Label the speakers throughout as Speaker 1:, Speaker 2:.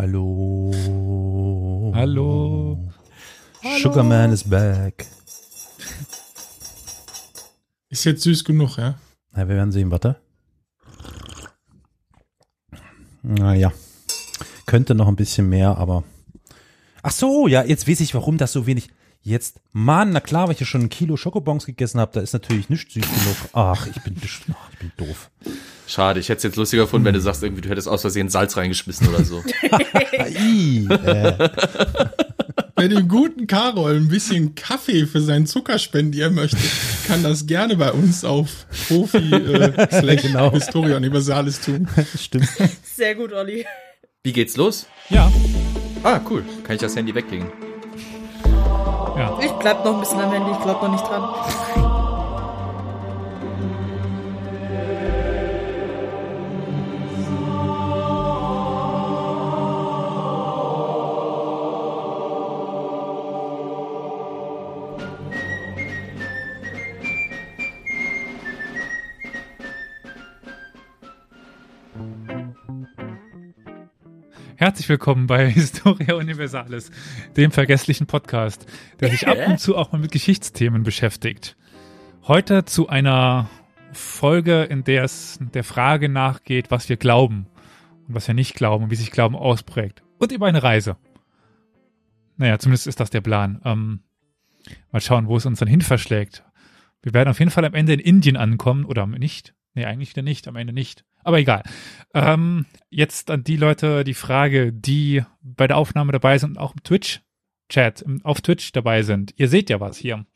Speaker 1: Hallo.
Speaker 2: Hallo.
Speaker 1: Sugarman is back.
Speaker 3: Ist jetzt süß genug, ja?
Speaker 1: Na, wir werden sehen, warte. Naja. Könnte noch ein bisschen mehr, aber. Ach so, ja, jetzt weiß ich, warum das so wenig. Jetzt, Mann, na klar, weil ich ja schon ein Kilo Schokobons gegessen habe, da ist natürlich nicht süß genug. Ach, ich bin, ach, ich bin doof.
Speaker 4: Schade, ich hätte es jetzt lustiger gefunden, wenn du sagst, irgendwie, du hättest aus Versehen Salz reingeschmissen oder so.
Speaker 1: I, äh,
Speaker 3: Wenn dem guten Karol ein bisschen Kaffee für seinen Zucker spendieren möchte, kann das gerne bei uns auf Profi äh, slash
Speaker 1: Genau.
Speaker 3: Historia Universalis tun.
Speaker 1: stimmt.
Speaker 5: Sehr gut, Olli.
Speaker 4: Wie geht's los?
Speaker 2: Ja,
Speaker 4: Ah, cool. Kann ich das Handy weglegen?
Speaker 2: ja.
Speaker 5: Ich bleib noch ein bisschen am Handy, ich glaub noch nicht dran.
Speaker 2: Herzlich willkommen bei Historia Universalis, dem vergesslichen Podcast, der sich ab und zu auch mal mit Geschichtsthemen beschäftigt. Heute zu einer Folge, in der es der Frage nachgeht, was wir glauben und was wir nicht glauben und wie sich Glauben ausprägt. Und über eine Reise. Naja, zumindest ist das der Plan. Ähm, mal schauen, wo es uns dann hin verschlägt. Wir werden auf jeden Fall am Ende in Indien ankommen oder nicht. Nee, eigentlich wieder nicht, am Ende nicht. Aber egal. Ähm, jetzt an die Leute die Frage, die bei der Aufnahme dabei sind und auch im Twitch-Chat, auf Twitch dabei sind. Ihr seht ja was hier.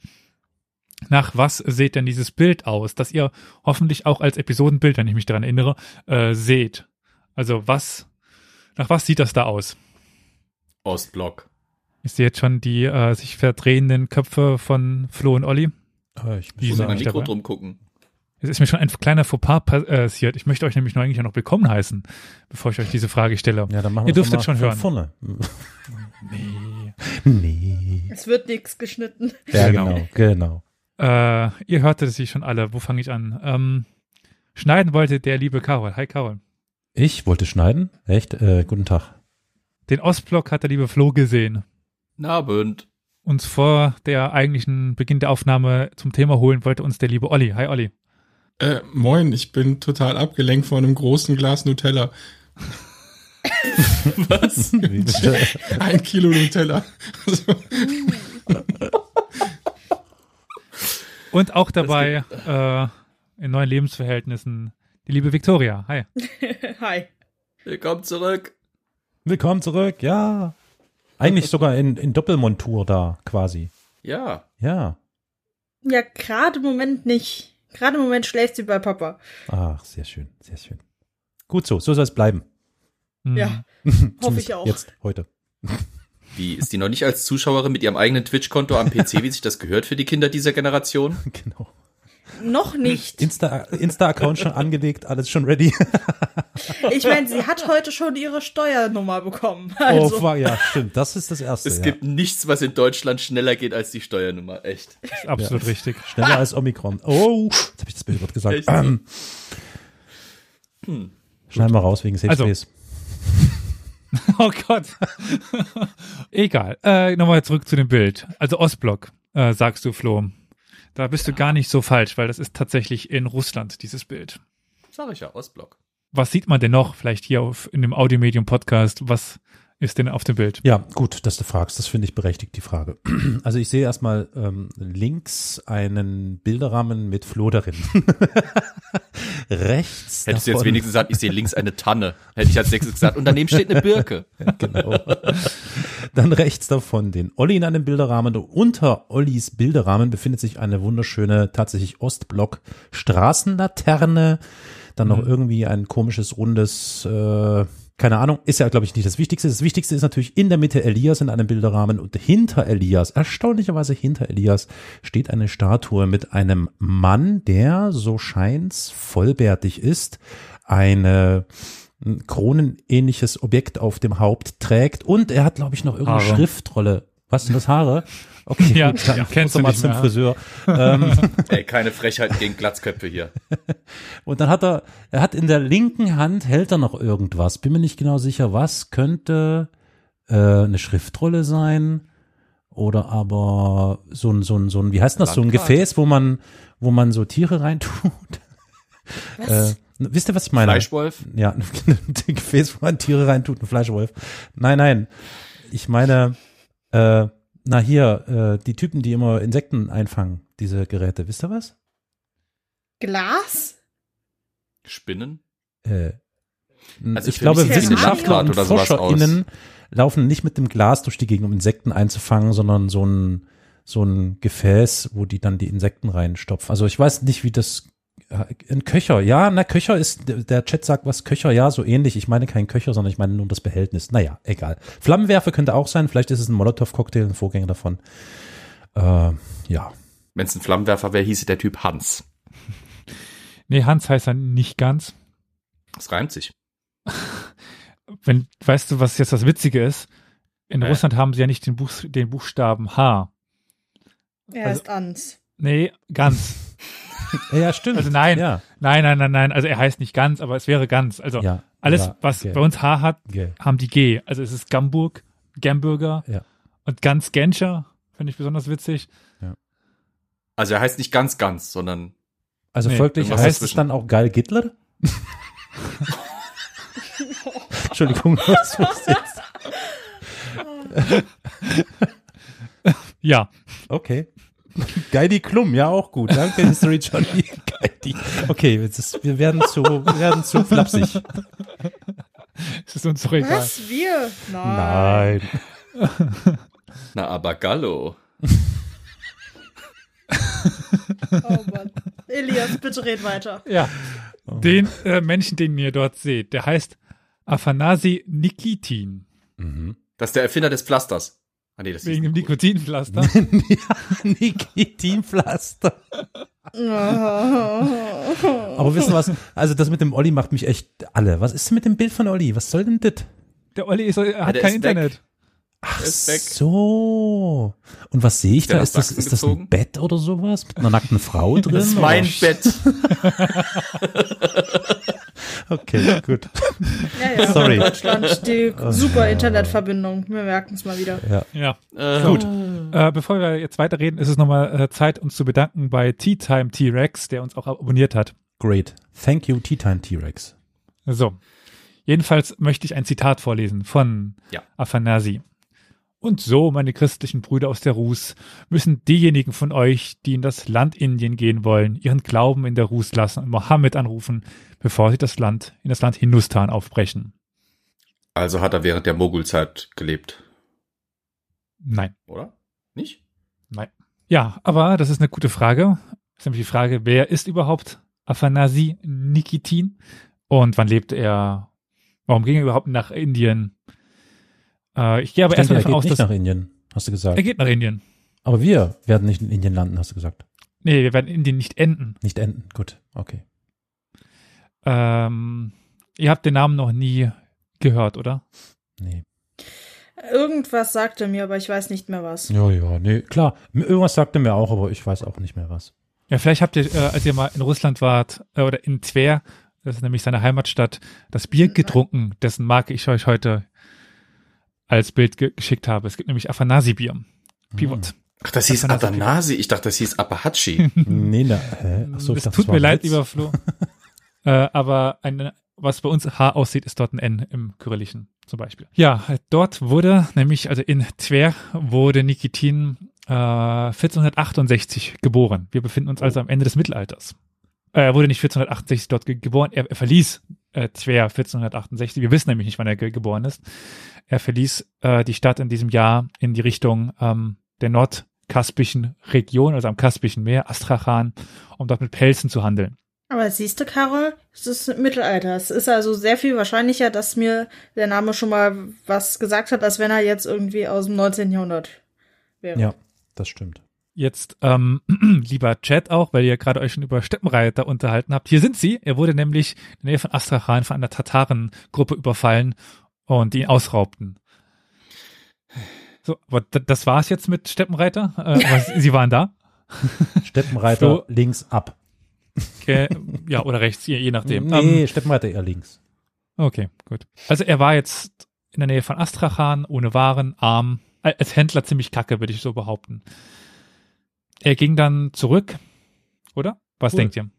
Speaker 2: Nach was seht denn dieses Bild aus, das ihr hoffentlich auch als Episodenbild, wenn ich mich daran erinnere, äh, seht? Also was, nach was sieht das da aus?
Speaker 4: Ostblock.
Speaker 2: Ich sehe jetzt schon die äh, sich verdrehenden Köpfe von Flo und Olli.
Speaker 1: Äh, ich
Speaker 4: muss mein
Speaker 2: nicht
Speaker 4: Mikro
Speaker 2: dabei.
Speaker 4: drum gucken.
Speaker 2: Es ist mir schon ein kleiner Fauxpas passiert. Ich möchte euch nämlich noch eigentlich noch willkommen heißen, bevor ich euch diese Frage stelle.
Speaker 1: ja, dann machen
Speaker 2: Ihr
Speaker 1: wir
Speaker 2: dürftet schon hören.
Speaker 1: Vorne.
Speaker 2: Nee.
Speaker 1: Nee.
Speaker 5: Es wird nichts geschnitten.
Speaker 1: Ja,
Speaker 2: Genau.
Speaker 1: genau, genau.
Speaker 2: Äh, ihr hörtet sie schon alle. Wo fange ich an? Ähm, schneiden wollte der liebe Carol. Hi Carol.
Speaker 1: Ich wollte schneiden. Echt? Äh, guten Tag.
Speaker 2: Den Ostblock hat der liebe Flo gesehen.
Speaker 4: Nabend.
Speaker 2: Uns vor der eigentlichen Beginn der Aufnahme zum Thema holen wollte uns der liebe Olli. Hi Olli.
Speaker 3: Äh, moin, ich bin total abgelenkt von einem großen Glas Nutella.
Speaker 4: Was?
Speaker 3: Ein Kilo Nutella.
Speaker 2: Und auch dabei äh, in neuen Lebensverhältnissen die liebe Victoria. Hi.
Speaker 5: Hi.
Speaker 4: Willkommen zurück.
Speaker 1: Willkommen zurück, ja. Eigentlich sogar in, in Doppelmontur da, quasi.
Speaker 4: Ja.
Speaker 1: Ja.
Speaker 5: Ja, gerade im Moment nicht. Gerade im Moment schläft sie bei Papa.
Speaker 1: Ach, sehr schön, sehr schön. Gut so, so soll es bleiben.
Speaker 2: Hm.
Speaker 5: Ja, hoffe ich auch.
Speaker 1: Jetzt, heute.
Speaker 4: Wie, ist die noch nicht als Zuschauerin mit ihrem eigenen Twitch-Konto am PC, wie sich das gehört für die Kinder dieser Generation?
Speaker 1: Genau.
Speaker 5: Noch nicht.
Speaker 1: Insta- Insta-Account schon angelegt, alles schon ready.
Speaker 5: Ich meine, sie hat heute schon ihre Steuernummer bekommen. Also,
Speaker 1: oh, fuck, ja, stimmt. Das ist das Erste.
Speaker 4: Es
Speaker 1: ja.
Speaker 4: gibt nichts, was in Deutschland schneller geht als die Steuernummer. Echt.
Speaker 2: Absolut richtig.
Speaker 1: Schneller als Omikron. Oh, jetzt habe ich das Bildwort gesagt.
Speaker 4: Echt?
Speaker 1: Ähm. Schneiden wir raus wegen Safe
Speaker 2: Also.
Speaker 1: Space.
Speaker 2: Oh Gott. Egal. Äh, Nochmal zurück zu dem Bild. Also Ostblock, äh, sagst du, Flo. Da bist du gar nicht so falsch, weil das ist tatsächlich in Russland, dieses Bild.
Speaker 4: Sag ich ja, Ostblock.
Speaker 2: Was sieht man denn noch, vielleicht hier auf, in dem Audiomedium-Podcast? Was ist denn auf dem Bild?
Speaker 1: Ja, gut, dass du fragst. Das finde ich berechtigt, die Frage. Also ich sehe erstmal ähm, links einen Bilderrahmen mit Flo darin. Rechts
Speaker 4: Hättest du jetzt
Speaker 1: davon-
Speaker 4: wenigstens gesagt, ich sehe links eine Tanne. Hätte ich als nächstes gesagt, und daneben steht eine Birke.
Speaker 1: genau. Dann rechts davon den Olli in einem Bilderrahmen. Und unter Ollis Bilderrahmen befindet sich eine wunderschöne, tatsächlich Ostblock Straßenlaterne. Dann noch irgendwie ein komisches, rundes, äh, keine Ahnung, ist ja, glaube ich, nicht das Wichtigste. Das Wichtigste ist natürlich in der Mitte Elias in einem Bilderrahmen und hinter Elias, erstaunlicherweise hinter Elias, steht eine Statue mit einem Mann, der, so scheint's, vollbärtig ist, eine ein kronenähnliches Objekt auf dem Haupt trägt und er hat, glaube ich, noch irgendeine
Speaker 2: Haare.
Speaker 1: Schriftrolle. Was sind das Haare? Okay,
Speaker 2: Ja,
Speaker 1: gut, dann
Speaker 2: ja, kennst du
Speaker 1: mal zum
Speaker 2: mehr.
Speaker 1: Friseur. ähm,
Speaker 4: Ey, keine Frechheit gegen Glatzköpfe hier.
Speaker 1: und dann hat er, er hat in der linken Hand hält er noch irgendwas. Bin mir nicht genau sicher, was könnte äh, eine Schriftrolle sein oder aber so ein, so ein, so ein, wie heißt das, so ein. Gefäß, wo man, wo man so Tiere reintut.
Speaker 5: Was?
Speaker 1: Äh, wisst ihr, was ich meine?
Speaker 4: Fleischwolf?
Speaker 1: Ja, ein Gefäß, wo man Tiere reintut, ein Fleischwolf. Nein, nein. Ich meine, äh, na hier, äh, die Typen, die immer Insekten einfangen, diese Geräte, wisst ihr was?
Speaker 5: Glas?
Speaker 4: Spinnen?
Speaker 1: Äh,
Speaker 4: Also
Speaker 1: ich glaube, Wissenschaftler und ForscherInnen laufen nicht mit dem Glas durch die Gegend, um Insekten einzufangen, sondern so ein, so ein Gefäß, wo die dann die Insekten reinstopfen. Also ich weiß nicht, wie das ein Köcher, ja, na Köcher ist, der Chat sagt was, Köcher, ja, so ähnlich. Ich meine kein Köcher, sondern ich meine nur das Behältnis. Naja, egal. Flammenwerfer könnte auch sein, vielleicht ist es ein Molotow-Cocktail, ein Vorgänger davon. Äh, ja.
Speaker 4: Wenn es ein Flammenwerfer wäre, hieße der Typ Hans.
Speaker 2: Nee, Hans heißt er nicht ganz.
Speaker 4: Das reimt sich.
Speaker 2: Wenn, weißt du, was jetzt das Witzige ist? In
Speaker 4: Hä?
Speaker 2: Russland haben sie ja nicht den, Buch, den Buchstaben H.
Speaker 5: Er
Speaker 2: Also-
Speaker 5: ist Ans.
Speaker 2: Nee, ganz.
Speaker 1: Ja, stimmt.
Speaker 2: Also nein.
Speaker 1: Ja,
Speaker 2: Nein, nein, nein, nein. Also er heißt nicht ganz, aber es wäre ganz. Also
Speaker 1: ja.
Speaker 2: alles,
Speaker 1: ja,
Speaker 2: was
Speaker 1: okay.
Speaker 2: bei uns H hat,
Speaker 1: Okay.
Speaker 2: haben die G. Also es ist Gamburg, Gamburger
Speaker 1: Ja.
Speaker 2: und ganz Genscher. Finde ich besonders witzig.
Speaker 4: Also er heißt nicht ganz ganz, sondern
Speaker 1: Also
Speaker 2: Nee,
Speaker 1: folglich heißt es dann auch Geil Gittler? Entschuldigung, was was jetzt?
Speaker 2: Ja,
Speaker 1: Okay. Geidi Klum, ja auch gut. Danke, History Johnny. Geidi. Okay, jetzt ist, wir werden zu, wir werden zu flapsig.
Speaker 2: es ist uns doch egal.
Speaker 5: Was? Wir? Nein.
Speaker 1: Nein.
Speaker 4: na aber Gallo.
Speaker 5: Oh Mann. Elias, bitte red weiter.
Speaker 2: Ja, den äh, Menschen, den ihr dort seht, der heißt Afanasi Nikitin.
Speaker 1: Mhm.
Speaker 4: Das ist der Erfinder des Pflasters. Ah, nee, das
Speaker 2: Wegen dem Nikotinpflaster.
Speaker 1: Nikotinpflaster. Aber wissen was? Also das mit dem Olli macht mich echt alle. Was ist denn mit dem Bild von Olli? Was soll denn das?
Speaker 2: Der Olli ist, er hat
Speaker 4: der
Speaker 2: kein
Speaker 4: ist weg.
Speaker 1: Ach
Speaker 4: ist weg.
Speaker 1: so. Und was sehe ich da? Ist das, ist das ein? Bett oder sowas? Mit einer nackten Frau drin?
Speaker 4: Das ist
Speaker 1: oder?
Speaker 4: mein Bett.
Speaker 1: Okay, gut.
Speaker 5: Ja, ja.
Speaker 1: Sorry.
Speaker 5: Deutschland, die super Internetverbindung. Wir merken es mal wieder.
Speaker 1: Ja.
Speaker 2: Ja.
Speaker 4: Äh,
Speaker 2: Gut. Äh, bevor wir jetzt weiterreden, ist es nochmal äh, Zeit, uns zu bedanken bei Tea Time T-Rex, der uns auch abonniert hat.
Speaker 1: Great. Thank you, Tea Time T-Rex.
Speaker 2: So. Jedenfalls möchte ich ein Zitat vorlesen von
Speaker 4: Ja.
Speaker 2: Afanasi. Und so, meine christlichen Brüder aus der Rus, müssen diejenigen von euch, die in das Land Indien gehen wollen, ihren Glauben in der Rus lassen und Mohammed anrufen, bevor sie das Land, in das Land Hindustan aufbrechen.
Speaker 4: Also hat er während der Mogulzeit gelebt,
Speaker 2: Nein.
Speaker 4: oder? Nicht?
Speaker 2: Nein. Ja, aber das ist eine gute Frage. Das ist nämlich die Frage, wer ist überhaupt Afanasi Nikitin? Und wann lebte er? Warum ging er überhaupt nach Indien? Äh, ich gehe aber erstmal
Speaker 1: er
Speaker 2: davon
Speaker 1: geht
Speaker 2: aus,
Speaker 1: nicht
Speaker 2: dass
Speaker 1: nach Indien, hast du gesagt.
Speaker 2: er geht nach Indien.
Speaker 1: Aber wir werden nicht in Indien landen, hast du gesagt.
Speaker 2: Nee, wir werden in Indien nicht enden.
Speaker 1: Nicht enden. Gut, okay.
Speaker 2: Ähm, ihr habt den Namen noch nie gehört, oder?
Speaker 1: Nee.
Speaker 5: Irgendwas sagte mir, aber ich weiß nicht mehr was.
Speaker 1: Ja, ja, nee, klar. Irgendwas sagte mir auch, aber ich weiß auch nicht mehr was.
Speaker 2: Ja, vielleicht habt ihr, äh, als ihr mal in Russland wart, äh, oder in Tver, das ist nämlich seine Heimatstadt, das Bier getrunken, dessen Marke ich euch heute als Bild ge geschickt habe. Es gibt nämlich Afanasi-Bier. Pivot.
Speaker 4: Ach, das hieß
Speaker 2: Afanasi-.
Speaker 4: Ich dachte, das hieß Apahachi.
Speaker 1: Nee, na, hä? Ach so, ich
Speaker 2: es
Speaker 1: dachte,
Speaker 2: tut mir leid,
Speaker 1: Witz.
Speaker 2: lieber Flo. äh, aber ein, was bei uns H aussieht, ist dort ein N im Kyrillischen zum Beispiel. Ja, dort wurde nämlich, also in Tver wurde Nikitin äh, 1468 geboren. Wir befinden uns also am Ende des Mittelalters. Äh, Er wurde nicht 1468 dort ge geboren, er, er verließ äh, Tver 1468. Wir wissen nämlich nicht, wann er ge geboren ist. Er verließ äh, die Stadt in diesem Jahr in die Richtung ähm, der nordkaspischen Region, also am Kaspischen Meer, Astrachan, um dort mit Pelzen zu handeln.
Speaker 5: Aber siehst du, Carol, es ist Mittelalter. Es ist also sehr viel wahrscheinlicher, dass mir der Name schon mal was gesagt hat, als wenn er jetzt irgendwie aus dem 19. Jahrhundert wäre.
Speaker 1: Ja, das stimmt.
Speaker 2: Jetzt, ähm, lieber Chat auch, weil ihr gerade euch schon über Steppenreiter unterhalten habt. Hier sind sie. Er wurde nämlich in der Nähe von Astrachan von einer Tatarengruppe überfallen und ihn ausraubten. So, aber das war's jetzt mit Steppenreiter. Äh, aber Sie waren da.
Speaker 1: Steppenreiter
Speaker 2: Flo-
Speaker 1: links ab.
Speaker 2: Okay, ja, oder rechts, je, je nachdem.
Speaker 1: Nee,
Speaker 2: Ähm,
Speaker 1: Steppenreiter eher links.
Speaker 2: okay, gut. Also er war jetzt in der Nähe von Astrachan, ohne Waren, arm, Äh, als Händler ziemlich kacke, würde ich so behaupten. Er ging dann zurück, oder? Was
Speaker 1: Cool.
Speaker 2: denkt ihr?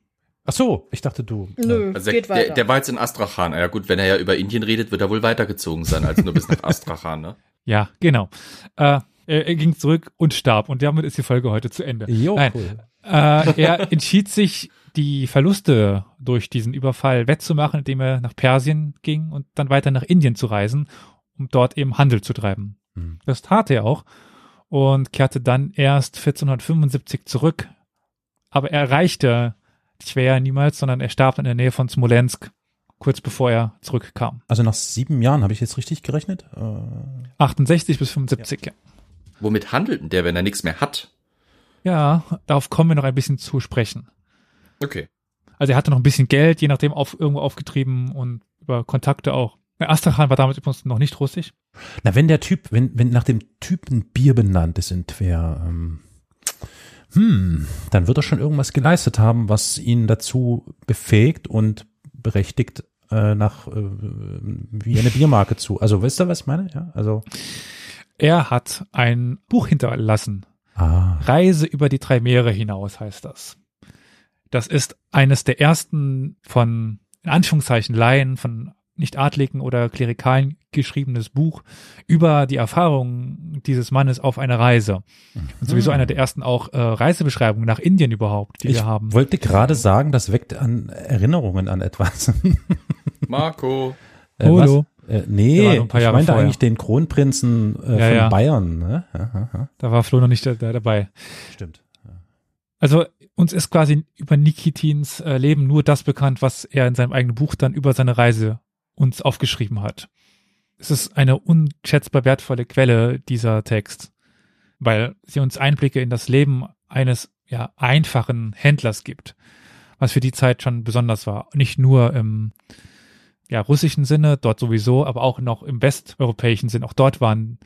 Speaker 1: Ach so, ich dachte du.
Speaker 5: Nö,
Speaker 4: Also der,
Speaker 5: geht weiter.
Speaker 4: der, der war jetzt in Astrachan. Ja gut, wenn er ja über Indien redet, wird er wohl weitergezogen sein, als nur bis nach Astrachan, ne?
Speaker 2: Ja, genau. Äh, er, er ging zurück und starb und damit ist die Folge heute zu Ende.
Speaker 1: Jo,
Speaker 2: Nein.
Speaker 1: cool.
Speaker 2: Äh, er entschied sich, die Verluste durch diesen Überfall wettzumachen, indem er nach Persien ging und dann weiter nach Indien zu reisen, um dort eben Handel zu treiben.
Speaker 1: Hm.
Speaker 2: Das tat er auch und kehrte dann erst 1475 zurück. Aber er erreichte Schwer niemals, sondern er starb in der Nähe von Smolensk, kurz bevor er zurückkam.
Speaker 1: Also nach sieben Jahren habe ich jetzt richtig gerechnet? Äh,
Speaker 2: 68 bis 75, ja.
Speaker 4: Womit handelt denn der, wenn er nichts mehr hat?
Speaker 2: Ja, darauf kommen wir noch ein bisschen zu sprechen.
Speaker 4: Okay.
Speaker 2: Also er hatte noch ein bisschen Geld, je nachdem auf, irgendwo aufgetrieben und über Kontakte auch. Ja, Astrachan war damals übrigens noch nicht russisch.
Speaker 1: na, wenn der Typ, wenn, wenn nach dem Typen Bier benannt ist in Twer, ähm, hm, dann wird er schon irgendwas geleistet haben, was ihn dazu befähigt und berechtigt, äh, nach äh, wie eine Biermarke zu. Also wisst ihr, was ich meine? Ja, also
Speaker 2: Er hat ein Buch hinterlassen.
Speaker 1: ah,
Speaker 2: Reise über die drei Meere hinaus heißt das. Das ist eines der ersten von, in Anführungszeichen, Laien, von Nicht-Adligen oder Klerikalen geschriebenes Buch über die Erfahrungen dieses Mannes auf einer Reise. Und sowieso einer der ersten auch äh, Reisebeschreibungen nach Indien überhaupt, die
Speaker 1: ich
Speaker 2: wir haben.
Speaker 1: wollte gerade sagen, das weckt an Erinnerungen an etwas.
Speaker 4: Marco.
Speaker 1: Äh,
Speaker 2: Holo.
Speaker 1: was? Äh, nee, ich meinte
Speaker 2: vorher.
Speaker 1: eigentlich den Kronprinzen äh,
Speaker 2: Ja,
Speaker 1: von
Speaker 2: ja.
Speaker 1: Bayern. Ne? Ja,
Speaker 2: Da war Flo noch nicht da, da dabei.
Speaker 1: stimmt.
Speaker 2: Also uns ist quasi über Nikitins äh, Leben nur das bekannt, was er in seinem eigenen Buch dann über seine Reise uns aufgeschrieben hat. Es ist eine unschätzbar wertvolle Quelle, dieser Text, weil sie uns Einblicke in das Leben eines ja, einfachen Händlers gibt, was für die Zeit schon besonders war. Nicht nur im ja, russischen Sinne, dort sowieso, aber auch noch im westeuropäischen Sinn. Auch dort waren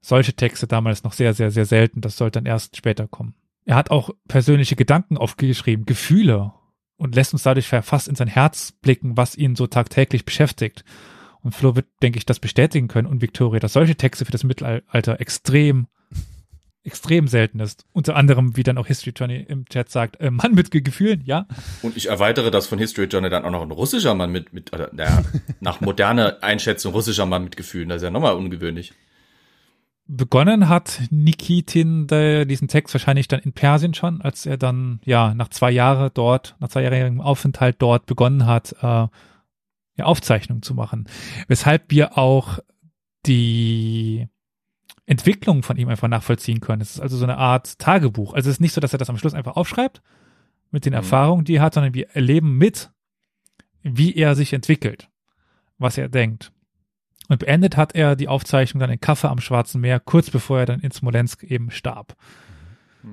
Speaker 2: solche Texte damals noch sehr, sehr, sehr selten. Das sollte dann erst später kommen. Er hat auch persönliche Gedanken aufgeschrieben, Gefühle und lässt uns dadurch fast in sein Herz blicken, was ihn so tagtäglich beschäftigt. Und Flo wird, denke ich, das bestätigen können und Victoria, dass solche Texte für das Mittelalter extrem, extrem selten ist. Unter anderem, wie dann auch History Johnny im Chat sagt, äh, Mann mit Ge- Gefühlen, ja.
Speaker 4: Und ich erweitere das von History Journal dann auch noch ein russischer Mann mit, mit oder, naja, nach moderner Einschätzung russischer Mann mit Gefühlen. Das ist ja nochmal ungewöhnlich.
Speaker 2: Begonnen hat Nikitin äh, diesen Text wahrscheinlich dann in Persien schon, als er dann ja nach zwei Jahren dort, nach zweijährigem Aufenthalt dort begonnen hat, äh, ja, Aufzeichnungen zu machen. Weshalb wir auch die Entwicklung von ihm einfach nachvollziehen können. Es ist also so eine Art Tagebuch. Also es ist nicht so, dass er das am Schluss einfach aufschreibt mit den
Speaker 4: Mhm.
Speaker 2: Erfahrungen, die er hat, sondern wir erleben mit, wie er sich entwickelt, was er denkt. Und beendet hat er die Aufzeichnung dann in Kaffee am Schwarzen Meer, kurz bevor er dann in Smolensk eben starb.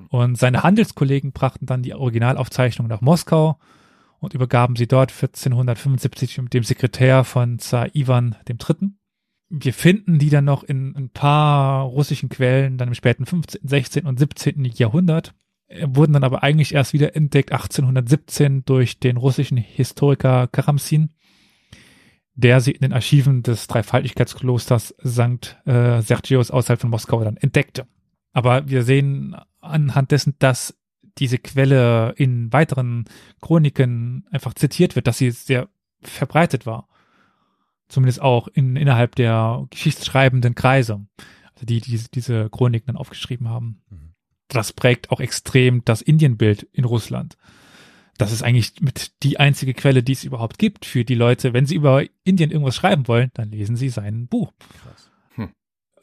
Speaker 2: Und seine Handelskollegen brachten dann die Originalaufzeichnung nach Moskau und übergaben sie dort 1475 mit dem Sekretär von Zar Ivan III. Wir finden die dann noch in ein paar russischen Quellen, dann im späten 15., 16. und 17. Jahrhundert, wurden dann aber eigentlich erst wieder entdeckt 1817 durch den russischen Historiker Karamzin der sie in den Archiven des Dreifaltigkeitsklosters St. Äh, Sergius außerhalb von Moskau dann entdeckte. Aber wir sehen anhand dessen, dass diese Quelle in weiteren Chroniken einfach zitiert wird, dass sie sehr verbreitet war. Zumindest auch in, innerhalb der geschichtsschreibenden Kreise, also die, die diese Chroniken dann aufgeschrieben haben.
Speaker 1: Mhm.
Speaker 2: Das prägt auch extrem das Indienbild in Russland das ist eigentlich mit die einzige Quelle, die es überhaupt gibt für die Leute. Wenn sie über Indien irgendwas schreiben wollen, dann lesen sie sein Buch.
Speaker 1: Krass.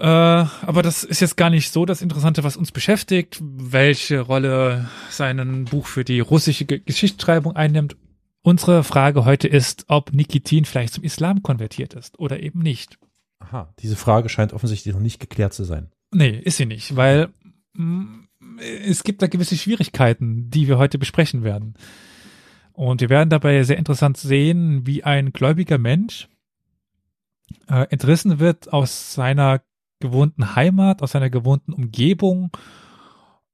Speaker 2: Äh, aber das ist jetzt gar nicht so das Interessante, was uns beschäftigt, welche Rolle sein Buch für die russische Ge Geschichtsschreibung einnimmt. Unsere Frage heute ist, ob Nikitin vielleicht zum Islam konvertiert ist oder eben nicht.
Speaker 1: Aha, diese Frage scheint offensichtlich noch nicht geklärt zu sein.
Speaker 2: Nee, ist sie nicht, weil mh, es gibt da gewisse Schwierigkeiten, die wir heute besprechen werden. Und wir werden dabei sehr interessant sehen, wie ein gläubiger Mensch äh, entrissen wird aus seiner gewohnten Heimat, aus seiner gewohnten Umgebung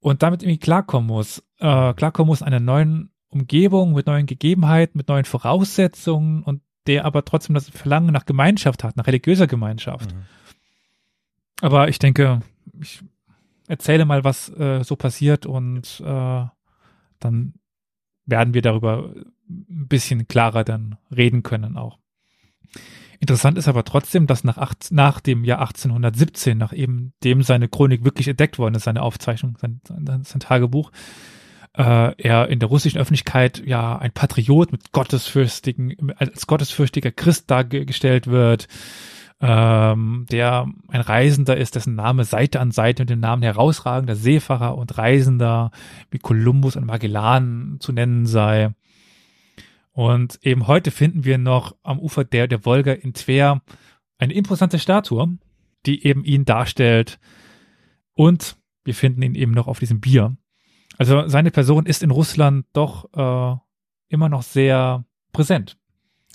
Speaker 2: und damit irgendwie klarkommen muss. Äh, klarkommen muss in einer neuen Umgebung, mit neuen Gegebenheiten, mit neuen Voraussetzungen und der aber trotzdem das Verlangen nach Gemeinschaft hat, nach religiöser Gemeinschaft.
Speaker 1: Mhm.
Speaker 2: Aber ich denke, ich erzähle mal, was äh, so passiert und äh, dann werden wir darüber ein bisschen klarer dann reden können auch. Interessant ist aber trotzdem, dass nach, acht, nach dem Jahr 1817, nach eben dem seine Chronik wirklich entdeckt worden ist, seine Aufzeichnung, sein, sein, sein Tagebuch, äh, er in der russischen Öffentlichkeit ja ein Patriot mit gottesfürchtigen, als gottesfürchtiger Christ dargestellt wird, ähm, der ein Reisender ist, dessen Name Seite an Seite mit dem Namen herausragender Seefahrer und Reisender wie Kolumbus und Magellan zu nennen sei. Und eben heute finden wir noch am Ufer der, der Wolga in Tver eine imposante Statue, die eben ihn darstellt. Und wir finden ihn eben noch auf diesem Bier. Also seine Person ist in Russland doch äh, immer noch sehr präsent.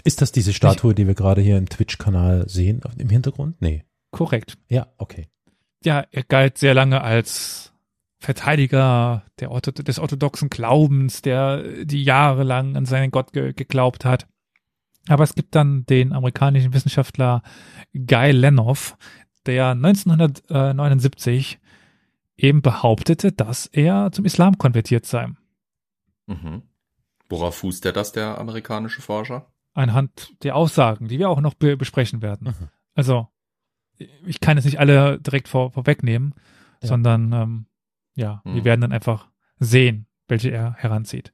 Speaker 1: Ist das diese Statue, die wir gerade hier im Twitch-Kanal sehen, im Hintergrund? Nee.
Speaker 2: Korrekt.
Speaker 1: Ja, okay.
Speaker 2: Ja, er galt sehr lange als Verteidiger der Ortho des orthodoxen Glaubens, der die jahrelang an seinen Gott ge geglaubt hat. Aber es gibt dann den amerikanischen Wissenschaftler Guy Lennoff, der 1979 eben behauptete, dass er zum Islam konvertiert sei.
Speaker 4: Mhm. Worauf fußt er das, der amerikanische Forscher?
Speaker 2: Anhand der Aussagen, die wir auch noch be besprechen werden.
Speaker 1: Mhm.
Speaker 2: Also, ich kann jetzt nicht alle direkt vor, vorwegnehmen,
Speaker 1: Ja.
Speaker 2: sondern ähm, ja, wir
Speaker 4: Mhm.
Speaker 2: werden dann einfach sehen, welche er heranzieht.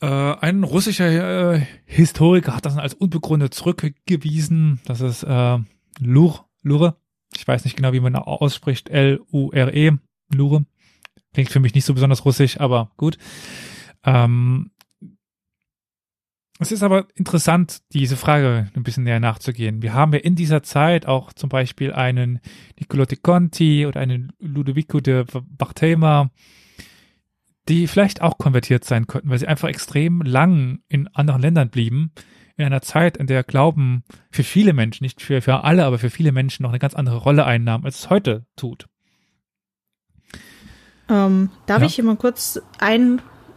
Speaker 2: Äh, ein russischer äh, Historiker hat das als unbegründet zurückgewiesen. Das ist äh, Lur, Lure. Ich weiß nicht genau, wie man ausspricht. L-U-R-E. Lure. Klingt für mich nicht so besonders russisch, aber gut. Ähm, es ist aber interessant, diese Frage ein bisschen näher nachzugehen. Wir haben ja in dieser Zeit auch zum Beispiel einen Niccolo de Conti oder einen Ludovico de Barthema, die vielleicht auch konvertiert sein könnten, weil sie einfach extrem lang in anderen Ländern blieben, in einer Zeit, in der Glauben für viele Menschen, nicht für, für alle, aber für viele Menschen noch eine ganz andere Rolle einnahm, als es heute tut.
Speaker 5: Ähm, darf
Speaker 2: Ja.
Speaker 5: ich hier mal kurz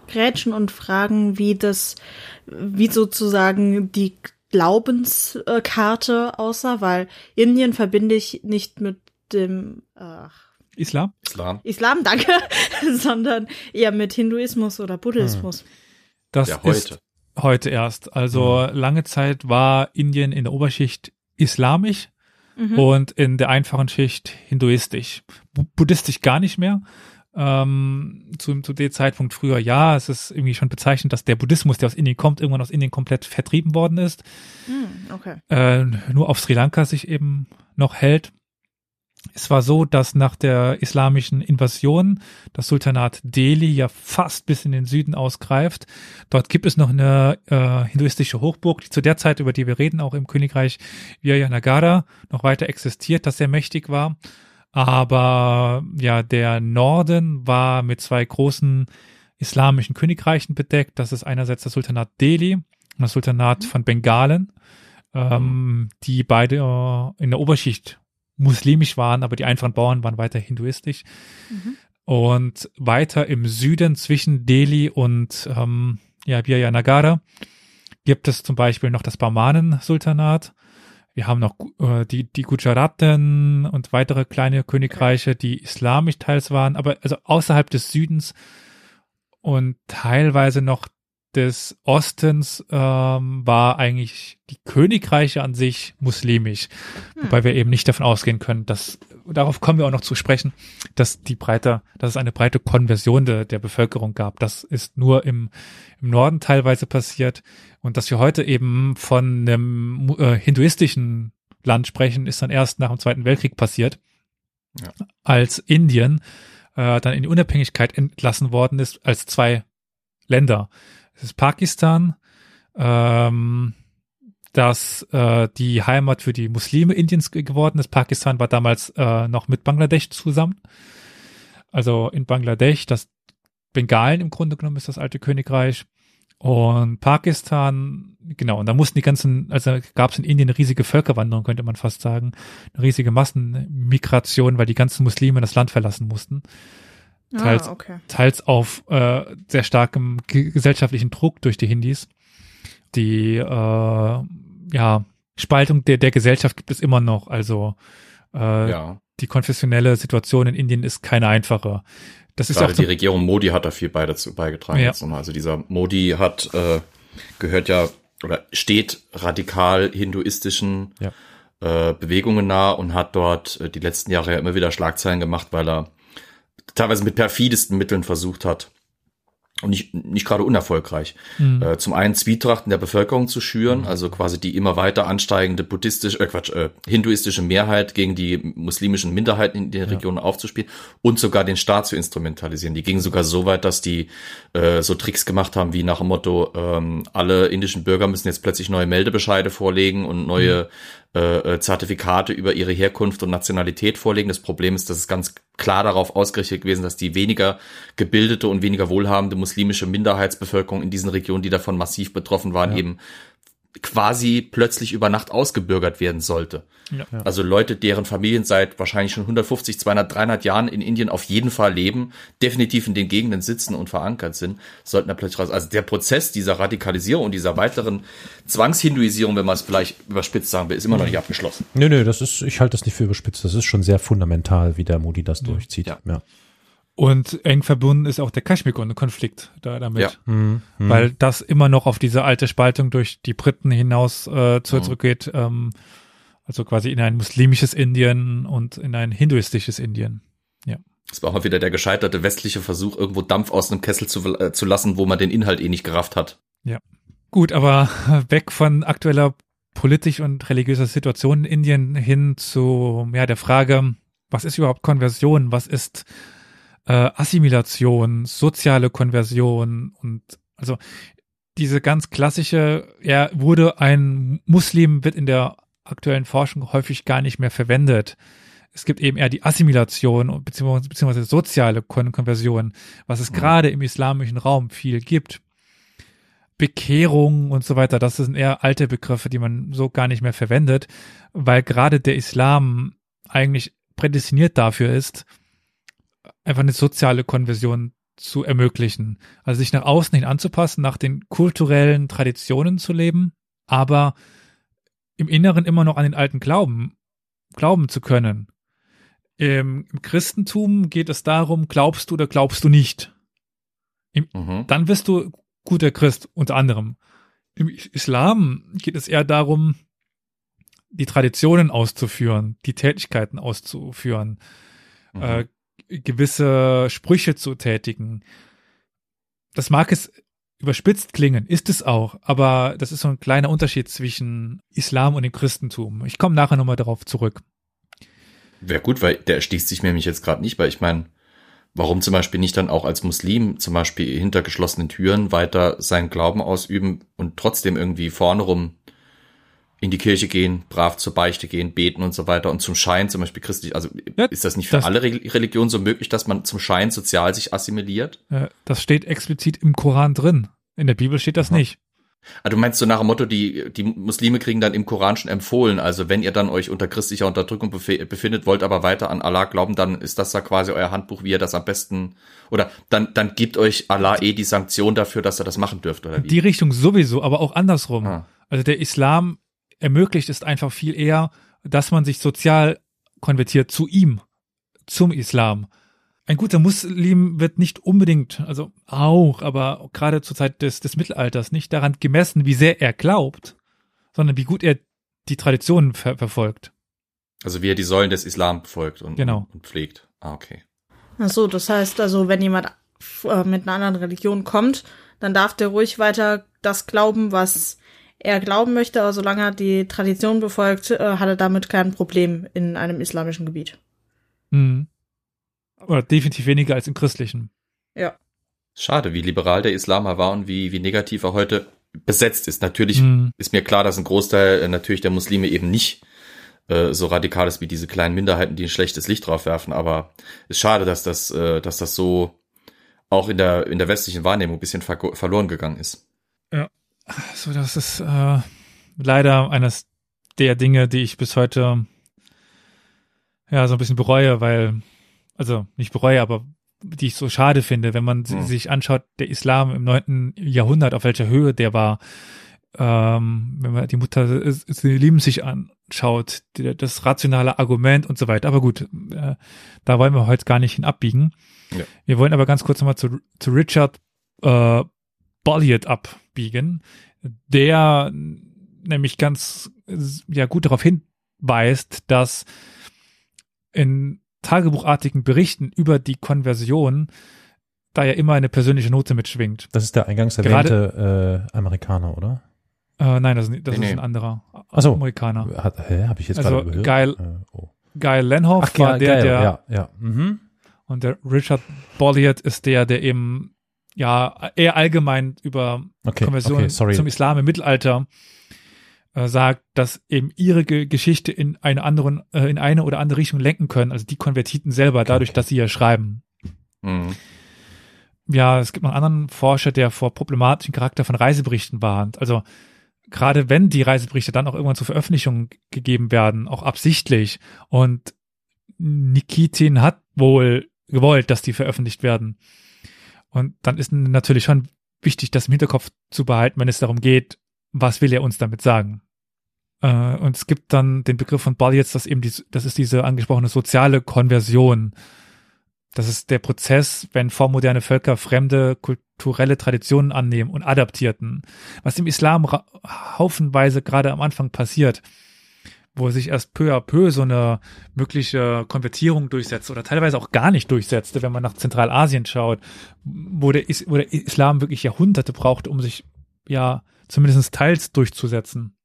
Speaker 5: eingrätschen und fragen, wie das, wie sozusagen die Glaubenskarte aussah? Weil Indien verbinde ich nicht mit dem ach,
Speaker 2: Islam?
Speaker 4: Islam.
Speaker 5: Islam, danke, sondern eher mit Hinduismus oder Buddhismus.
Speaker 2: Das
Speaker 4: Ja,
Speaker 2: ist
Speaker 4: heute.
Speaker 2: heute erst. Also lange Zeit war Indien in der Oberschicht islamisch
Speaker 5: Mhm.
Speaker 2: und in der einfachen Schicht hinduistisch. Bu buddhistisch gar nicht mehr. Ähm, zu, zu dem Zeitpunkt früher ja, es ist irgendwie schon bezeichnend, dass der Buddhismus, der aus Indien kommt, irgendwann aus Indien komplett vertrieben worden ist.
Speaker 5: Hm, okay.
Speaker 2: äh, nur auf Sri Lanka sich eben noch hält. Es war so, dass nach der islamischen Invasion das Sultanat Delhi ja fast bis in den Süden ausgreift. Dort gibt es noch eine äh, hinduistische Hochburg, die zu der Zeit, über die wir reden, auch im Königreich Vijayanagara noch weiter existiert, das sehr mächtig war. Aber ja, der Norden war mit zwei großen islamischen Königreichen bedeckt. Das ist einerseits das Sultanat Delhi und das Sultanat von Bengalen, ähm, die beide äh, in der Oberschicht muslimisch waren, aber die einfachen Bauern waren weiter hinduistisch.
Speaker 5: Mhm.
Speaker 2: Und weiter im Süden zwischen Delhi und ähm, ja, Vijayanagara gibt es zum Beispiel noch das Barmanen-Sultanat. Wir haben noch äh, die, die Gujaraten und weitere kleine Königreiche, die islamisch teils waren, aber also außerhalb des Südens und teilweise noch des Ostens ähm, war eigentlich die Königreiche an sich muslimisch,
Speaker 5: Hm.
Speaker 2: wobei wir eben nicht davon ausgehen können, dass darauf kommen wir auch noch zu sprechen, dass die breite, dass es eine breite Konversion de, der Bevölkerung gab. Das ist nur im, im Norden teilweise passiert und dass wir heute eben von einem äh, hinduistischen Land sprechen, ist dann erst nach dem Zweiten Weltkrieg passiert,
Speaker 4: Ja.
Speaker 2: als Indien äh, dann in die Unabhängigkeit entlassen worden ist als zwei Länder. Es ist Pakistan, ähm, das äh, die Heimat für die Muslime Indiens ge- geworden ist. Pakistan war damals äh, noch mit Bangladesch zusammen. Also in Bangladesch, das Bengalen im Grunde genommen ist das alte Königreich. Und Pakistan, genau, und da mussten die ganzen, also gab es in Indien eine riesige Völkerwanderung, könnte man fast sagen, eine riesige Massenmigration, weil die ganzen Muslime das Land verlassen mussten. Teils,
Speaker 5: ah, okay.
Speaker 2: teils auf äh, sehr starkem ge- gesellschaftlichen Druck durch die Hindis. Die äh, ja, Spaltung der, der Gesellschaft gibt es immer noch. Also äh,
Speaker 4: Ja.
Speaker 2: die konfessionelle Situation in Indien ist keine einfache. Das ist auch
Speaker 4: die Regierung Modi hat da viel bei dazu beigetragen.
Speaker 2: Ja.
Speaker 4: Jetzt. Also dieser Modi hat äh, gehört ja oder steht radikal hinduistischen
Speaker 2: Ja.
Speaker 4: äh, Bewegungen nahe und hat dort äh, die letzten Jahre ja immer wieder Schlagzeilen gemacht, weil er teilweise mit perfidesten Mitteln versucht hat und nicht, nicht gerade unerfolgreich.
Speaker 2: Mhm.
Speaker 4: Äh, zum einen Zwietracht in der Bevölkerung zu schüren, also quasi die immer weiter ansteigende buddhistische, äh Quatsch, äh, hinduistische Mehrheit gegen die muslimischen Minderheiten in den Regionen aufzuspielen und sogar den Staat zu instrumentalisieren. Die gingen sogar so weit, dass die äh, so Tricks gemacht haben, wie nach dem Motto, ähm, alle indischen Bürger müssen jetzt plötzlich neue Meldebescheide vorlegen und neue äh, äh, Zertifikate über ihre Herkunft und Nationalität vorlegen. Das Problem ist, dass es ganz klar darauf ausgerichtet gewesen, dass die weniger gebildete und weniger wohlhabende muslimische Minderheitsbevölkerung in diesen Regionen, die davon massiv betroffen waren,
Speaker 2: Ja.
Speaker 4: eben quasi plötzlich über Nacht ausgebürgert werden sollte.
Speaker 2: Ja.
Speaker 4: Also Leute, deren Familien seit wahrscheinlich schon 150, 200, 300 Jahren in Indien auf jeden Fall leben, definitiv in den Gegenden sitzen und verankert sind, sollten da plötzlich raus. Also der Prozess dieser Radikalisierung und dieser weiteren Zwangshinduisierung, wenn man es vielleicht überspitzt sagen will, ist immer noch nicht abgeschlossen.
Speaker 1: Nö, nö, das ist, ich halte das nicht für überspitzt. Das ist schon sehr fundamental, wie der Modi das durchzieht.
Speaker 4: Ja.
Speaker 1: ja.
Speaker 2: Und eng verbunden ist auch der Kaschmir-Konflikt da damit.
Speaker 4: Ja.
Speaker 1: Mhm. Mhm.
Speaker 2: Weil das immer noch auf diese alte Spaltung durch die Briten hinaus äh, zu-
Speaker 4: Mhm.
Speaker 2: zurückgeht. Ähm, also quasi in ein muslimisches Indien und in ein hinduistisches Indien.
Speaker 4: Das war auch mal wieder der gescheiterte westliche Versuch, irgendwo Dampf aus einem Kessel zu, äh, zu lassen, wo man den Inhalt eh nicht gerafft hat.
Speaker 2: Gut, aber weg von aktueller politisch und religiöser Situation in Indien hin zu ja der Frage, was ist überhaupt Konversion, was ist äh, Assimilation, soziale Konversion und also diese ganz klassische, ja, wurde ein Muslim, wird in der aktuellen Forschung häufig gar nicht mehr verwendet. Es gibt eben eher die Assimilation beziehungsweise, beziehungsweise soziale Kon Konversion, was es
Speaker 4: Mhm.
Speaker 2: gerade im islamischen Raum viel gibt. Bekehrung und so weiter, das sind eher alte Begriffe, die man so gar nicht mehr verwendet, weil gerade der Islam eigentlich prädestiniert dafür ist, einfach eine soziale Konversion zu ermöglichen. Also sich nach außen hin anzupassen, nach den kulturellen Traditionen zu leben, aber im Inneren immer noch an den alten Glauben glauben zu können. Im, Im Christentum geht es darum, glaubst du oder glaubst du nicht.
Speaker 4: Mhm.
Speaker 2: Dann wirst du guter Christ, unter anderem. Im Islam geht es eher darum, die Traditionen auszuführen, die Tätigkeiten auszuführen,
Speaker 4: Mhm.
Speaker 2: äh, gewisse Sprüche zu tätigen. Das mag es überspitzt klingen, ist es auch, aber das ist so ein kleiner Unterschied zwischen Islam und dem Christentum. Ich komme nachher nochmal darauf zurück.
Speaker 4: Wäre gut, weil der erschließt sich mir nämlich jetzt gerade nicht, weil ich meine, warum zum Beispiel nicht dann auch als Muslim zum Beispiel hinter geschlossenen Türen weiter seinen Glauben ausüben und trotzdem irgendwie vorne rum in die Kirche gehen, brav zur Beichte gehen, beten und so weiter und zum Schein zum Beispiel christlich, also
Speaker 2: Ja,
Speaker 4: ist das nicht für
Speaker 2: das-
Speaker 4: alle Re Religionen so möglich, dass man zum Schein sozial sich assimiliert?
Speaker 2: Äh, Das steht explizit im Koran drin. In der Bibel steht das
Speaker 4: Aha.
Speaker 2: nicht.
Speaker 4: Ah, du meinst so nach dem Motto, die, die Muslime kriegen dann im Koran schon empfohlen, also wenn ihr dann euch unter christlicher Unterdrückung befindet, wollt aber weiter an Allah glauben, dann ist das da quasi euer Handbuch, wie ihr das am besten, oder dann, dann gibt euch Allah eh die Sanktion dafür, dass ihr das machen dürft, oder wie?
Speaker 2: Die Richtung sowieso, aber auch andersrum.
Speaker 4: Ah.
Speaker 2: Also der Islam ermöglicht es einfach viel eher, dass man sich sozial konvertiert zu ihm, zum Islam. Ein guter Muslim wird nicht unbedingt, also auch, aber gerade zur Zeit des, des Mittelalters nicht daran gemessen, wie sehr er glaubt, sondern wie gut er die Traditionen ver verfolgt.
Speaker 4: Also wie er die Säulen des Islam befolgt und,
Speaker 2: Genau.
Speaker 4: und pflegt. Ah, okay.
Speaker 5: Ach so, das heißt also, wenn jemand äh, mit einer anderen Religion kommt, dann darf der ruhig weiter das glauben, was er glauben möchte, aber solange er die Tradition befolgt, äh, hat er damit kein Problem in einem islamischen Gebiet.
Speaker 2: Mhm. Oder definitiv weniger als im christlichen.
Speaker 5: Ja.
Speaker 4: Schade, wie liberal der Islam war und wie, wie negativ er heute besetzt ist. Natürlich
Speaker 2: Mhm.
Speaker 4: ist mir klar, dass ein Großteil äh, natürlich der Muslime eben nicht äh, so radikal ist wie diese kleinen Minderheiten, die ein schlechtes Licht drauf werfen. Aber ist schade, dass das, äh, dass das so auch in der, in der westlichen Wahrnehmung ein bisschen ver verloren gegangen ist.
Speaker 2: Ja, so das ist äh, leider eines der Dinge, die ich bis heute ja so ein bisschen bereue, weil also nicht bereue, aber die ich so schade finde, wenn man
Speaker 4: Hm.
Speaker 2: sich anschaut, der Islam im neunten Jahrhundert, auf welcher Höhe der war, ähm, wenn man die Mutter sie lieben sich anschaut, die, das rationale Argument und so weiter. Aber gut, äh, da wollen wir heute gar nicht hin abbiegen.
Speaker 4: Ja.
Speaker 2: Wir wollen aber ganz kurz nochmal zu, zu Richard äh, Bolliot abbiegen, der nämlich ganz ja gut darauf hinweist, dass in tagebuchartigen Berichten über die Konversion da ja immer eine persönliche Note mitschwingt.
Speaker 1: Das ist der eingangs erwähnte äh, Amerikaner, oder?
Speaker 2: Äh, nein, das, ist- das
Speaker 4: Nee,
Speaker 2: ist
Speaker 4: nee.
Speaker 2: ein anderer
Speaker 1: Ach so.
Speaker 2: Amerikaner.
Speaker 1: Hat, hä, habe ich jetzt
Speaker 2: Also,
Speaker 1: gerade
Speaker 2: geil.
Speaker 1: Äh, oh.
Speaker 2: Guy Lenhoff
Speaker 1: Ach,
Speaker 2: war der,
Speaker 1: geil,
Speaker 2: der
Speaker 1: ja, ja. Mhm.
Speaker 2: und der Richard Bolliot ist der, der eben ja eher allgemein über
Speaker 1: Okay,
Speaker 2: Konversion
Speaker 1: okay,
Speaker 2: zum Islam im Mittelalter äh, sagt, dass eben ihre Ge Geschichte in eine anderen, äh, in eine oder andere Richtung lenken können, also die Konvertiten selber, dadurch,
Speaker 1: okay.
Speaker 2: dass sie ja schreiben.
Speaker 4: Mhm.
Speaker 2: Ja, es gibt noch einen anderen Forscher, der vor problematischen Charakter von Reiseberichten warnt. Also gerade wenn die Reiseberichte dann auch irgendwann zur Veröffentlichung gegeben werden, auch absichtlich. Und Nikitin hat wohl gewollt, dass die veröffentlicht werden. Und dann ist natürlich schon wichtig, das im Hinterkopf zu behalten, wenn es darum geht, was will er uns damit sagen. Äh, und es gibt dann den Begriff von Ball jetzt, dass eben die, das ist diese angesprochene soziale Konversion. Das ist der Prozess, wenn vormoderne Völker fremde kulturelle Traditionen annehmen und adaptierten. Was im Islam haufenweise gerade am Anfang passiert, wo sich erst peu à peu so eine mögliche Konvertierung durchsetzt oder teilweise auch gar nicht durchsetzte, wenn man nach Zentralasien schaut, wo der, Is wo der Islam wirklich Jahrhunderte brauchte, um sich ja zumindest teils durchzusetzen.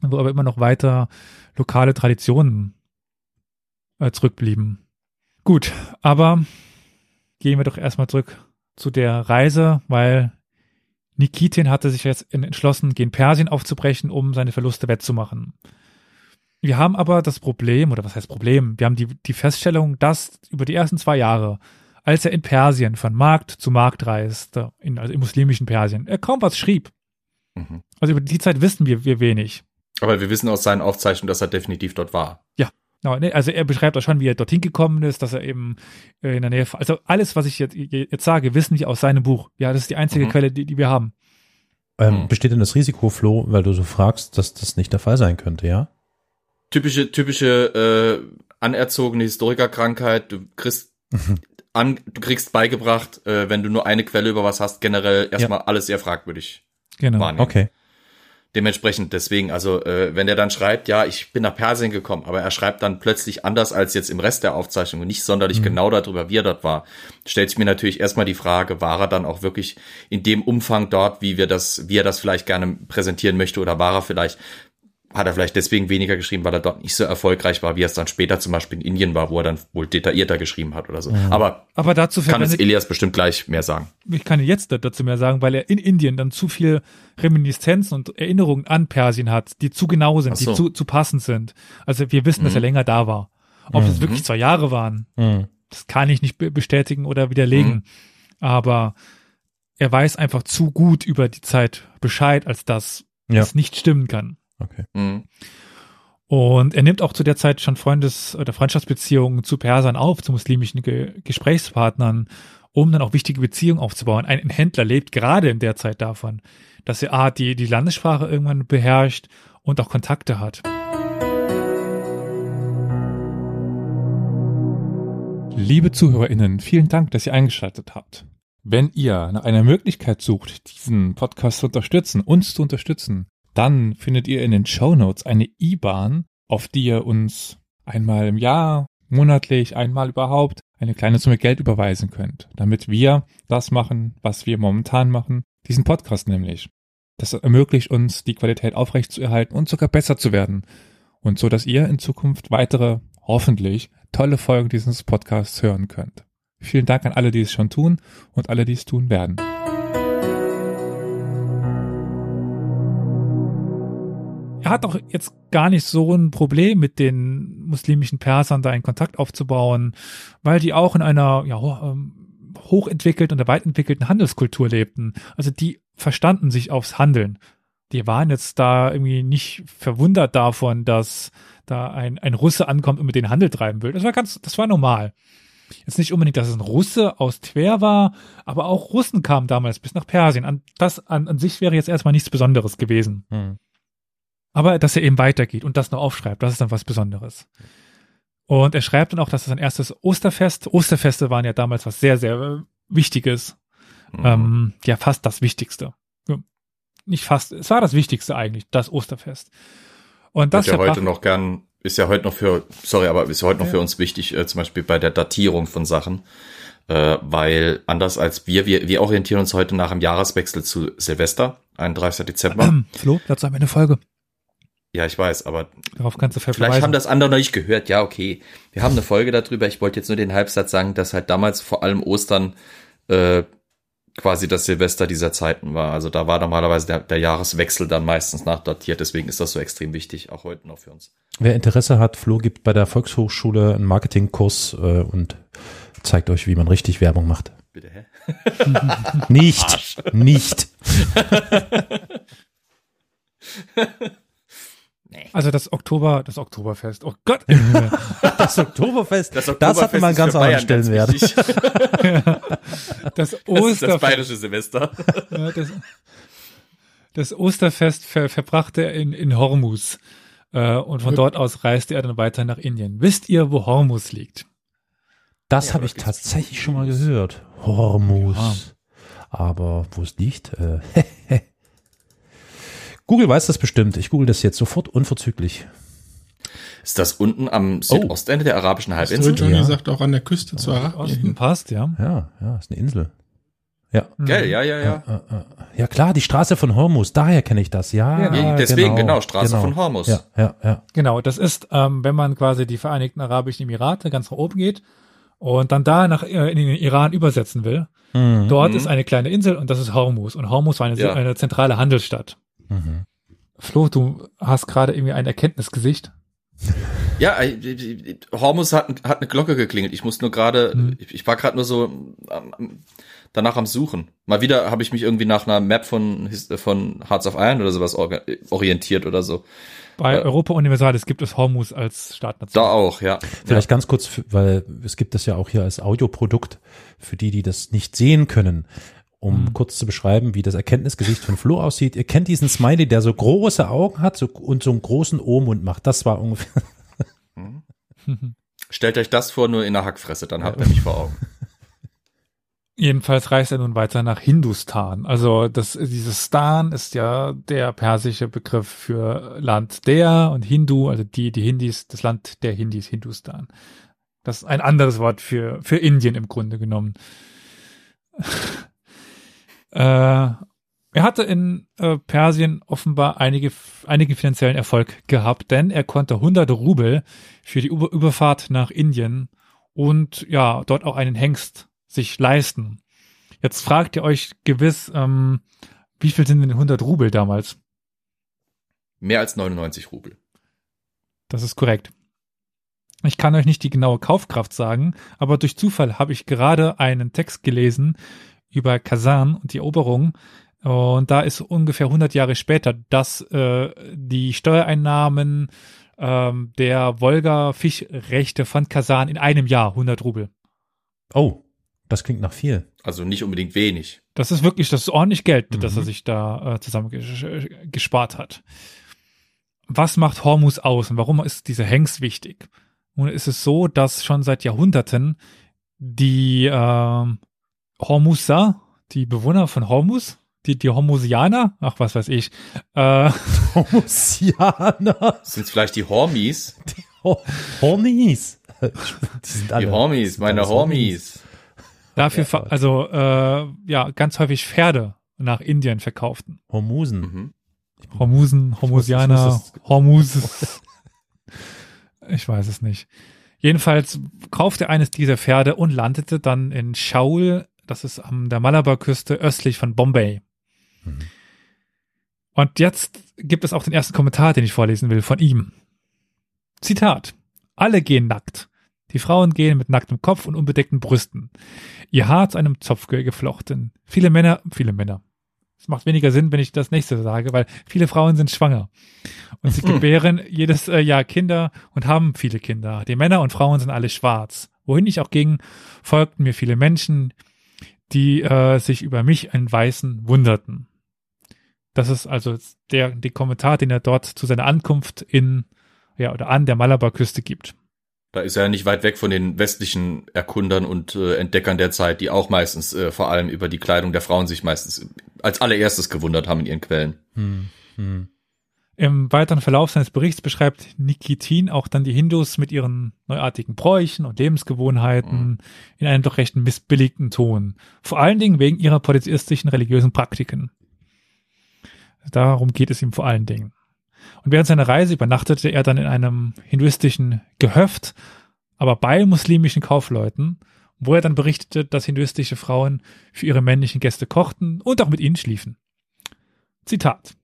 Speaker 2: Wo aber immer noch weiter lokale Traditionen äh, zurückblieben. Gut, aber gehen wir doch erstmal zurück zu der Reise, weil Nikitin hatte sich jetzt entschlossen, gen Persien aufzubrechen, um seine Verluste wettzumachen. Wir haben aber das Problem, oder was heißt Problem? Wir haben die, die Feststellung, dass über die ersten zwei Jahre, als er in Persien von Markt zu Markt reiste, in, also im muslimischen Persien, er kaum was schrieb.
Speaker 4: Mhm.
Speaker 2: Also über die Zeit wissen wir, wir wenig.
Speaker 4: Aber wir wissen aus seinen Aufzeichnungen, dass er definitiv dort war.
Speaker 2: Ja, also er beschreibt auch schon, wie er dorthin gekommen ist, dass er eben äh, in der Nähe, also alles, was ich jetzt, jetzt sage, wissen wir aus seinem Buch. Ja, das ist die einzige
Speaker 4: Mhm.
Speaker 2: Quelle, die, die wir haben.
Speaker 1: Ähm,
Speaker 4: Hm.
Speaker 1: Besteht denn das Risiko, Flo, weil du so fragst, dass das nicht der Fall sein könnte, ja?
Speaker 4: Typische, typische äh, anerzogene Historikerkrankheit. Du kriegst an, du kriegst beigebracht, äh, wenn du nur eine Quelle über was hast, generell erstmal alles sehr fragwürdig
Speaker 2: Genau.
Speaker 4: wahrnehmen.
Speaker 1: Okay.
Speaker 4: Dementsprechend deswegen, also äh, wenn er dann schreibt, ja, ich bin nach Persien gekommen, aber er schreibt dann plötzlich anders als jetzt im Rest der Aufzeichnung und nicht sonderlich genau darüber, wie er dort war, stellt sich mir natürlich erstmal die Frage, war er dann auch wirklich in dem Umfang dort, wie wir das, wie er das vielleicht gerne präsentieren möchte, oder war er vielleicht, hat er vielleicht deswegen weniger geschrieben, weil er dort nicht so erfolgreich war, wie er es dann später zum Beispiel in Indien war, wo er dann wohl detaillierter geschrieben hat oder so. Aber
Speaker 2: Aber dazu
Speaker 4: kann es Elias bestimmt gleich mehr sagen.
Speaker 2: ich kann jetzt dazu mehr sagen, weil er in Indien dann zu viel Reminiszenzen und Erinnerungen an Persien hat, die zu genau sind,
Speaker 4: so.
Speaker 2: die zu, zu passend sind. Also wir wissen, dass er länger da war. Ob es
Speaker 1: Mhm.
Speaker 2: wirklich zwei Jahre waren,
Speaker 1: Hm.
Speaker 2: das kann ich nicht be- bestätigen oder widerlegen.
Speaker 4: Mhm.
Speaker 2: Aber er weiß einfach zu gut über die Zeit Bescheid, als dass
Speaker 1: Ja.
Speaker 2: es nicht stimmen kann.
Speaker 1: Okay.
Speaker 4: Mhm.
Speaker 2: Und er nimmt auch zu der Zeit schon Freundes- oder Freundschaftsbeziehungen zu Persern auf, zu muslimischen Ge Gesprächspartnern, um dann auch wichtige Beziehungen aufzubauen. Ein Händler lebt gerade in der Zeit davon, dass er A, die, die Landessprache irgendwann beherrscht und auch Kontakte hat. Liebe ZuhörerInnen, vielen Dank, dass ihr eingeschaltet habt. Wenn ihr nach einer Möglichkeit sucht, diesen Podcast zu unterstützen, uns zu unterstützen, dann findet ihr in den Show Notes eine IBAN, auf die ihr uns einmal im Jahr, monatlich, einmal überhaupt eine kleine Summe Geld überweisen könnt, damit wir das machen, was wir momentan machen, diesen Podcast nämlich. Das ermöglicht uns, die Qualität aufrechtzuerhalten und sogar besser zu werden. Und so, dass ihr in Zukunft weitere, hoffentlich, tolle Folgen dieses Podcasts hören könnt. Vielen Dank an alle, die es schon tun und alle, die es tun werden. Er hat auch jetzt gar nicht so ein Problem mit den muslimischen Persern da einen Kontakt aufzubauen, weil die auch in einer ja, ähm, hochentwickelten oder weit entwickelten Handelskultur lebten. Also die verstanden sich aufs Handeln. Die waren jetzt da irgendwie nicht verwundert davon, dass da ein, ein Russe ankommt und mit denen Handel treiben will. Das war ganz, das war normal. Jetzt nicht unbedingt, dass es ein Russe aus Twer war, aber auch Russen kamen damals bis nach Persien. An, das an, an sich wäre jetzt erstmal nichts Besonderes gewesen.
Speaker 1: Hm.
Speaker 2: Aber dass er eben weitergeht und das noch aufschreibt, das ist dann was Besonderes. Und er schreibt dann auch, dass es ein erstes Osterfest, Osterfeste waren ja damals was sehr, sehr äh, Wichtiges.
Speaker 4: Mhm.
Speaker 2: Ähm, ja, fast das Wichtigste. Ja, nicht fast, es war das Wichtigste eigentlich, das Osterfest. Und das
Speaker 4: Wird ja heute noch gern, ist ja heute noch für, sorry, aber ist ja heute noch für uns wichtig, äh, zum Beispiel bei der Datierung von Sachen. Äh, weil anders als wir, wir, wir orientieren uns heute nach dem Jahreswechsel zu Silvester, 31. Dezember.
Speaker 2: Flo, dazu haben wir eine Folge.
Speaker 4: Ja, ich weiß, aber
Speaker 2: Darauf kannst du
Speaker 4: Vielleicht
Speaker 2: verweisen.
Speaker 4: haben das andere noch nicht gehört. Ja, okay. Wir haben eine Folge darüber. Ich wollte jetzt nur den Halbsatz sagen, dass halt damals vor allem Ostern äh, quasi das Silvester dieser Zeiten war. Also da war normalerweise der, der Jahreswechsel dann meistens nachdatiert. Deswegen ist das so extrem wichtig, auch heute noch für uns.
Speaker 1: Wer Interesse hat, Flo gibt bei der Volkshochschule einen Marketingkurs äh, und zeigt euch, wie man richtig Werbung macht.
Speaker 4: Bitte, hä?
Speaker 1: Nicht, nicht.
Speaker 2: Also das Oktober, das Oktoberfest. Oh Gott. im Himmel.
Speaker 1: Das Oktoberfest, das,
Speaker 4: Oktoberfest
Speaker 1: hat mal einen ganz anderen Stellenwert.
Speaker 2: Das
Speaker 4: Das ist das
Speaker 2: Osterfest.
Speaker 4: bayerische Silvester.
Speaker 2: Ja, das, das Osterfest ver, verbrachte er in, in Hormuz. Äh, und von dort aus reiste er dann weiter nach Indien. Wisst ihr, wo Hormuz liegt?
Speaker 1: Das
Speaker 4: Ja,
Speaker 1: habe ich tatsächlich schon mal gehört. Hormus. Aber wo es liegt? Äh, Google weiß das bestimmt. Ich google das jetzt sofort unverzüglich.
Speaker 4: Ist das unten am Südostende der arabischen Halbinsel?
Speaker 3: Johnny
Speaker 1: Ja.
Speaker 3: sagt auch an der Küste zu
Speaker 2: Osten
Speaker 3: Arabien.
Speaker 2: passt, ja.
Speaker 1: Ja, ja, ist eine Insel. Ja.
Speaker 4: Gell, ja, ja, ja.
Speaker 1: Äh, äh, ja klar, die Straße von Hormus, daher kenne ich das. Ja,
Speaker 2: Ja,
Speaker 4: deswegen, genau, Straße von Hormus.
Speaker 1: Ja, ja, ja.
Speaker 2: Genau, das ist, ähm, wenn man quasi die Vereinigten Arabischen Emirate ganz nach oben geht und dann da nach äh, in den Iran übersetzen will.
Speaker 1: Mhm.
Speaker 2: Dort ist eine kleine Insel und das ist Hormuz. Und Hormuz war eine,
Speaker 4: Ja.
Speaker 2: eine zentrale Handelsstadt.
Speaker 1: Mhm.
Speaker 2: Flo, du hast gerade irgendwie ein Erkenntnisgesicht.
Speaker 4: Ja, äh, äh, Hormus hat, hat eine Glocke geklingelt. Ich muss nur gerade,
Speaker 2: Hm.
Speaker 4: ich, ich war gerade nur so ähm, danach am Suchen. Mal wieder habe ich mich irgendwie nach einer Map von von Hearts of Iron oder sowas orientiert oder so.
Speaker 2: Bei
Speaker 4: Ja.
Speaker 2: Europa Universalis gibt es Hormuz als Staatnation.
Speaker 4: Da auch, ja.
Speaker 1: Vielleicht ganz kurz, weil es gibt das ja auch hier als Audioprodukt für die, die das nicht sehen können, um kurz zu beschreiben, wie das Erkenntnisgesicht von Flo aussieht. Ihr kennt diesen Smiley, der so große Augen hat so, und so einen großen O-Mund macht. Das war ungefähr.
Speaker 4: Stellt euch das vor, nur in der Hackfresse, dann habt ihr mich vor Augen.
Speaker 2: Jedenfalls reist er nun weiter nach Hindustan. Also das, dieses Stan ist ja der persische Begriff für Land der und Hindu, also die, die Hindis, das Land der Hindis, Hindustan. Das ist ein anderes Wort für, für Indien im Grunde genommen. äh, er hatte in äh, Persien offenbar einige, einige finanziellen Erfolg gehabt, denn er konnte hunderte Rubel für die Über Überfahrt nach Indien und ja, dort auch einen Hengst sich leisten. Jetzt fragt ihr euch gewiss, ähm, wie viel sind denn 100 Rubel damals?
Speaker 4: Mehr als 99 Rubel.
Speaker 2: Das ist korrekt. Ich kann euch nicht die genaue Kaufkraft sagen, aber durch Zufall habe ich gerade einen Text gelesen über Kasan und die Eroberung. Und da ist ungefähr 100 Jahre später, dass äh, die Steuereinnahmen ähm, der Wolga-Fischrechte von Kasan in einem Jahr 100 Rubel.
Speaker 1: Oh, das klingt nach viel.
Speaker 4: Also nicht unbedingt wenig.
Speaker 2: Das ist wirklich, das ist ordentlich Geld, das
Speaker 1: Mhm.
Speaker 2: er sich da äh, zusammen ges- gespart hat. Was macht Hormus aus und warum ist dieser Hengst wichtig? Nun ist es so, dass schon seit Jahrhunderten die ähm, Hormuser, die Bewohner von Hormus, die, die Hormusianer, ach was weiß ich, äh,
Speaker 1: Hormusianer.
Speaker 4: Sind es vielleicht die Hormies?
Speaker 1: Ho- Hornies. Die sind
Speaker 4: Die
Speaker 1: alle.
Speaker 4: Hormies, meine
Speaker 1: alles
Speaker 4: Hormies.
Speaker 2: dafür,
Speaker 1: Ja,
Speaker 2: also äh, ja, ganz häufig Pferde nach Indien verkauften.
Speaker 1: Hormusen.
Speaker 4: Mhm.
Speaker 2: Hormusen, Hormusianer, Hormus. Ich weiß es nicht. Jedenfalls kaufte er eines dieser Pferde und landete dann in Shaul, das ist an der Malabar-Küste östlich von Bombay.
Speaker 1: Mhm.
Speaker 2: Und jetzt gibt es auch den ersten Kommentar, den ich vorlesen will, von ihm. Zitat. Alle gehen nackt. Die Frauen gehen mit nacktem Kopf und unbedeckten Brüsten. Ihr Haar zu einem Zopf ge- geflochten. Viele Männer, viele Männer. Es macht weniger Sinn, wenn ich das nächste sage, weil viele Frauen sind schwanger. Und sie gebären jedes äh, Jahr Kinder und haben viele Kinder. Die Männer und Frauen sind alle schwarz. Wohin ich auch ging, folgten mir viele Menschen, die äh, sich über mich, einen Weißen, wunderten. Das ist also der, der Kommentar, den er dort zu seiner Ankunft in, ja, oder an der Malabarküste gibt.
Speaker 4: Da ist er ja nicht weit weg von den westlichen Erkundern und äh, Entdeckern der Zeit, die auch meistens äh, vor allem über die Kleidung der Frauen sich meistens als allererstes gewundert haben in ihren Quellen. Hm, hm.
Speaker 2: Im weiteren Verlauf seines Berichts beschreibt Nikitin auch dann die Hindus mit ihren neuartigen Bräuchen und Lebensgewohnheiten mhm. in einem doch recht missbilligten Ton. Vor allen Dingen wegen ihrer polytheistischen religiösen Praktiken. Darum geht es ihm vor allen Dingen. Und während seiner Reise übernachtete er dann in einem hinduistischen Gehöft, aber bei muslimischen Kaufleuten, wo er dann berichtete, dass hinduistische Frauen für ihre männlichen Gäste kochten und auch mit ihnen schliefen. Zitat.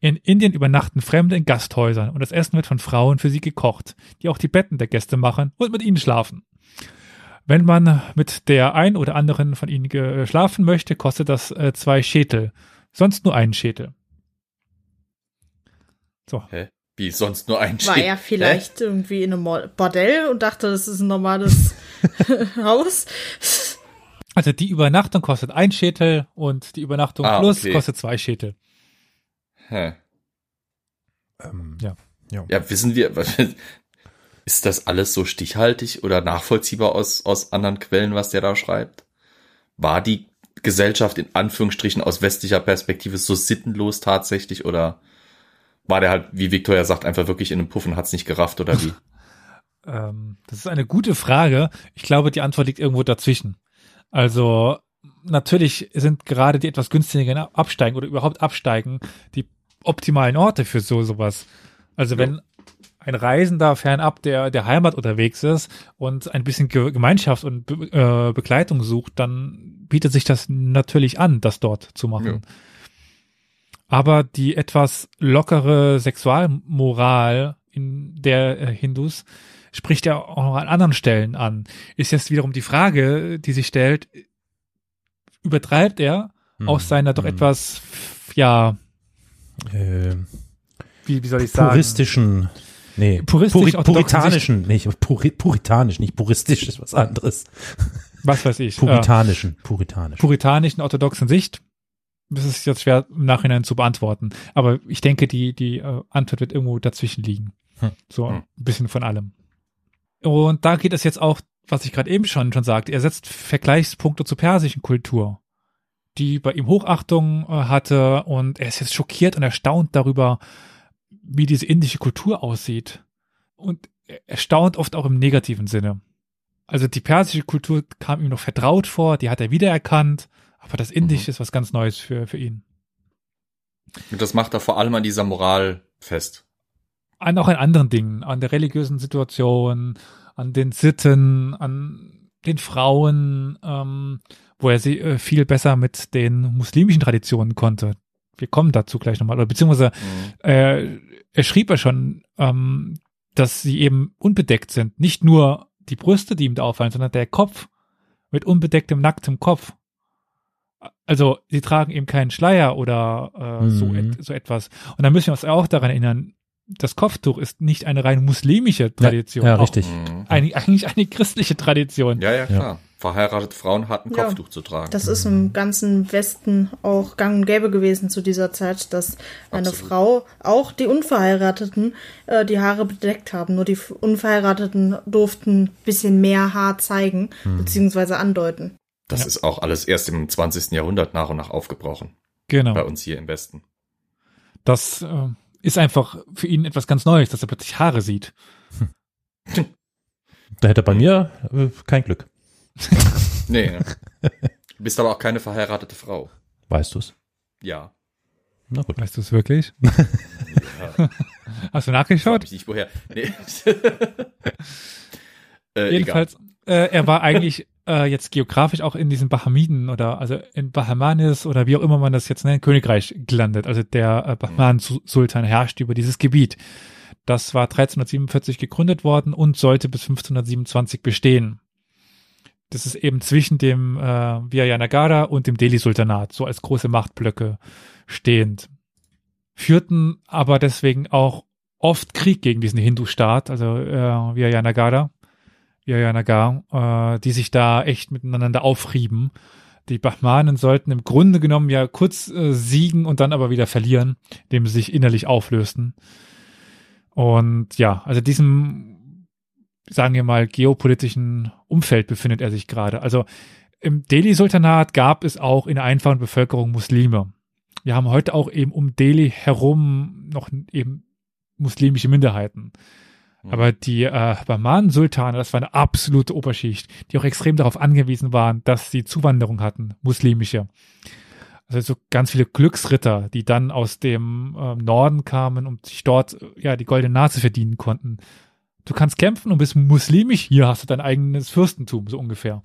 Speaker 2: In Indien übernachten Fremde in Gasthäusern und das Essen wird von Frauen für sie gekocht, die auch die Betten der Gäste machen und mit ihnen schlafen. Wenn man mit der ein oder anderen von ihnen schlafen möchte, kostet das äh, zwei Schätel, sonst nur einen Schätel.
Speaker 4: So. Hä? Wie sonst nur ein
Speaker 5: War er vielleicht Hä? irgendwie in einem Bordell und dachte, das ist ein normales Haus?
Speaker 2: Also die Übernachtung kostet ein Schätel und die Übernachtung ah, plus okay. kostet zwei Schätel.
Speaker 4: Hä? Ähm, ja. ja. Ja, wissen wir, ist das alles so stichhaltig oder nachvollziehbar aus, aus anderen Quellen, was der da schreibt? War die Gesellschaft in Anführungsstrichen aus westlicher Perspektive so sittenlos tatsächlich oder war der halt, wie Victoria sagt, einfach wirklich in einem Puff und hat es nicht gerafft oder wie?
Speaker 2: ähm, das ist eine gute Frage. Ich glaube, die Antwort liegt irgendwo dazwischen. Also natürlich sind gerade die etwas günstigeren Absteigen oder überhaupt Absteigen die optimalen Orte für so sowas. Also wenn ja. ein Reisender fernab der, der Heimat unterwegs ist und ein bisschen Gemeinschaft und Be äh, Begleitung sucht, dann bietet sich das natürlich an, das dort zu machen. Ja. Aber die etwas lockere Sexualmoral in der äh, Hindus spricht er auch noch an anderen Stellen an. Ist jetzt wiederum die Frage, die sich stellt, übertreibt er hm. aus seiner doch hm. etwas, ja,
Speaker 1: äh, wie, wie soll ich sagen? Puristischen, nee,
Speaker 2: puristisch Puri
Speaker 1: puritanischen, nee, puri puritanisch, nicht puristisch ist was anderes.
Speaker 2: Was weiß ich.
Speaker 1: Puritanischen, äh, puritanischen.
Speaker 2: Puritanischen orthodoxen Sicht das ist jetzt schwer im Nachhinein zu beantworten. Aber ich denke, die, die äh, Antwort wird irgendwo dazwischen liegen. Hm. So ein bisschen von allem. Und da geht es jetzt auch, was ich gerade eben schon, schon sagte, er setzt Vergleichspunkte zur persischen Kultur, die bei ihm Hochachtung äh, hatte und er ist jetzt schockiert und erstaunt darüber, wie diese indische Kultur aussieht. Und er staunt oft auch im negativen Sinne. Also die persische Kultur kam ihm noch vertraut vor, die hat er wiedererkannt aber das Indische mhm. ist was ganz Neues für, für ihn.
Speaker 4: Und das macht er vor allem an dieser Moral fest.
Speaker 2: An auch an anderen Dingen, an der religiösen Situation, an den Sitten, an den Frauen, ähm, wo er sie äh, viel besser mit den muslimischen Traditionen konnte. Wir kommen dazu gleich nochmal. Oder beziehungsweise mhm. äh, er schrieb ja schon, ähm, dass sie eben unbedeckt sind. Nicht nur die Brüste, die ihm da auffallen, sondern der Kopf mit unbedecktem, nacktem Kopf also sie tragen eben keinen Schleier oder äh, mhm. so, et, so etwas. Und dann müssen wir uns auch daran erinnern, das Kopftuch ist nicht eine rein muslimische Tradition.
Speaker 1: Ja, ja richtig.
Speaker 2: Mhm. Eine, eigentlich eine christliche Tradition.
Speaker 4: Ja, ja, klar. Ja. Verheiratete Frauen hatten ja, Kopftuch zu tragen.
Speaker 5: Das ist im ganzen Westen auch gang und gäbe gewesen zu dieser Zeit, dass eine Absolut. Frau, auch die Unverheirateten, äh, die Haare bedeckt haben. Nur die Unverheirateten durften ein bisschen mehr Haar zeigen, mhm. beziehungsweise andeuten.
Speaker 4: Das ja. ist auch alles erst im 20. Jahrhundert nach und nach aufgebrochen.
Speaker 2: Genau.
Speaker 4: Bei uns hier im Westen.
Speaker 2: Das äh, ist einfach für ihn etwas ganz Neues, dass er plötzlich Haare sieht.
Speaker 1: Hm. Da hätte er bei mir äh, kein Glück.
Speaker 4: nee. Du bist aber auch keine verheiratete Frau.
Speaker 1: Weißt du's?
Speaker 4: Ja.
Speaker 2: Na gut. Weißt du es wirklich? ja. Hast du nachgeschaut?
Speaker 4: Ich nicht woher. Nee.
Speaker 2: äh, Jedenfalls, äh, er war eigentlich äh, jetzt geografisch auch in diesen Bahamiden oder also in Bahamanis oder wie auch immer man das jetzt nennt, Königreich gelandet. Also der äh, Bahman-Sultan herrscht über dieses Gebiet. Das war 1347 gegründet worden und sollte bis 1527 bestehen. Das ist eben zwischen dem äh, Vijayanagara und dem Delhi-Sultanat, so als große Machtblöcke stehend. Führten aber deswegen auch oft Krieg gegen diesen Hindu-Staat, also äh, Vijayanagara, Vijayanagar, äh, die sich da echt miteinander aufrieben. Die Brahmanen sollten im Grunde genommen ja kurz äh, siegen und dann aber wieder verlieren, indem sie sich innerlich auflösten. Und ja, also diesem, sagen wir mal, geopolitischen Umfeld befindet er sich gerade. Also im Delhi-Sultanat gab es auch in der einfachen Bevölkerung Muslime. Wir haben heute auch eben um Delhi herum noch eben muslimische Minderheiten. Mhm. Aber die äh, Bahman-Sultane, das war eine absolute Oberschicht, die auch extrem darauf angewiesen waren, dass sie Zuwanderung hatten, muslimische. Also so ganz viele Glücksritter, die dann aus dem äh, Norden kamen und sich dort ja die goldene Nase verdienen konnten. Du kannst kämpfen und bist muslimisch, hier hast du dein eigenes Fürstentum, so ungefähr.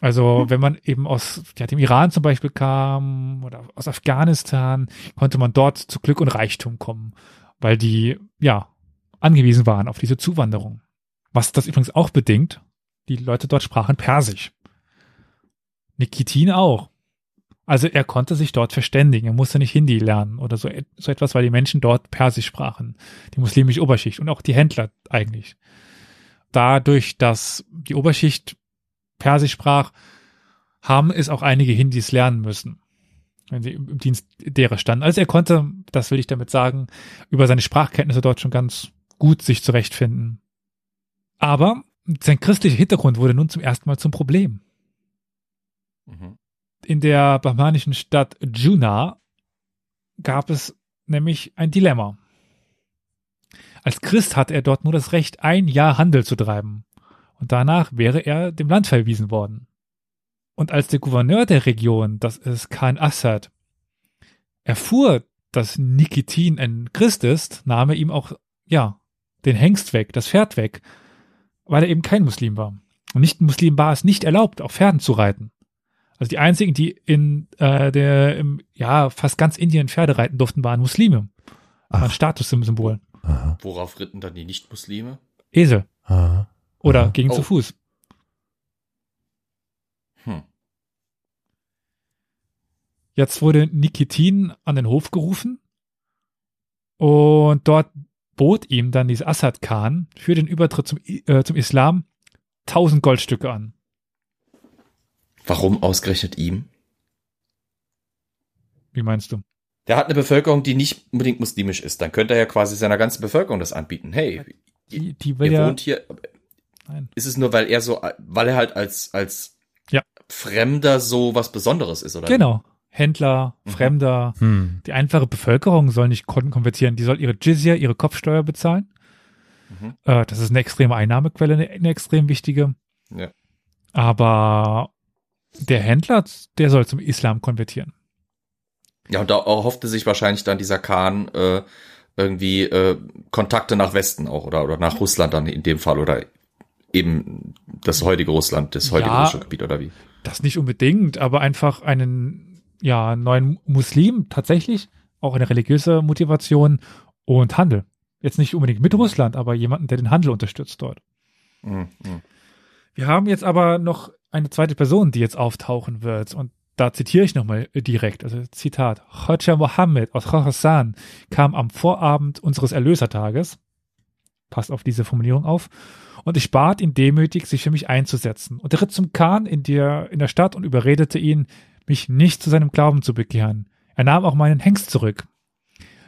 Speaker 2: Also mhm. wenn man eben aus ja, dem Iran zum Beispiel kam oder aus Afghanistan, konnte man dort zu Glück und Reichtum kommen, weil die ja angewiesen waren auf diese Zuwanderung. Was das übrigens auch bedingt, die Leute dort sprachen Persisch. Nikitin auch. Also er konnte sich dort verständigen, er musste nicht Hindi lernen oder so, so etwas, weil die Menschen dort Persisch sprachen, die muslimische Oberschicht und auch die Händler eigentlich. Dadurch, dass die Oberschicht Persisch sprach, haben es auch einige Hindis lernen müssen, wenn sie im Dienst derer standen. Also er konnte, das will ich damit sagen, über seine Sprachkenntnisse dort schon ganz gut sich zurechtfinden. Aber sein christlicher Hintergrund wurde nun zum ersten Mal zum Problem. Mhm in der brahmanischen Stadt Juna gab es nämlich ein Dilemma. Als Christ hatte er dort nur das Recht, ein Jahr Handel zu treiben. Und danach wäre er dem Land verwiesen worden. Und als der Gouverneur der Region, das ist Khan Assad, erfuhr, dass Nikitin ein Christ ist, nahm er ihm auch, ja, den Hengst weg, das Pferd weg, weil er eben kein Muslim war. Und nicht Muslim war es nicht erlaubt, auf Pferden zu reiten. Also die einzigen, die in äh, der im, ja fast ganz Indien Pferde reiten durften, waren Muslime. Ach. Ein Statussymbol.
Speaker 4: Aha. Worauf ritten dann die Nicht-Muslime?
Speaker 2: Esel. Aha. Oder Aha. gingen oh. zu Fuß. Hm. Jetzt wurde Nikitin an den Hof gerufen und dort bot ihm dann dieser Assad Khan für den Übertritt zum, äh, zum Islam tausend Goldstücke an.
Speaker 4: Warum ausgerechnet ihm?
Speaker 2: Wie meinst du?
Speaker 4: Der hat eine Bevölkerung, die nicht unbedingt muslimisch ist. Dann könnte er ja quasi seiner ganzen Bevölkerung das anbieten. Hey, die, die will ihr ja, wohnt hier. Nein. Ist es nur, weil er so, weil er halt als, als ja. Fremder so was Besonderes ist, oder?
Speaker 2: Genau. Händler, mhm. Fremder. Hm. Die einfache Bevölkerung soll nicht konvertieren. Die soll ihre Jizya, ihre Kopfsteuer bezahlen. Mhm. Äh, das ist eine extreme Einnahmequelle, eine, eine extrem wichtige. Ja. Aber der Händler, der soll zum Islam konvertieren.
Speaker 4: Ja, und da hoffte sich wahrscheinlich dann dieser Khan äh, irgendwie äh, Kontakte nach Westen auch oder, oder nach Russland dann in dem Fall oder eben das heutige Russland, das heutige ja, russische Gebiet oder wie?
Speaker 2: Das nicht unbedingt, aber einfach einen ja neuen Muslim tatsächlich auch eine religiöse Motivation und Handel. Jetzt nicht unbedingt mit Russland, aber jemanden, der den Handel unterstützt dort. Mhm. Wir haben jetzt aber noch eine zweite Person, die jetzt auftauchen wird. Und da zitiere ich nochmal direkt, also Zitat. Hoja Mohammed aus Khorasan kam am Vorabend unseres Erlösertages, passt auf diese Formulierung auf, und ich bat ihn demütig, sich für mich einzusetzen. Und er ritt zum Khan in der, in der Stadt und überredete ihn, mich nicht zu seinem Glauben zu bekehren. Er nahm auch meinen Hengst zurück.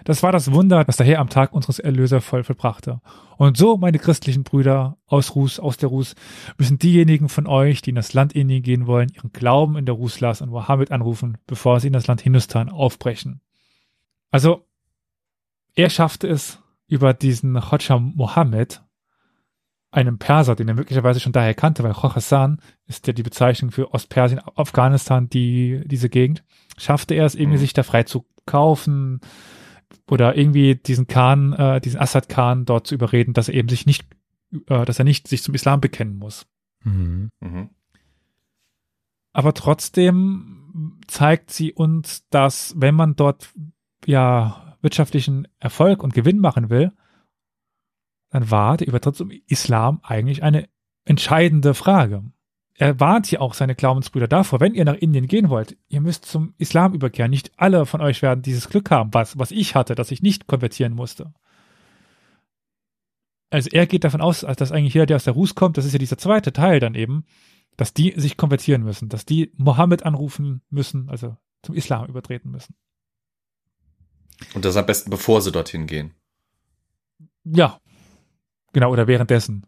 Speaker 2: Das war das Wunder, das der Herr am Tag unseres Erlöser voll vollbrachte. Und so, meine christlichen Brüder aus Rus, aus der Rus, müssen diejenigen von euch, die in das Land Indien gehen wollen, ihren Glauben in der Ruslas und Mohammed anrufen, bevor sie in das Land Hindustan aufbrechen. Also, er schaffte es über diesen Hodsha Mohammed, einem Perser, den er möglicherweise schon daher kannte, weil Khorasan ist ja die Bezeichnung für Ostpersien, Afghanistan, die, diese Gegend, schaffte er es irgendwie, mhm. sich da frei zu kaufen, oder irgendwie diesen Khan, äh, diesen Assad Khan dort zu überreden, dass er eben sich nicht, äh, dass er nicht sich zum Islam bekennen muss. Mhm. Mhm. Aber trotzdem zeigt sie uns, dass wenn man dort ja wirtschaftlichen Erfolg und Gewinn machen will, dann war der Übertritt zum Islam eigentlich eine entscheidende Frage. Er warnt hier auch seine Glaubensbrüder davor, wenn ihr nach Indien gehen wollt, ihr müsst zum Islam überkehren. Nicht alle von euch werden dieses Glück haben, was, was ich hatte, dass ich nicht konvertieren musste. Also er geht davon aus, dass eigentlich jeder, der aus der Rus kommt, das ist ja dieser zweite Teil dann eben, dass die sich konvertieren müssen, dass die Mohammed anrufen müssen, also zum Islam übertreten müssen.
Speaker 4: Und das am besten, bevor sie dorthin gehen.
Speaker 2: Ja, genau, oder währenddessen.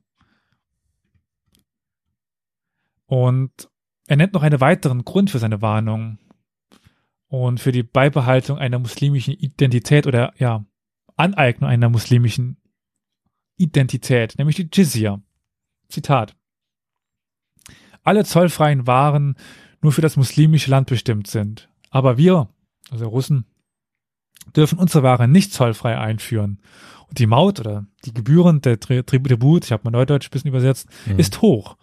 Speaker 2: Und er nennt noch einen weiteren Grund für seine Warnung und für die Beibehaltung einer muslimischen Identität oder ja, Aneignung einer muslimischen Identität, nämlich die Jizya. Zitat. Alle zollfreien Waren nur für das muslimische Land bestimmt sind. Aber wir, also Russen, dürfen unsere Waren nicht zollfrei einführen. Und die Maut oder die Gebühren der Tribut, ich habe mal Neudeutsch ein bisschen übersetzt, mhm. ist hoch.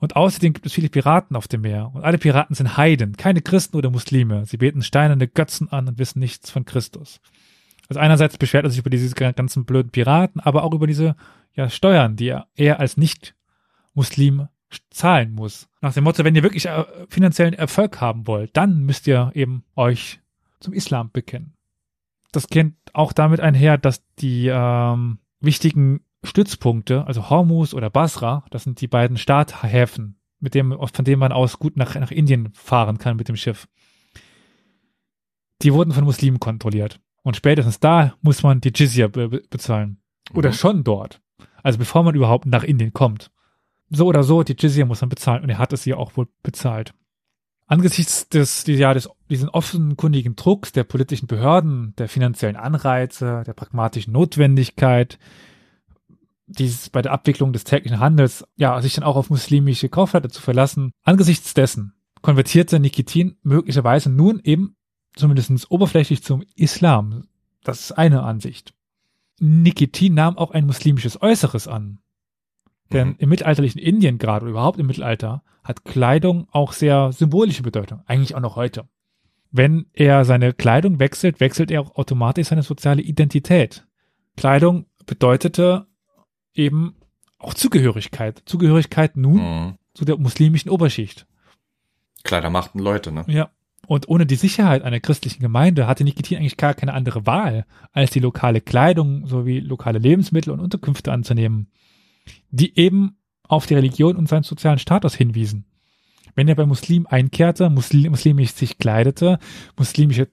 Speaker 2: Und außerdem gibt es viele Piraten auf dem Meer. Und alle Piraten sind Heiden, keine Christen oder Muslime. Sie beten steinerne Götzen an und wissen nichts von Christus. Also einerseits beschwert er sich über diese ganzen blöden Piraten, aber auch über diese ja, Steuern, die er, als Nicht-Muslim zahlen muss. Nach dem Motto, wenn ihr wirklich äh, finanziellen Erfolg haben wollt, dann müsst ihr eben euch zum Islam bekennen. Das kennt auch damit einher, dass die ähm, wichtigen Stützpunkte, also Hormuz oder Basra, das sind die beiden Starthäfen, mit dem, von denen man aus gut nach, nach Indien fahren kann mit dem Schiff. Die wurden von Muslimen kontrolliert. Und spätestens da muss man die Jizya be bezahlen. Oder mhm. schon dort. Also bevor man überhaupt nach Indien kommt. So oder so, die Jizya muss man bezahlen. Und er hat es hier auch wohl bezahlt. Angesichts des, ja, des, diesen offenkundigen Drucks der politischen Behörden, der finanziellen Anreize, der pragmatischen Notwendigkeit, dieses bei der Abwicklung des täglichen Handels, ja, sich dann auch auf muslimische Kaufleute zu verlassen. Angesichts dessen konvertierte Nikitin möglicherweise nun eben zumindest oberflächlich zum Islam. Das ist eine Ansicht. Nikitin nahm auch ein muslimisches Äußeres an. Denn mhm. im mittelalterlichen Indien gerade oder überhaupt im Mittelalter hat Kleidung auch sehr symbolische Bedeutung. Eigentlich auch noch heute. Wenn er seine Kleidung wechselt, wechselt er auch automatisch seine soziale Identität. Kleidung bedeutete eben auch Zugehörigkeit. Zugehörigkeit nun mhm. zu der muslimischen Oberschicht.
Speaker 4: Kleider machten Leute, ne?
Speaker 2: Ja. Und ohne die Sicherheit einer christlichen Gemeinde hatte Nikitin eigentlich gar keine andere Wahl, als die lokale Kleidung sowie lokale Lebensmittel und Unterkünfte anzunehmen, die eben auf die Religion und seinen sozialen Status hinwiesen. Wenn er bei Muslim einkehrte, Muslim, muslimisch sich kleidete, muslimisches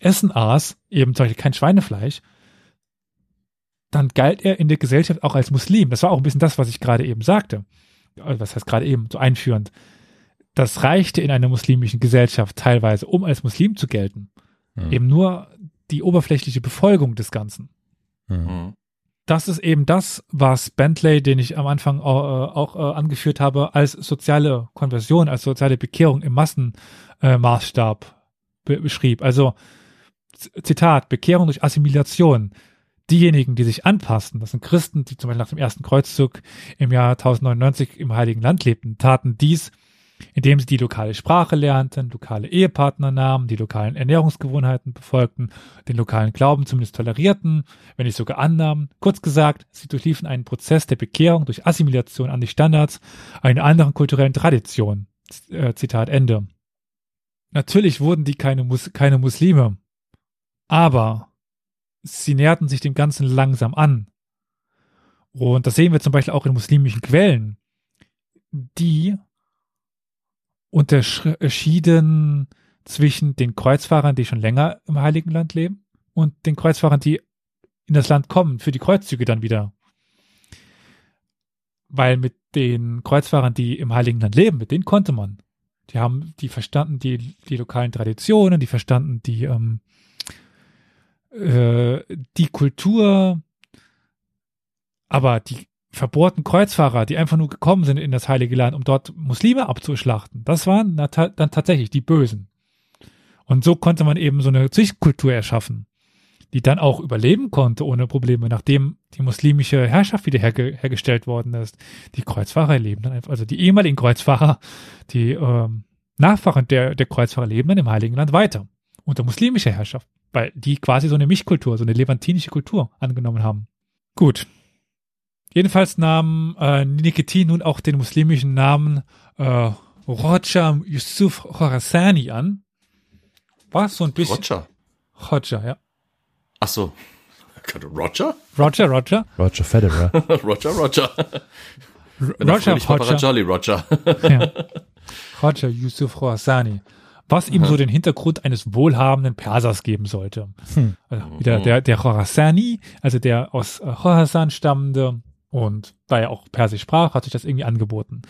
Speaker 2: Essen aß, eben zum Beispiel kein Schweinefleisch, dann galt er in der Gesellschaft auch als Muslim. Das war auch ein bisschen das, was ich gerade eben sagte. Also was heißt gerade eben, so einführend. Das reichte in einer muslimischen Gesellschaft teilweise, um als Muslim zu gelten. Mhm. Eben nur die oberflächliche Befolgung des Ganzen. Mhm. Das ist eben das, was Bentley, den ich am Anfang auch, äh, auch äh, angeführt habe, als soziale Konversion, als soziale Bekehrung im Massenmaßstab äh, beschrieb. Also Zitat, Bekehrung durch Assimilation diejenigen, die sich anpassten, das sind Christen, die zum Beispiel nach dem ersten Kreuzzug im Jahr 1099 im Heiligen Land lebten, taten dies, indem sie die lokale Sprache lernten, lokale Ehepartner nahmen, die lokalen Ernährungsgewohnheiten befolgten, den lokalen Glauben zumindest tolerierten, wenn nicht sogar annahmen. Kurz gesagt, sie durchliefen einen Prozess der Bekehrung durch Assimilation an die Standards einer anderen kulturellen Tradition. Äh, Zitat Ende. Natürlich wurden die keine, Mus keine Muslime, aber sie näherten sich dem Ganzen langsam an. Und das sehen wir zum Beispiel auch in muslimischen Quellen, die unterschieden zwischen den Kreuzfahrern, die schon länger im Heiligen Land leben, und den Kreuzfahrern, die in das Land kommen, für die Kreuzzüge dann wieder. Weil mit den Kreuzfahrern, die im Heiligen Land leben, mit denen konnte man. Die haben, die verstanden die, die lokalen Traditionen, die verstanden die, ähm, äh, die Kultur, aber die verbohrten Kreuzfahrer, die einfach nur gekommen sind in das Heilige Land, um dort Muslime abzuschlachten, das waren dann tatsächlich die Bösen. Und so konnte man eben so eine Zwischenkultur erschaffen, die dann auch überleben konnte ohne Probleme, nachdem die muslimische Herrschaft wieder herge hergestellt worden ist. Die Kreuzfahrer leben dann einfach, also die ehemaligen Kreuzfahrer, die ähm, Nachfahren der, der Kreuzfahrer leben dann im Heiligen Land weiter unter muslimischer Herrschaft weil die quasi so eine Mischkultur, so eine levantinische Kultur angenommen haben. Gut. Jedenfalls nahm äh, Nikitin nun auch den muslimischen Namen äh, Roger Yusuf Khorasani an. War so ein bisschen.
Speaker 4: Roger.
Speaker 2: Roger, ja.
Speaker 4: Ach so. Roger?
Speaker 2: Roger, Roger.
Speaker 1: Roger Federer.
Speaker 4: Roger, Roger.
Speaker 2: Roger,
Speaker 4: Roger, Roger. Jolly Roger.
Speaker 2: ja. Roger Yusuf Khorasani. Was ihm so den Hintergrund eines wohlhabenden Persers geben sollte.
Speaker 1: Hm.
Speaker 2: Also wieder der, der Khorasani, also der aus äh, Khorasan stammende und da er auch Persisch sprach, hat sich das irgendwie angeboten.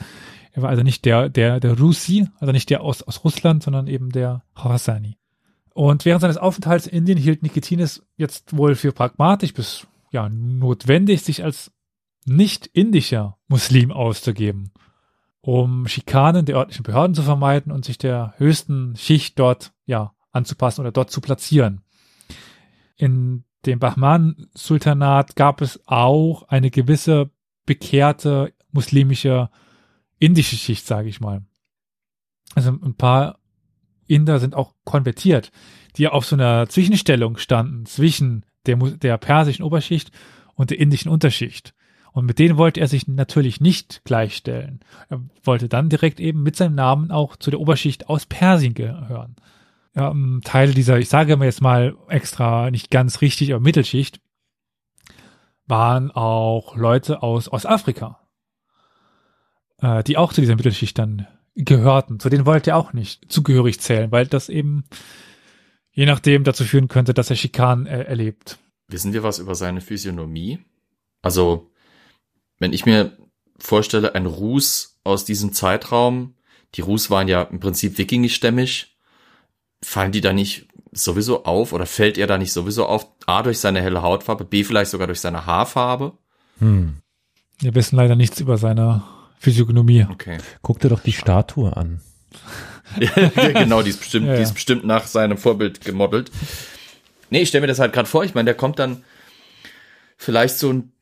Speaker 2: Er war also nicht der, der, der Rusi, also nicht der aus, aus Russland, sondern eben der Khorasani. Und während seines Aufenthalts in Indien hielt Nikitinis jetzt wohl für pragmatisch bis ja notwendig, sich als nicht indischer Muslim auszugeben, um Schikanen der örtlichen Behörden zu vermeiden und sich der höchsten Schicht dort ja anzupassen oder dort zu platzieren. In dem Bahman-Sultanat gab es auch eine gewisse bekehrte muslimische indische Schicht, sage ich mal. Also ein paar Inder sind auch konvertiert, die auf so einer Zwischenstellung standen zwischen der, der persischen Oberschicht und der indischen Unterschicht. Und mit denen wollte er sich natürlich nicht gleichstellen. Er wollte dann direkt eben mit seinem Namen auch zu der Oberschicht aus Persien gehören. Ja, Teil dieser, ich sage jetzt mal extra nicht ganz richtig, aber Mittelschicht, waren auch Leute aus Ostafrika, äh, die auch zu dieser Mittelschicht dann gehörten. Zu denen wollte er auch nicht zugehörig zählen, weil das eben je nachdem dazu führen könnte, dass er Schikanen äh, erlebt.
Speaker 4: Wissen wir was über seine Physiognomie? Also, wenn ich mir vorstelle, ein Rus aus diesem Zeitraum, die Rus waren ja im Prinzip wikingischstämmig, fallen die da nicht sowieso auf oder fällt er da nicht sowieso auf? A, durch seine helle Hautfarbe, B, vielleicht sogar durch seine Haarfarbe?
Speaker 1: Hm.
Speaker 2: Wir wissen leider nichts über seine Physiognomie.
Speaker 4: Okay.
Speaker 1: Guck dir doch die Statue an.
Speaker 4: ja, genau, die ist bestimmt,
Speaker 2: Ja, ja.
Speaker 4: die ist bestimmt nach seinem Vorbild gemodelt. Nee, ich stelle mir das halt gerade vor, ich meine, der kommt dann vielleicht so ein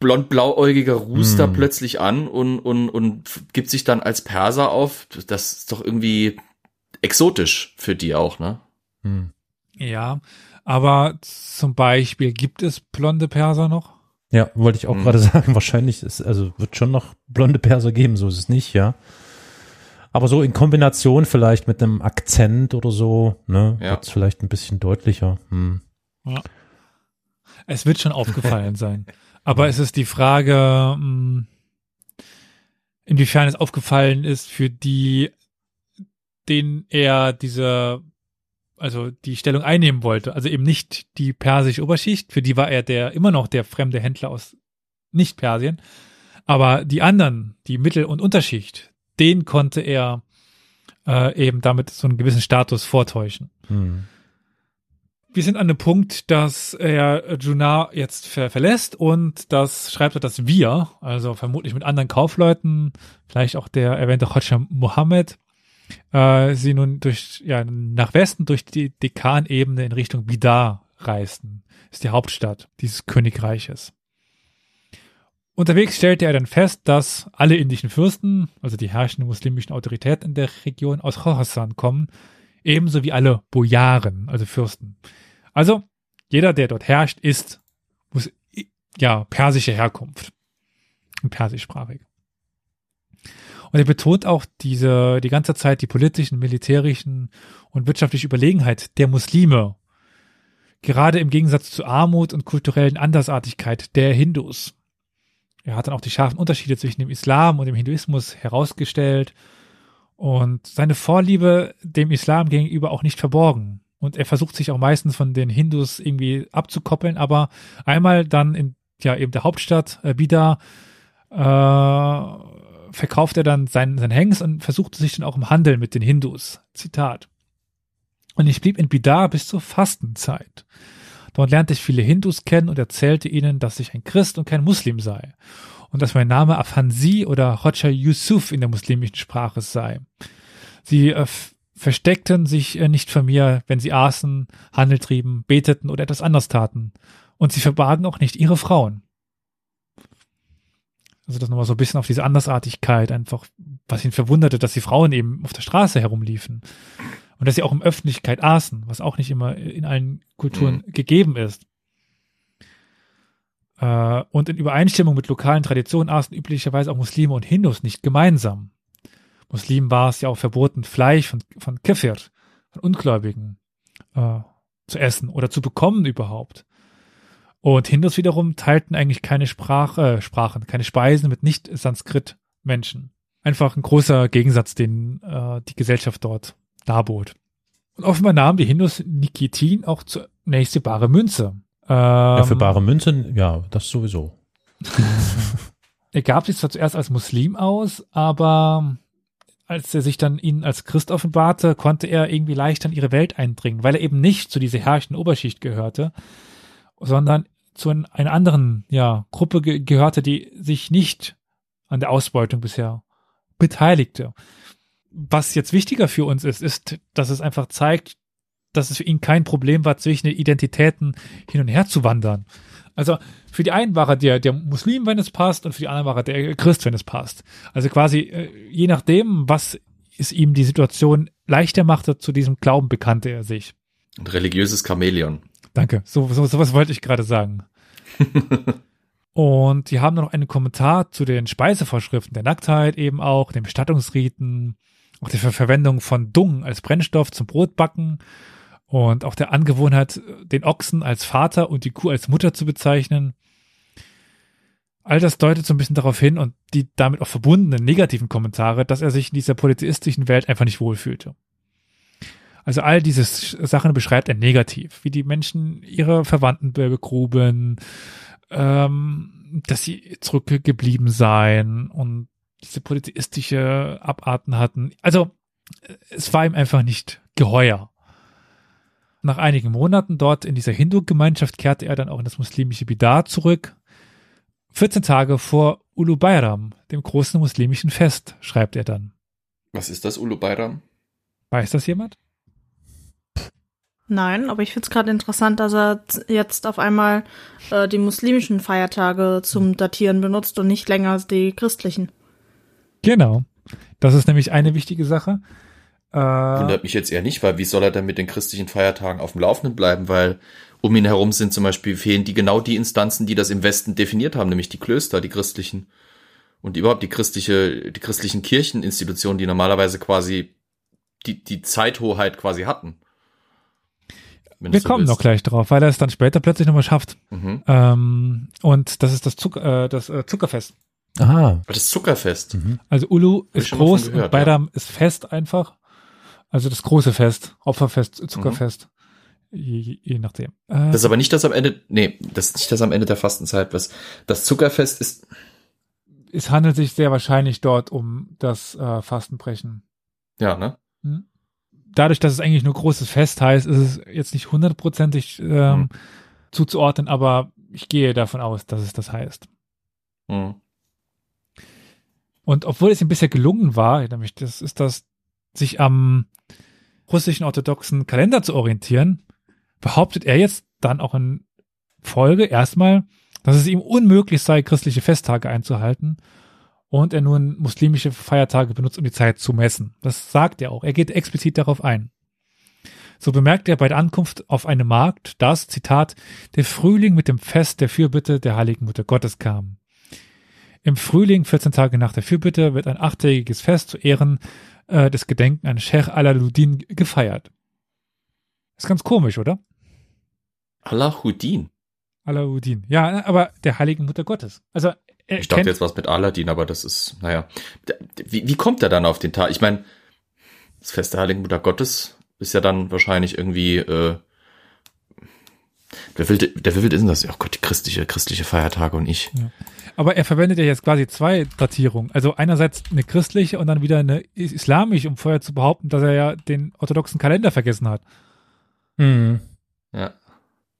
Speaker 4: blond-blauäugiger Rus da plötzlich an und, und, und gibt sich dann als Perser auf. Das ist doch irgendwie exotisch für die auch, ne?
Speaker 1: Hm.
Speaker 2: Ja, aber zum Beispiel gibt es blonde Perser noch?
Speaker 1: Ja, wollte ich auch
Speaker 4: Hm.
Speaker 1: gerade sagen. Wahrscheinlich ist, also wird schon noch blonde Perser geben, so ist es nicht, ja. Aber so in Kombination vielleicht mit einem Akzent oder so, ne,
Speaker 4: Ja.
Speaker 1: wird's vielleicht ein bisschen deutlicher. Hm.
Speaker 2: Es wird schon aufgefallen sein. Aber es ist die Frage, mh, inwiefern es aufgefallen ist für die, denen er diese, also die Stellung einnehmen wollte. Also eben nicht die persische Oberschicht, für die war er der immer noch der fremde Händler aus Nicht-Persien. Aber die anderen, die Mittel- und Unterschicht, den konnte er äh, eben damit so einen gewissen Status vortäuschen.
Speaker 1: Hm.
Speaker 2: Wir sind an einem Punkt, dass er Junar jetzt ver verlässt und das schreibt er, dass wir, also vermutlich mit anderen Kaufleuten, vielleicht auch der erwähnte Hoxha Mohammed, äh, sie nun durch, ja, nach Westen durch die Dekanebene in Richtung Bidar reisten. Ist die Hauptstadt dieses Königreiches. Unterwegs stellte er dann fest, dass alle indischen Fürsten, also die herrschenden muslimischen Autoritäten in der Region aus Khorasan kommen, ebenso wie alle Bojaren, also Fürsten. Also jeder, der dort herrscht, ist muss, ja persische Herkunft persischsprachig. Und er betont auch diese die ganze Zeit die politischen, militärischen und wirtschaftliche Überlegenheit der Muslime, gerade im Gegensatz zur Armut und kulturellen Andersartigkeit der Hindus. Er hat dann auch die scharfen Unterschiede zwischen dem Islam und dem Hinduismus herausgestellt und seine Vorliebe dem Islam gegenüber auch nicht verborgen. Und er versucht sich auch meistens von den Hindus irgendwie abzukoppeln, aber einmal dann in ja eben der Hauptstadt äh, Bida äh, verkauft er dann sein, sein Hengst und versuchte sich dann auch im Handel mit den Hindus. Zitat. Und ich blieb in Bidar bis zur Fastenzeit. Dort lernte ich viele Hindus kennen und erzählte ihnen, dass ich ein Christ und kein Muslim sei. Und dass mein Name Afansi oder Hoxha Yusuf in der muslimischen Sprache sei. Sie äh, versteckten sich äh, nicht vor mir, wenn sie aßen, Handel trieben, beteten oder etwas anderes taten. Und sie verbargen auch nicht ihre Frauen. Also das nochmal so ein bisschen auf diese Andersartigkeit einfach, was ihn verwunderte, dass die Frauen eben auf der Straße herumliefen. Und dass sie auch in Öffentlichkeit aßen, was auch nicht immer in allen Kulturen gegeben ist. Äh, und in Übereinstimmung mit lokalen Traditionen aßen üblicherweise auch Muslime und Hindus nicht gemeinsam. Muslimen war es ja auch verboten, Fleisch von, von Kefir, von Ungläubigen, äh, zu essen oder zu bekommen überhaupt. Und Hindus wiederum teilten eigentlich keine Sprache, äh, Sprachen, keine Speisen mit Nicht-Sanskrit-Menschen. Einfach ein großer Gegensatz, den äh, die Gesellschaft dort darbot. Und offenbar nahmen die Hindus Nikitin auch zunächst die bare Münze. Ähm,
Speaker 1: ja, für bare Münzen, ja, das sowieso.
Speaker 2: er gab sich zwar zuerst als Muslim aus, aber als er sich dann ihnen als Christ offenbarte, konnte er irgendwie leicht in ihre Welt eindringen, weil er eben nicht zu dieser herrschenden Oberschicht gehörte, sondern zu einer anderen ja, Gruppe ge gehörte, die sich nicht an der Ausbeutung bisher beteiligte. Was jetzt wichtiger für uns ist, ist, dass es einfach zeigt, dass es für ihn kein Problem war, zwischen den Identitäten hin und her zu wandern. Also für die einen war er der, der Muslim, wenn es passt, und für die anderen war er der Christ, wenn es passt. Also quasi, äh, je nachdem, was es ihm die Situation leichter machte, zu diesem Glauben bekannte er sich.
Speaker 4: Ein religiöses Chamäleon.
Speaker 2: Danke. So, so, sowas wollte ich gerade sagen. und die haben noch einen Kommentar zu den Speisevorschriften der Nacktheit eben auch, den Bestattungsriten, auch der Verwendung von Dung als Brennstoff zum Brotbacken und auch der Angewohnheit, den Ochsen als Vater und die Kuh als Mutter zu bezeichnen. All das deutet so ein bisschen darauf hin und die damit auch verbundenen negativen Kommentare, dass er sich in dieser polytheistischen Welt einfach nicht wohlfühlte. Also all diese Sachen beschreibt er negativ, wie die Menschen ihre Verwandten begruben, ähm, dass sie zurückgeblieben seien und diese polytheistische Abarten hatten. Also es war ihm einfach nicht geheuer. Nach einigen Monaten dort in dieser Hindu-Gemeinschaft kehrte er dann auch in das muslimische Bidar zurück. 14 Tage vor Ulu Bayram, dem großen muslimischen Fest, schreibt er dann.
Speaker 4: Was ist das Ulu Bayram?
Speaker 2: Weiß das jemand?
Speaker 5: Nein, aber ich finde es gerade interessant, dass er jetzt auf einmal äh, die muslimischen Feiertage zum Datieren benutzt und nicht länger die christlichen.
Speaker 2: Genau. Das ist nämlich eine wichtige Sache.
Speaker 4: Äh, Wundert mich jetzt eher nicht, weil wie soll er denn mit den christlichen Feiertagen auf dem Laufenden bleiben? Weil um ihn herum sind zum Beispiel fehlen die genau die Instanzen, die das im Westen definiert haben, nämlich die Klöster, die christlichen. Und überhaupt die christliche, die christlichen Kircheninstitutionen, die normalerweise quasi die, die Zeithoheit quasi hatten.
Speaker 2: Wir so kommen willst. noch gleich drauf, weil er es dann später plötzlich nochmal schafft. Mhm. Ähm, und das ist das, Zucker, äh, das äh, Zuckerfest.
Speaker 1: Aha.
Speaker 4: Das Zuckerfest.
Speaker 2: Mhm. Also Ulu ist groß gehört, und Beidam ja. ist fest einfach. Also das große Fest, Opferfest, Zuckerfest. Mhm. Je, je, nachdem.
Speaker 4: Äh, das ist aber nicht das am Ende, nee, das ist nicht das am Ende der Fastenzeit. Was, das Zuckerfest ist.
Speaker 2: Es handelt sich sehr wahrscheinlich dort um das äh, Fastenbrechen.
Speaker 4: Ja, ne?
Speaker 2: Hm? dadurch, dass es eigentlich nur großes Fest heißt, ist es jetzt nicht hundertprozentig ähm, mhm. zuzuordnen, aber ich gehe davon aus, dass es das heißt. Mhm. Und obwohl es ihm bisher gelungen war, nämlich das ist das, sich am russischen orthodoxen Kalender zu orientieren, behauptet er jetzt dann auch in Folge erstmal, dass es ihm unmöglich sei, christliche Festtage einzuhalten und er nun muslimische Feiertage benutzt, um die Zeit zu messen. Das sagt er auch. Er geht explizit darauf ein. So bemerkt er bei der Ankunft auf einem Markt, dass, Zitat, der Frühling mit dem Fest der Fürbitte der Heiligen Mutter Gottes kam. Im Frühling, 14 Tage nach der Fürbitte, wird ein achttägiges Fest zu Ehren äh, des Gedenken an Sheikh Alaluddin gefeiert. Ist ganz komisch, oder?
Speaker 4: Alahuddin.
Speaker 2: Alahuddin. Ja, aber der Heiligen Mutter Gottes. Also
Speaker 4: ich dachte jetzt was mit Aladdin, aber das ist, naja. Wie, wie kommt er dann auf den Tag? Ich meine, das Fest der Heiligen Mutter Gottes ist ja dann wahrscheinlich irgendwie, äh, der will, der will ist denn das? Oh Gott, die christliche, christliche Feiertage und ich. Ja.
Speaker 2: Aber er verwendet ja jetzt quasi zwei Datierungen. Also einerseits eine christliche und dann wieder eine islamische, um vorher zu behaupten, dass er ja den orthodoxen Kalender vergessen hat.
Speaker 1: Mhm.
Speaker 4: Ja.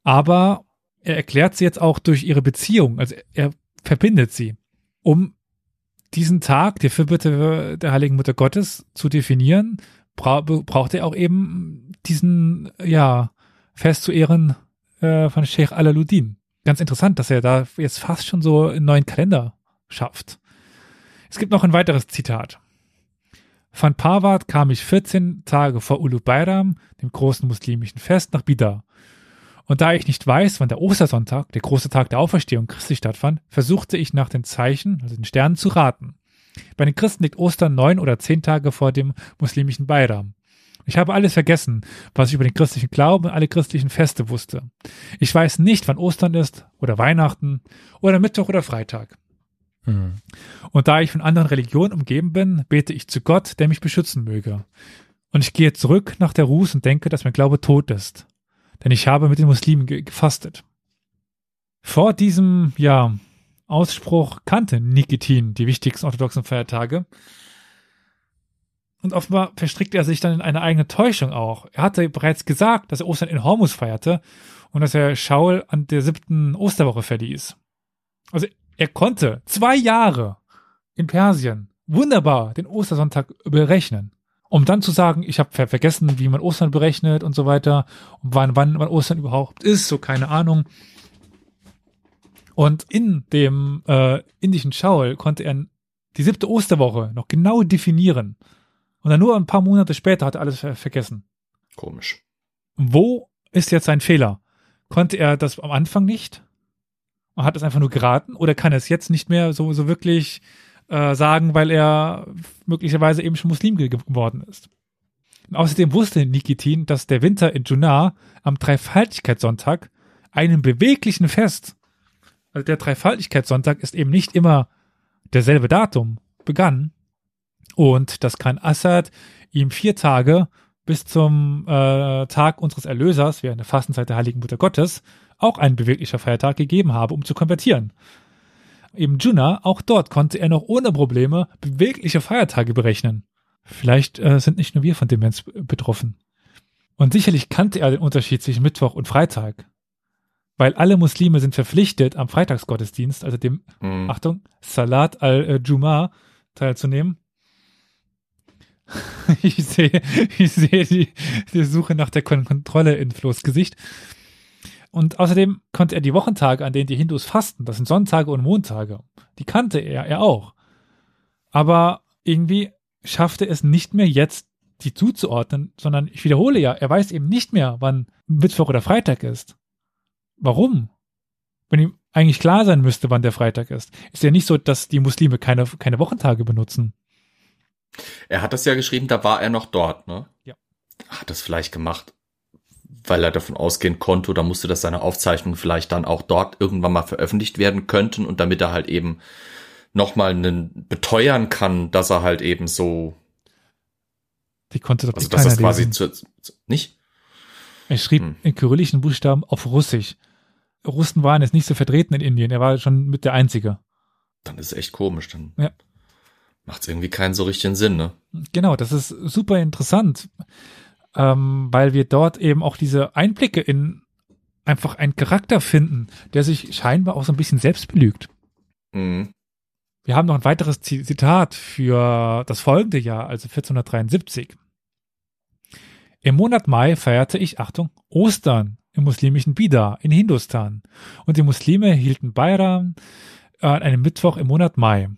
Speaker 2: Aber er erklärt sie jetzt auch durch ihre Beziehung. Also er verbindet sie, um diesen Tag, die Fürbitte der Heiligen Mutter Gottes zu definieren, bra braucht er auch eben diesen, ja, Fest zu Ehren äh, von Sheikh Alaluddin. Ganz interessant, dass er da jetzt fast schon so einen neuen Kalender schafft. Es gibt noch ein weiteres Zitat. Von Parvat kam ich 14 Tage vor Ulu Bayram, dem großen muslimischen Fest, nach Bida Und da ich nicht weiß, wann der Ostersonntag, der große Tag der Auferstehung Christi stattfand, versuchte ich nach den Zeichen, also den Sternen, zu raten. Bei den Christen liegt Ostern neun oder zehn Tage vor dem muslimischen Bayram. Ich habe alles vergessen, was ich über den christlichen Glauben und alle christlichen Feste wusste. Ich weiß nicht, wann Ostern ist oder Weihnachten oder Mittwoch oder Freitag.
Speaker 1: Hm.
Speaker 2: Und da ich von anderen Religionen umgeben bin, bete ich zu Gott, der mich beschützen möge. Und ich gehe zurück nach der Ruß und denke, dass mein Glaube tot ist. Denn ich habe mit den Muslimen ge gefastet. Vor diesem, ja, Ausspruch kannte Nikitin die wichtigsten orthodoxen Feiertage. Und offenbar verstrickt er sich dann in eine eigene Täuschung auch. Er hatte bereits gesagt, dass er Ostern in Hormus feierte und dass er Schaul an der siebten Osterwoche verließ. Also er konnte zwei Jahre in Persien wunderbar den Ostersonntag berechnen. Um dann zu sagen, ich habe ver vergessen, wie man Ostern berechnet und so weiter und wann, wann, wann Ostern überhaupt ist, so keine Ahnung. Und in dem äh, indischen Schaul konnte er die siebte Osterwoche noch genau definieren. Und dann nur ein paar Monate später hat er alles ver vergessen.
Speaker 4: Komisch.
Speaker 2: Wo ist jetzt sein Fehler? Konnte er das am Anfang nicht? Und hat es einfach nur geraten? Oder kann er es jetzt nicht mehr so, so wirklich äh, sagen, weil er möglicherweise eben schon Muslim ge geworden ist? Und außerdem wusste Nikitin, dass der Winter in Junar am Dreifaltigkeitssonntag einem beweglichen Fest, also der Dreifaltigkeitssonntag ist eben nicht immer derselbe Datum, begann, und das kann Assad ihm vier Tage bis zum äh, Tag unseres Erlösers, während der Fastenzeit der Heiligen Mutter Gottes, auch ein beweglicher Feiertag gegeben habe, um zu konvertieren. Im Junna, auch dort konnte er noch ohne Probleme bewegliche Feiertage berechnen. Vielleicht äh, sind nicht nur wir von Demenz betroffen. Und sicherlich kannte er den Unterschied zwischen Mittwoch und Freitag. Weil alle Muslime sind verpflichtet, am Freitagsgottesdienst, also dem,
Speaker 4: Mhm.
Speaker 2: Achtung, Salat al-Jum'a teilzunehmen. Ich sehe, ich sehe die, die Suche nach der Kon Kontrolle in Flo's Gesicht. Und außerdem konnte er die Wochentage, an denen die Hindus fasten, das sind Sonntage und Montage, die kannte er, er auch. Aber irgendwie schaffte es nicht mehr jetzt, die zuzuordnen, sondern ich wiederhole ja, er weiß eben nicht mehr, wann Mittwoch oder Freitag ist. Warum? Wenn ihm eigentlich klar sein müsste, wann der Freitag ist. Ist ja nicht so, dass die Muslime keine, keine Wochentage benutzen.
Speaker 4: Er hat das ja geschrieben, da war er noch dort, ne?
Speaker 2: Ja.
Speaker 4: Hat das vielleicht gemacht, weil er davon ausgehen konnte oder musste, dass seine Aufzeichnungen vielleicht dann auch dort irgendwann mal veröffentlicht werden könnten und damit er halt eben nochmal einen beteuern kann, dass er halt eben so,
Speaker 2: Die konnte doch
Speaker 4: also
Speaker 2: eh
Speaker 4: dass das quasi
Speaker 2: lesen.
Speaker 4: zu, zu, nicht?
Speaker 2: Er schrieb
Speaker 4: Hm.
Speaker 2: in kyrillischen Buchstaben auf Russisch. Russen waren jetzt nicht so vertreten in Indien. Er war schon mit der Einzige.
Speaker 4: Dann ist es echt komisch, dann
Speaker 2: Ja.
Speaker 4: Macht es irgendwie keinen so richtigen Sinn, ne?
Speaker 2: Genau, das ist super interessant, ähm, weil wir dort eben auch diese Einblicke in einfach einen Charakter finden, der sich scheinbar auch so ein bisschen selbst belügt.
Speaker 4: Mhm.
Speaker 2: Wir haben noch ein weiteres Zi- Zitat für das folgende Jahr, also 1473. Im Monat Mai feierte ich, Achtung, Ostern im muslimischen Bida in Hindustan. Und die Muslime hielten Bayram äh, an einem Mittwoch im Monat Mai.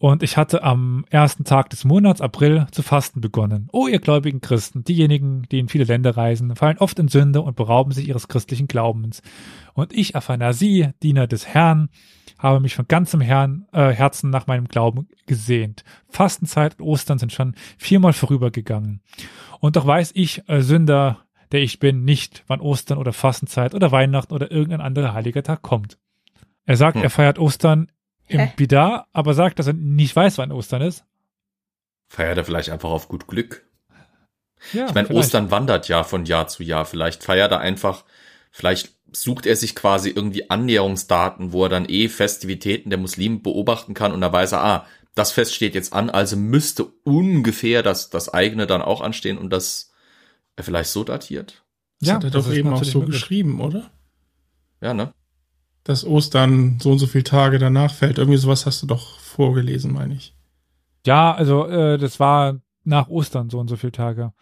Speaker 2: Und ich hatte am ersten Tag des Monats April zu fasten begonnen. O ihr gläubigen Christen, diejenigen, die in viele Länder reisen, fallen oft in Sünde und berauben sich ihres christlichen Glaubens. Und ich, Aphanasi, Diener des Herrn, habe mich von ganzem Herrn, äh, Herzen nach meinem Glauben gesehnt. Fastenzeit und Ostern sind schon viermal vorübergegangen. Und doch weiß ich, äh, Sünder, der ich bin, nicht, wann Ostern oder Fastenzeit oder Weihnachten oder irgendein anderer heiliger Tag kommt. Er sagt,
Speaker 4: Hm.
Speaker 2: er feiert Ostern im
Speaker 5: Hä?
Speaker 2: Bidar, aber sagt, dass er nicht weiß, wann Ostern ist.
Speaker 4: Feiert er vielleicht einfach auf gut Glück.
Speaker 2: Ja,
Speaker 4: Ich meine. Ostern wandert ja von Jahr zu Jahr. Vielleicht feiert er einfach, vielleicht sucht er sich quasi irgendwie Annäherungsdaten, wo er dann eh Festivitäten der Muslime beobachten kann und da weiß er, ah, das Fest steht jetzt an, also müsste ungefähr das, das eigene dann auch anstehen und das er vielleicht so datiert.
Speaker 3: Das
Speaker 2: Ja,
Speaker 3: hat er
Speaker 2: das
Speaker 3: doch
Speaker 2: ist
Speaker 3: eben auch so
Speaker 2: möglich.
Speaker 3: geschrieben, oder?
Speaker 4: Ja, ne?
Speaker 3: Dass Ostern so und so viele Tage danach fällt. Irgendwie sowas hast du doch vorgelesen, meine ich.
Speaker 2: Ja, also äh, das war nach Ostern so und so viele Tage.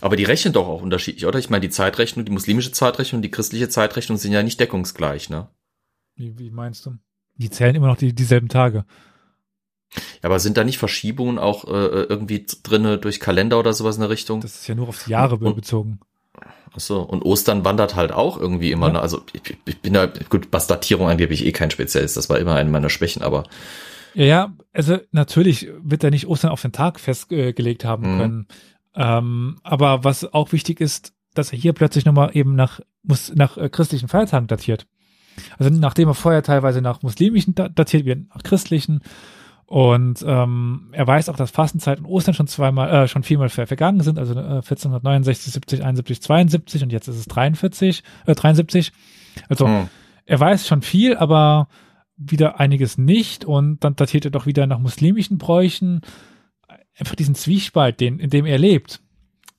Speaker 4: Aber die rechnen doch auch unterschiedlich, oder? Ich meine, die Zeitrechnung, die muslimische Zeitrechnung und die christliche Zeitrechnung sind ja nicht deckungsgleich, ne?
Speaker 2: Wie, wie meinst du? Die zählen immer noch die, dieselben Tage.
Speaker 4: Aber sind da nicht Verschiebungen auch äh, irgendwie drinne durch Kalender oder sowas in der Richtung?
Speaker 2: Das ist ja nur auf die Jahre
Speaker 4: Und-
Speaker 2: bezogen.
Speaker 4: Ach so, und Ostern wandert halt auch irgendwie immer.
Speaker 2: Ja.
Speaker 4: Ne? Also ich, ich bin da, gut, was Datierung angeht, bin ich eh kein Spezialist. Das war immer eine meiner Schwächen, aber
Speaker 2: Ja, ja, also natürlich wird er nicht Ostern auf den Tag festgelegt haben
Speaker 4: Mhm.
Speaker 2: können. Ähm, aber was auch wichtig ist, dass er hier plötzlich nochmal eben nach, muss, nach äh, christlichen Feiertagen datiert. Also nachdem er vorher teilweise nach muslimischen da- datiert wird, nach christlichen. Und ähm, er weiß auch, dass Fastenzeit und Ostern schon zweimal, äh, schon viermal ver vergangen sind, also äh, 1469, 70, 71, 72 und jetzt ist es 43, äh, 73. Also
Speaker 4: hm.
Speaker 2: er weiß schon viel, aber wieder einiges nicht und dann datiert er doch wieder nach muslimischen Bräuchen einfach diesen Zwiespalt, den, in dem er lebt.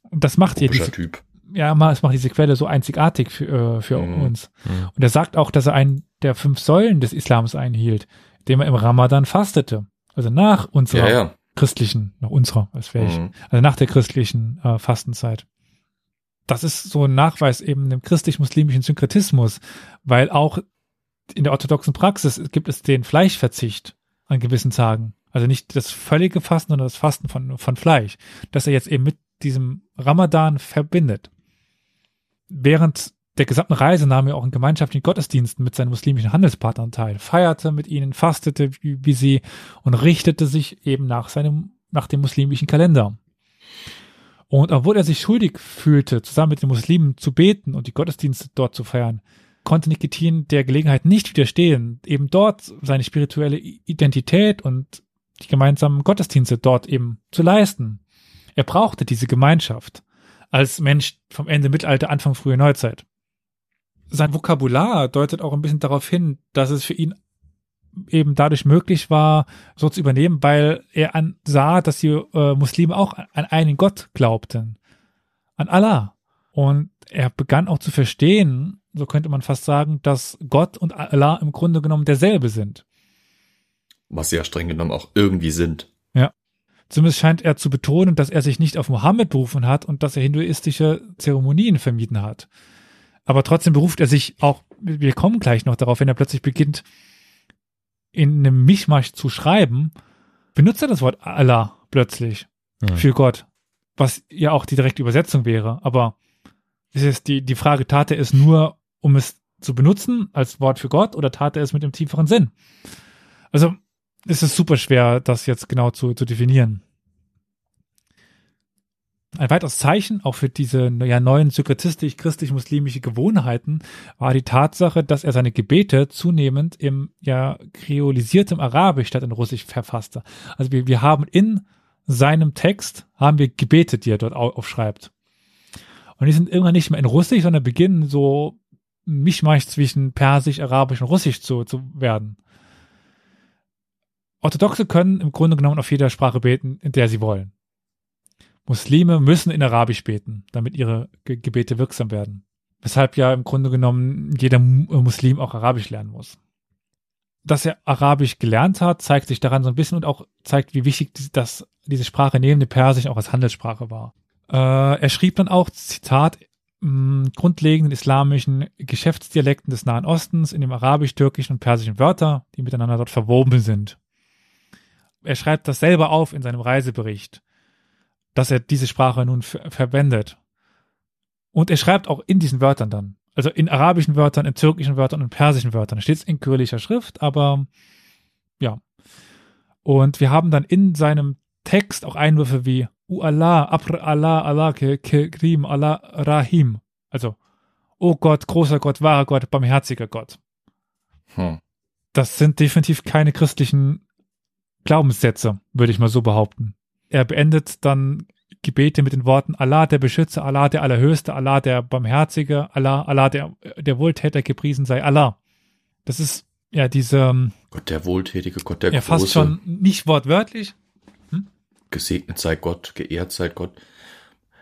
Speaker 2: Und das macht hier
Speaker 4: komischer
Speaker 2: diese,
Speaker 4: Typ.
Speaker 2: ja, mal, es macht diese Quelle so einzigartig für, äh, für
Speaker 4: Mhm.
Speaker 2: uns. Und er sagt auch, dass er einen der fünf Säulen des Islams einhielt, indem er im Ramadan fastete. Also nach unserer
Speaker 4: Ja, ja.
Speaker 2: christlichen, nach unserer, als wäre ich,
Speaker 4: Mhm.
Speaker 2: also nach der christlichen äh, Fastenzeit. Das ist so ein Nachweis eben dem christlich-muslimischen Synkretismus, weil auch in der orthodoxen Praxis gibt es den Fleischverzicht an gewissen Tagen. Also nicht das völlige Fasten, sondern das Fasten von, von Fleisch, das er jetzt eben mit diesem Ramadan verbindet. Während der gesamten Reise nahm er auch in gemeinschaftlichen Gottesdiensten mit seinen muslimischen Handelspartnern teil, feierte mit ihnen, fastete wie, sie und richtete sich eben nach seinem, nach dem muslimischen Kalender. Und obwohl er sich schuldig fühlte, zusammen mit den Muslimen zu beten und die Gottesdienste dort zu feiern, konnte Nikitin der Gelegenheit nicht widerstehen, eben dort seine spirituelle Identität und die gemeinsamen Gottesdienste dort eben zu leisten. Er brauchte diese Gemeinschaft als Mensch vom Ende Mittelalter, Anfang frühe Neuzeit. Sein Vokabular deutet auch ein bisschen darauf hin, dass es für ihn eben dadurch möglich war, so zu übernehmen, weil er an, sah, dass die äh, Muslime auch an einen Gott glaubten, an Allah. Und er begann auch zu verstehen, so könnte man fast sagen, dass Gott und Allah im Grunde genommen derselbe sind.
Speaker 4: Was sie ja streng genommen auch irgendwie sind.
Speaker 2: Zumindest scheint er zu betonen, dass er sich nicht auf Mohammed berufen hat und dass er hinduistische Zeremonien vermieden hat. Aber trotzdem beruft er sich auch, wir kommen gleich noch darauf, wenn er plötzlich beginnt, in einem Mischmasch zu schreiben, benutzt er das Wort Allah plötzlich
Speaker 1: Hm.
Speaker 2: für Gott, was ja auch die direkte Übersetzung wäre. Aber es ist die, die Frage, tat er es nur, um es zu benutzen als Wort für Gott oder tat er es mit einem tieferen Sinn? Also es ist super schwer, das jetzt genau zu, zu definieren. Ein weiteres Zeichen auch für diese ja, neuen sykretistisch-christlich-muslimische Gewohnheiten war die Tatsache, dass er seine Gebete zunehmend im ja kreolisiertem Arabisch statt in Russisch verfasste. Also wir, wir haben in seinem Text haben wir Gebete, die er dort au- aufschreibt. Und die sind irgendwann nicht mehr in Russisch, sondern beginnen so ein Mischmasch zwischen Persisch, Arabisch und Russisch zu, zu werden. Orthodoxe können im Grunde genommen auf jeder Sprache beten, in der sie wollen. Muslime müssen in Arabisch beten, damit ihre Ge Gebete wirksam werden. Weshalb ja im Grunde genommen jeder äh, Muslim auch Arabisch lernen muss. Dass er Arabisch gelernt hat, zeigt sich daran so ein bisschen und auch zeigt, wie wichtig dass diese Sprache neben dem Persischen auch als Handelssprache war. Äh, er schrieb dann auch, Zitat, grundlegenden islamischen Geschäftsdialekten des Nahen Ostens in dem arabisch-türkischen und persischen Wörter, die miteinander dort verwoben sind. Er schreibt das selber auf in seinem Reisebericht, dass er diese Sprache nun ver verwendet. Und er schreibt auch in diesen Wörtern dann, also in arabischen Wörtern, in türkischen Wörtern und in persischen Wörtern. Steht es in kyrillischer Schrift, aber ja. Und wir haben dann in seinem Text auch Einwürfe wie U Allah, Abr Allah, Allah, Ke- Kerim, Allah, Rahim. Also, oh Gott, großer Gott, wahrer Gott, barmherziger Gott.
Speaker 4: Hm.
Speaker 2: Das sind definitiv keine christlichen Glaubenssätze, würde ich mal so behaupten. Er beendet dann Gebete mit den Worten Allah der Beschützer, Allah der Allerhöchste, Allah der Barmherzige, Allah, Allah der, der Wohltäter, gepriesen sei Allah. Das ist ja diese, ähm,
Speaker 4: Gott der Wohltätige, Gott der
Speaker 2: ja
Speaker 4: Große.
Speaker 2: fast schon nicht wortwörtlich,
Speaker 4: Gesegnet sei Gott, geehrt sei Gott.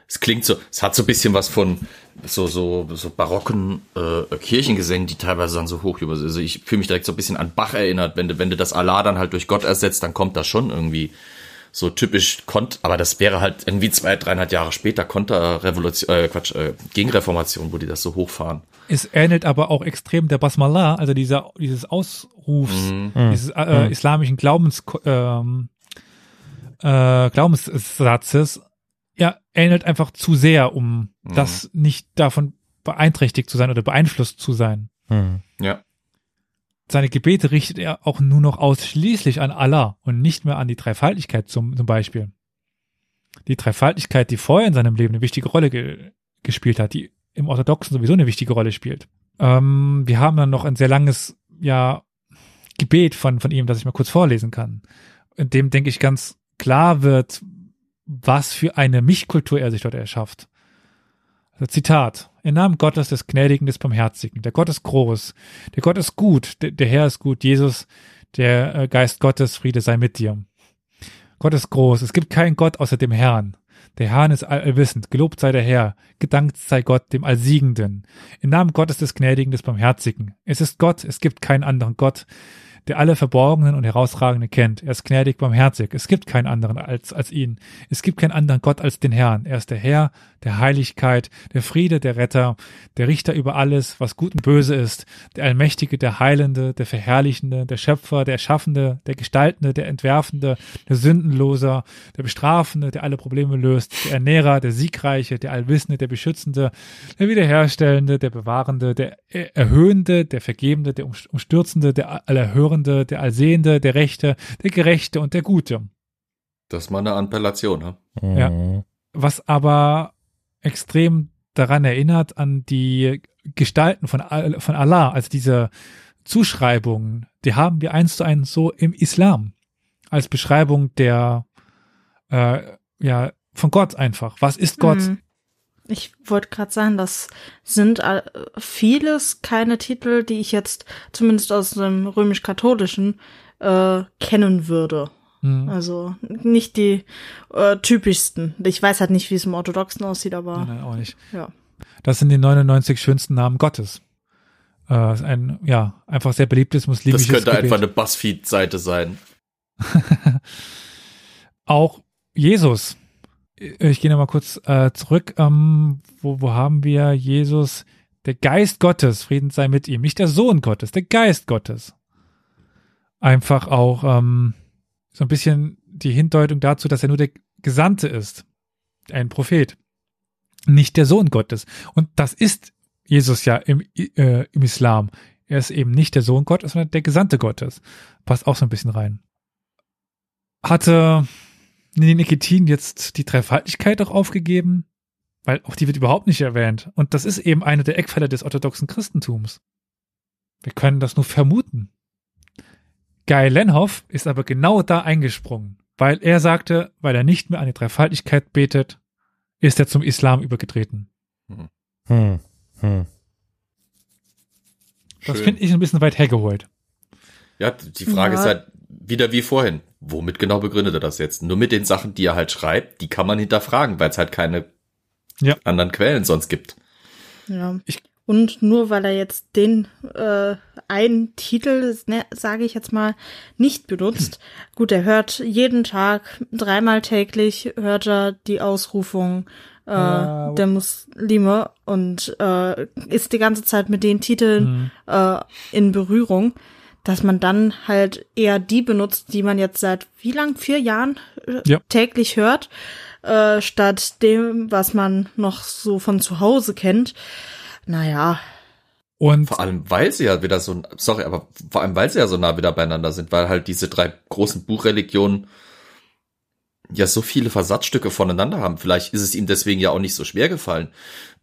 Speaker 4: Es klingt so, es hat so ein bisschen was von so so so barocken äh, Kirchengesängen, die teilweise dann so hoch über. Also ich fühle mich direkt so ein bisschen an Bach erinnert, wenn du wenn du das Allah dann halt durch Gott ersetzt, dann kommt das schon irgendwie so typisch Kont, aber das wäre halt irgendwie zwei, dreieinhalb Jahre später Konterrevolution, äh, Quatsch, äh, Gegenreformation, wo die das so hochfahren.
Speaker 2: Es ähnelt aber auch extrem der Basmallah, also dieser, dieses Ausrufs,
Speaker 4: Mhm.
Speaker 2: dieses äh, islamischen Glaubens, ähm, äh, Glaubenssatzes, ja, ähnelt einfach zu sehr, um
Speaker 4: Mhm.
Speaker 2: das nicht davon beeinträchtigt zu sein oder beeinflusst zu sein.
Speaker 1: Hm.
Speaker 4: Ja.
Speaker 2: Seine Gebete richtet er auch nur noch ausschließlich an Allah und nicht mehr an die Dreifaltigkeit zum, zum Beispiel. Die Dreifaltigkeit, die vorher in seinem Leben eine wichtige Rolle ge gespielt hat, die im Orthodoxen sowieso eine wichtige Rolle spielt. Ähm, wir haben dann noch ein sehr langes, ja, Gebet von, von ihm, das ich mal kurz vorlesen kann. In dem, denke ich, ganz klar wird, was für eine Mischkultur er sich dort erschafft. Also Zitat. Im Namen Gottes des Gnädigen, des Barmherzigen. Der Gott ist groß. Der Gott ist gut. Der, der Herr ist gut. Jesus, der äh, Geist Gottes, Friede sei mit dir. Gott ist groß. Es gibt keinen Gott außer dem Herrn. Der Herrn ist allwissend. Gelobt sei der Herr. Gedankt sei Gott, dem Allsiegenden. Im Namen Gottes des Gnädigen, des Barmherzigen. Es ist Gott. Es gibt keinen anderen Gott der alle Verborgenen und Herausragenden kennt. Er ist gnädig, barmherzig. Es gibt keinen anderen als, als ihn. Es gibt keinen anderen Gott als den Herrn. Er ist der Herr der Heiligkeit, der Friede, der Retter, der Richter über alles, was gut und böse ist, der Allmächtige, der Heilende, der Verherrlichende, der Schöpfer, der Erschaffende, der Gestaltende, der Entwerfende, der Sündenloser, der Bestrafende, der alle Probleme löst, der Ernährer, der Siegreiche, der Allwissende, der Beschützende, der Wiederherstellende, der Bewahrende, der Erhöhende, der Vergebende, der Umstürzende, der Allerhörende, der Allsehende, der Rechte, der Gerechte und der Gute.
Speaker 4: Das ist mal eine Appellation, ne?
Speaker 2: Ja. Was aber extrem daran erinnert an die Gestalten von, von Allah, also diese Zuschreibungen, die haben wir eins zu eins so im Islam als Beschreibung der äh, ja von Gott einfach. Was ist Gott?
Speaker 5: Hm. Ich wollte gerade sagen, das sind vieles keine Titel, die ich jetzt zumindest aus dem römisch-katholischen äh, kennen würde.
Speaker 2: Hm.
Speaker 5: Also nicht die äh, typischsten. Ich weiß halt nicht, wie es im Orthodoxen aussieht, aber
Speaker 2: Nein, nein, auch nicht.
Speaker 5: ja.
Speaker 2: Das sind die 99 schönsten Namen Gottes. Äh, ein ja einfach sehr beliebtes
Speaker 4: Das
Speaker 2: muslimisches
Speaker 4: könnte
Speaker 2: Gebet.
Speaker 4: einfach eine Buzzfeed-Seite sein.
Speaker 2: auch Jesus. Ich gehe nochmal kurz äh, zurück. Ähm, wo, wo haben wir Jesus? Der Geist Gottes, Frieden sei mit ihm. Nicht der Sohn Gottes, der Geist Gottes. Einfach auch ähm, so ein bisschen die Hindeutung dazu, dass er nur der Gesandte ist. Ein Prophet. Nicht der Sohn Gottes. Und das ist Jesus ja im, äh, im Islam. Er ist eben nicht der Sohn Gottes, sondern der Gesandte Gottes. Passt auch so ein bisschen rein. Hatte Nikitin jetzt die Dreifaltigkeit auch aufgegeben? Weil auch die wird überhaupt nicht erwähnt. Und das ist eben eine der Eckpfeiler des orthodoxen Christentums. Wir können das nur vermuten. Guy Lenhoff ist aber genau da eingesprungen, weil er sagte, weil er nicht mehr an die Dreifaltigkeit betet, ist er zum Islam übergetreten.
Speaker 1: Hm. Hm.
Speaker 2: Das
Speaker 4: Schön.
Speaker 2: finde ich ein bisschen weit hergeholt.
Speaker 4: Ja, die Frage
Speaker 5: Ja.
Speaker 4: ist halt wieder wie vorhin. Womit genau begründet er das jetzt? Nur mit den Sachen, die er halt schreibt, die kann man hinterfragen, weil es halt keine
Speaker 2: Ja.
Speaker 4: anderen Quellen sonst gibt.
Speaker 5: Ja.
Speaker 2: Ich-
Speaker 5: und nur weil er jetzt den äh, einen Titel, ne, sage ich jetzt mal, nicht benutzt. Gut, er hört jeden Tag, dreimal täglich, hört er die Ausrufung äh,
Speaker 2: Äh,
Speaker 5: der Muslime und äh, ist die ganze Zeit mit den Titeln
Speaker 2: Mhm.
Speaker 5: äh, in Berührung, dass man dann halt eher die benutzt, die man jetzt seit wie lang? Vier Jahren äh,
Speaker 2: Ja.
Speaker 5: täglich hört, äh, statt dem, was man noch so von zu Hause kennt. Naja,
Speaker 2: Und
Speaker 4: Vor allem, weil sie ja wieder so, sorry, aber vor allem, weil sie ja so nah wieder beieinander sind, weil halt diese drei großen Buchreligionen ja so viele Versatzstücke voneinander haben. Vielleicht ist es ihm deswegen ja auch nicht so schwer gefallen.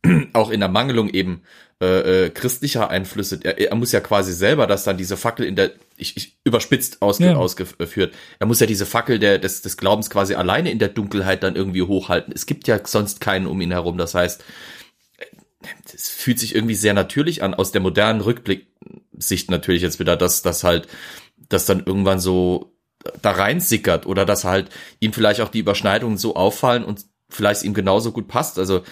Speaker 4: auch in der Mangelung eben äh, äh, christlicher Einflüsse. Er, er muss ja quasi selber, dass dann diese Fackel in der, ich, ich überspitzt ausge,
Speaker 2: Ja.
Speaker 4: ausgeführt, er muss ja diese Fackel der, des, des Glaubens quasi alleine in der Dunkelheit dann irgendwie hochhalten. Es gibt ja sonst keinen um ihn herum. Das heißt, es fühlt sich irgendwie sehr natürlich an, aus der modernen Rückblicksicht natürlich jetzt wieder, dass das halt, dass dann irgendwann so da reinsickert oder dass halt ihm vielleicht auch die Überschneidungen so auffallen und vielleicht ihm genauso gut passt. Also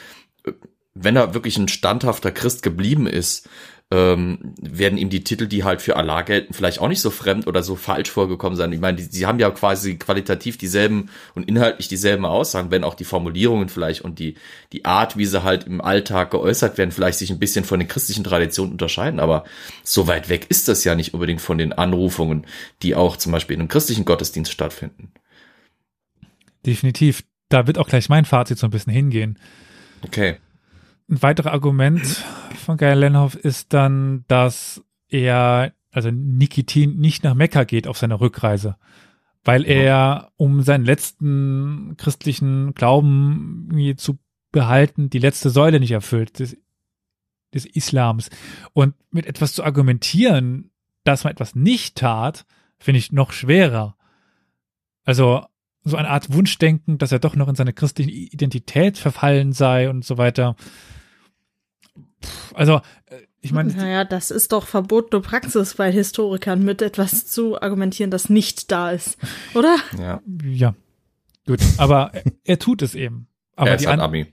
Speaker 4: äh, wenn er wirklich ein standhafter Christ geblieben ist, ähm, werden ihm die Titel, die halt für Allah gelten, vielleicht auch nicht so fremd oder so falsch vorgekommen sein. Ich meine, die, sie haben ja quasi qualitativ dieselben und inhaltlich dieselben Aussagen, wenn auch die Formulierungen vielleicht und die, die Art, wie sie halt im Alltag geäußert werden, vielleicht sich ein bisschen von den christlichen Traditionen unterscheiden. Aber so weit weg ist das ja nicht unbedingt von den Anrufungen, die auch zum Beispiel in einem christlichen Gottesdienst stattfinden.
Speaker 2: definitiv. da wird auch gleich mein Fazit so ein bisschen hingehen.
Speaker 4: Okay.
Speaker 2: Ein weiteres Argument von Geir Lenhoff ist dann, dass er, also Nikitin, nicht nach Mekka geht auf seiner Rückreise, weil er, um seinen letzten christlichen Glauben zu behalten, die letzte Säule nicht erfüllt des, des Islams. Und mit etwas zu argumentieren, dass man etwas nicht tat, finde ich noch schwerer. Also so eine Art Wunschdenken, dass er doch noch in seine christliche Identität verfallen sei und so weiter. Also, äh, ich meine.
Speaker 5: Naja, das ist doch verbotene Praxis bei Historikern, mit etwas zu argumentieren, das nicht da ist, oder?
Speaker 4: Ja.
Speaker 2: Ja. Gut. Aber er, er tut es eben. Aber
Speaker 4: er ist
Speaker 2: die,
Speaker 4: ein
Speaker 2: an,
Speaker 4: Ami.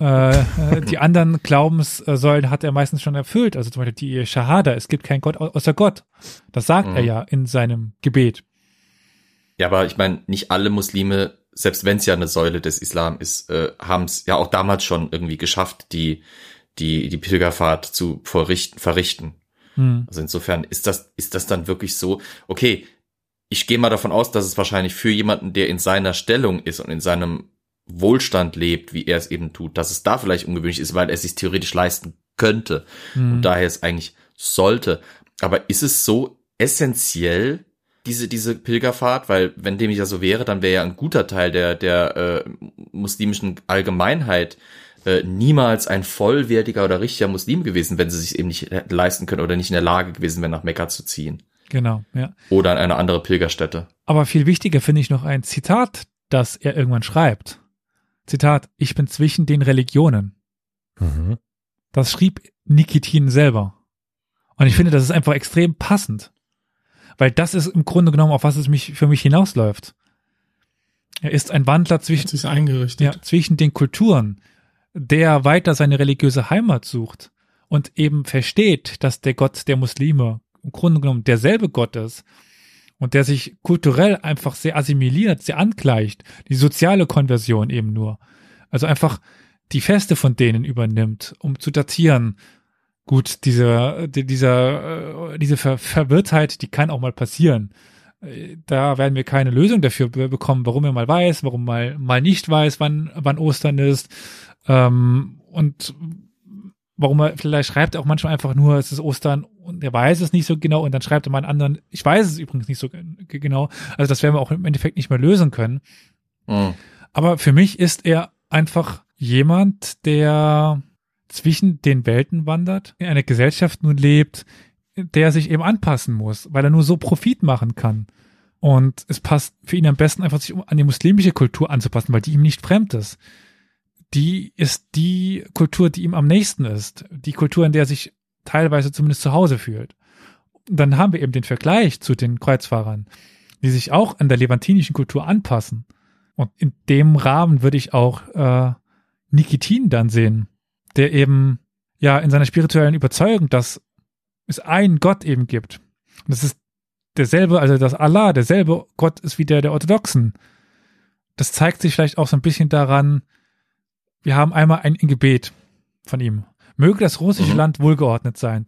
Speaker 2: äh, äh, die anderen Glaubenssäulen hat er meistens schon erfüllt. Also zum Beispiel die Shahada, es gibt keinen Gott au- außer Gott. Das sagt
Speaker 4: Mhm.
Speaker 2: er ja in seinem Gebet.
Speaker 4: Ja, aber ich meine, nicht alle Muslime, selbst wenn es ja eine Säule des Islam ist, äh, haben es ja auch damals schon irgendwie geschafft, die die die Pilgerfahrt zu verrichten. verrichten.
Speaker 2: Hm.
Speaker 4: Also insofern ist das ist das dann wirklich so. Okay, ich gehe mal davon aus, dass es wahrscheinlich für jemanden, der in seiner Stellung ist und in seinem Wohlstand lebt, wie er es eben tut, dass es da vielleicht ungewöhnlich ist, weil er es sich theoretisch leisten könnte
Speaker 2: Hm.
Speaker 4: und daher es eigentlich sollte. Aber ist es so essentiell, diese, diese Pilgerfahrt? Weil wenn dem ja so wäre, dann wäre ja ein guter Teil der, der äh, muslimischen Allgemeinheit äh, niemals ein vollwertiger oder richtiger Muslim gewesen, wenn sie sich eben nicht leisten können oder nicht in der Lage gewesen wären, nach Mekka zu ziehen.
Speaker 2: Genau, ja.
Speaker 4: Oder an eine andere Pilgerstätte.
Speaker 2: Aber viel wichtiger finde ich noch ein Zitat, das er irgendwann schreibt. Zitat, ich bin zwischen den Religionen.
Speaker 1: Mhm.
Speaker 2: Das schrieb Nikitin selber. Und ich finde, das ist einfach extrem passend. Weil das ist im Grunde genommen, auf was es mich, für mich hinausläuft. Er ist ein Wandler
Speaker 3: Hat
Speaker 2: zwischen,
Speaker 3: sich eingerichtet.
Speaker 2: ja, zwischen den Kulturen, der weiter seine religiöse Heimat sucht und eben versteht, dass der Gott der Muslime im Grunde genommen derselbe Gott ist und der sich kulturell einfach sehr assimiliert, sehr angleicht, die soziale Konversion eben nur. Also einfach die Feste von denen übernimmt, um zu datieren. Gut, diese, die- dieser, äh, diese Ver Verwirrtheit, die kann auch mal passieren. Äh, Da werden wir keine Lösung dafür be- bekommen, warum er mal weiß, warum mal, mal nicht weiß, wann, wann Ostern ist. Ähm, und warum er, vielleicht schreibt er auch manchmal einfach nur, es ist Ostern und er weiß es nicht so genau und dann schreibt er mal einen anderen, ich weiß es übrigens nicht so ge- genau. Also das werden wir auch im Endeffekt nicht mehr lösen können.
Speaker 4: Mhm.
Speaker 2: Aber für mich ist er einfach jemand, der zwischen den Welten wandert, in einer Gesellschaft nun lebt, der sich eben anpassen muss, weil er nur so Profit machen kann. Und es passt für ihn am besten einfach, sich an die muslimische Kultur anzupassen, weil die ihm nicht fremd ist. Die ist die Kultur, die ihm am nächsten ist. Die Kultur, in der er sich teilweise zumindest zu Hause fühlt. Und dann haben wir eben den Vergleich zu den Kreuzfahrern, die sich auch an der levantinischen Kultur anpassen. Und in dem Rahmen würde ich auch äh, Nikitin dann sehen, der eben ja in seiner spirituellen Überzeugung, dass es einen Gott eben gibt. Und das ist derselbe, also dass Allah derselbe Gott ist wie der der Orthodoxen. Das zeigt sich vielleicht auch so ein bisschen daran, wir haben einmal ein, Gebet von ihm. Möge das russische
Speaker 4: Mhm.
Speaker 2: Land wohlgeordnet sein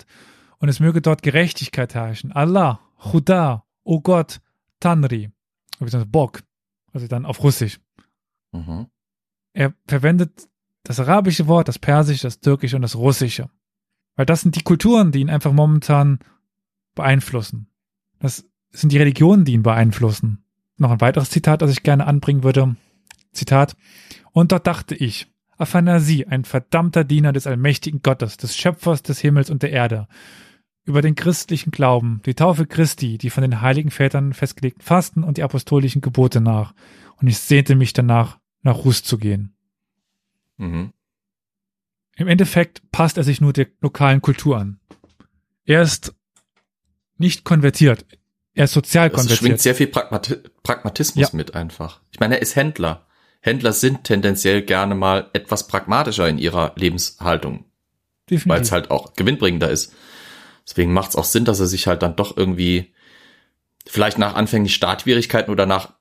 Speaker 2: und es möge dort Gerechtigkeit herrschen. Allah, Chuda, O Gott, Tanri, beziehungsweise Bog, also dann auf Russisch.
Speaker 4: Mhm.
Speaker 2: Er verwendet das arabische Wort, das persische, das türkische und das russische. Weil das sind die Kulturen, die ihn einfach momentan beeinflussen. Das sind die Religionen, die ihn beeinflussen. Noch ein weiteres Zitat, das ich gerne anbringen würde. Zitat. Und dort dachte ich, Aphanasi, ein verdammter Diener des allmächtigen Gottes, des Schöpfers des Himmels und der Erde, über den christlichen Glauben, die Taufe Christi, die von den heiligen Vätern festgelegten Fasten und die apostolischen Gebote nach. Und ich sehnte mich danach, nach Rus zu gehen.
Speaker 4: Mhm.
Speaker 2: Im Endeffekt passt er sich nur der lokalen Kultur an. Er ist nicht konvertiert. Er ist sozial
Speaker 4: Es schwingt
Speaker 2: konvertiert.
Speaker 4: sehr viel Pragmati Pragmatismus
Speaker 2: Ja.
Speaker 4: mit einfach. Ich meine, er ist Händler. Händler sind tendenziell gerne mal etwas pragmatischer in ihrer Lebenshaltung, weil es halt auch gewinnbringender ist. Deswegen macht es auch Sinn, dass er sich halt dann doch irgendwie vielleicht nach anfänglichen Startschwierigkeiten oder nach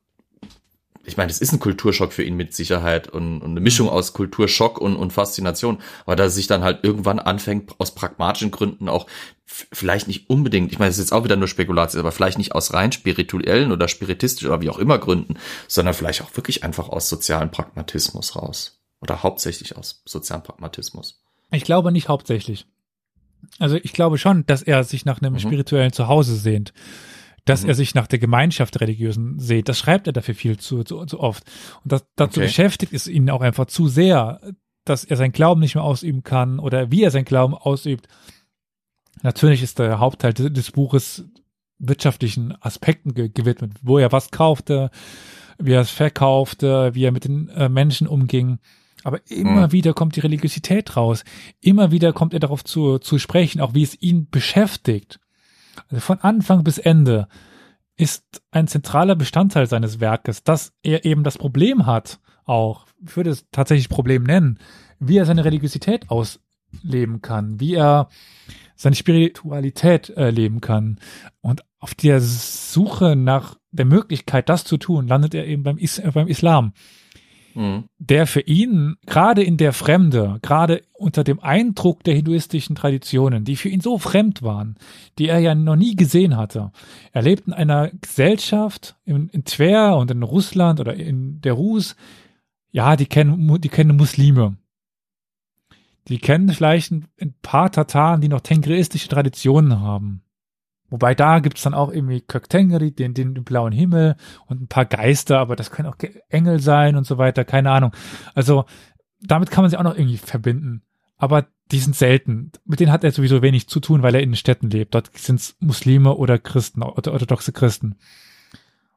Speaker 4: ich meine, es ist ein Kulturschock für ihn mit Sicherheit und, und eine Mischung
Speaker 1: Mhm.
Speaker 4: aus Kulturschock und, und Faszination. Aber da sich dann halt irgendwann anfängt, aus pragmatischen Gründen auch vielleicht nicht unbedingt, ich meine, es ist jetzt auch wieder nur Spekulation, aber vielleicht nicht aus rein spirituellen oder spiritistischen oder wie auch immer Gründen, sondern vielleicht auch wirklich einfach aus sozialen Pragmatismus raus. Oder hauptsächlich aus sozialen Pragmatismus.
Speaker 2: Ich glaube nicht hauptsächlich. Also ich glaube schon, dass er sich nach einem
Speaker 4: Mhm.
Speaker 2: spirituellen Zuhause sehnt. Dass
Speaker 4: Mhm.
Speaker 2: er sich nach der Gemeinschaft der Religiösen sehnt. Das schreibt er dafür viel zu, zu, zu oft. Und das, dazu
Speaker 4: Okay.
Speaker 2: beschäftigt es ihn auch einfach zu sehr, dass er seinen Glauben nicht mehr ausüben kann oder wie er seinen Glauben ausübt. Natürlich ist der Hauptteil des, des Buches wirtschaftlichen Aspekten ge gewidmet, wo er was kaufte, wie er es verkaufte, wie er mit den äh, Menschen umging. Aber immer
Speaker 4: Mhm.
Speaker 2: wieder kommt die Religiosität raus. Immer wieder kommt er darauf zu, zu sprechen, auch wie es ihn beschäftigt. Also von Anfang bis Ende ist ein zentraler Bestandteil seines Werkes, dass er eben das Problem hat, auch, ich würde es tatsächlich Problem nennen, wie er seine Religiosität ausleben kann, wie er seine Spiritualität äh, leben kann. Und auf der Suche nach der Möglichkeit, das zu tun, landet er eben beim, Is beim Islam
Speaker 4: Mhm.
Speaker 2: der für ihn gerade in der Fremde, gerade unter dem Eindruck der hinduistischen Traditionen, die für ihn so fremd waren, die er ja noch nie gesehen hatte. Er lebt in einer Gesellschaft in, in Tver und in Russland oder in der Rus, ja, die kennen, die kennen Muslime. Die kennen vielleicht ein, ein paar Tataren, die noch tengristische Traditionen haben. Wobei da gibt's dann auch irgendwie Köktengri, den, den, den blauen Himmel und ein paar Geister, aber das können auch Ge- Engel sein und so weiter, keine Ahnung. Also damit kann man sie auch noch irgendwie verbinden. Aber die sind selten. Mit denen hat er sowieso wenig zu tun, weil er in den Städten lebt. Dort sind's Muslime oder Christen, oder orthodoxe Christen.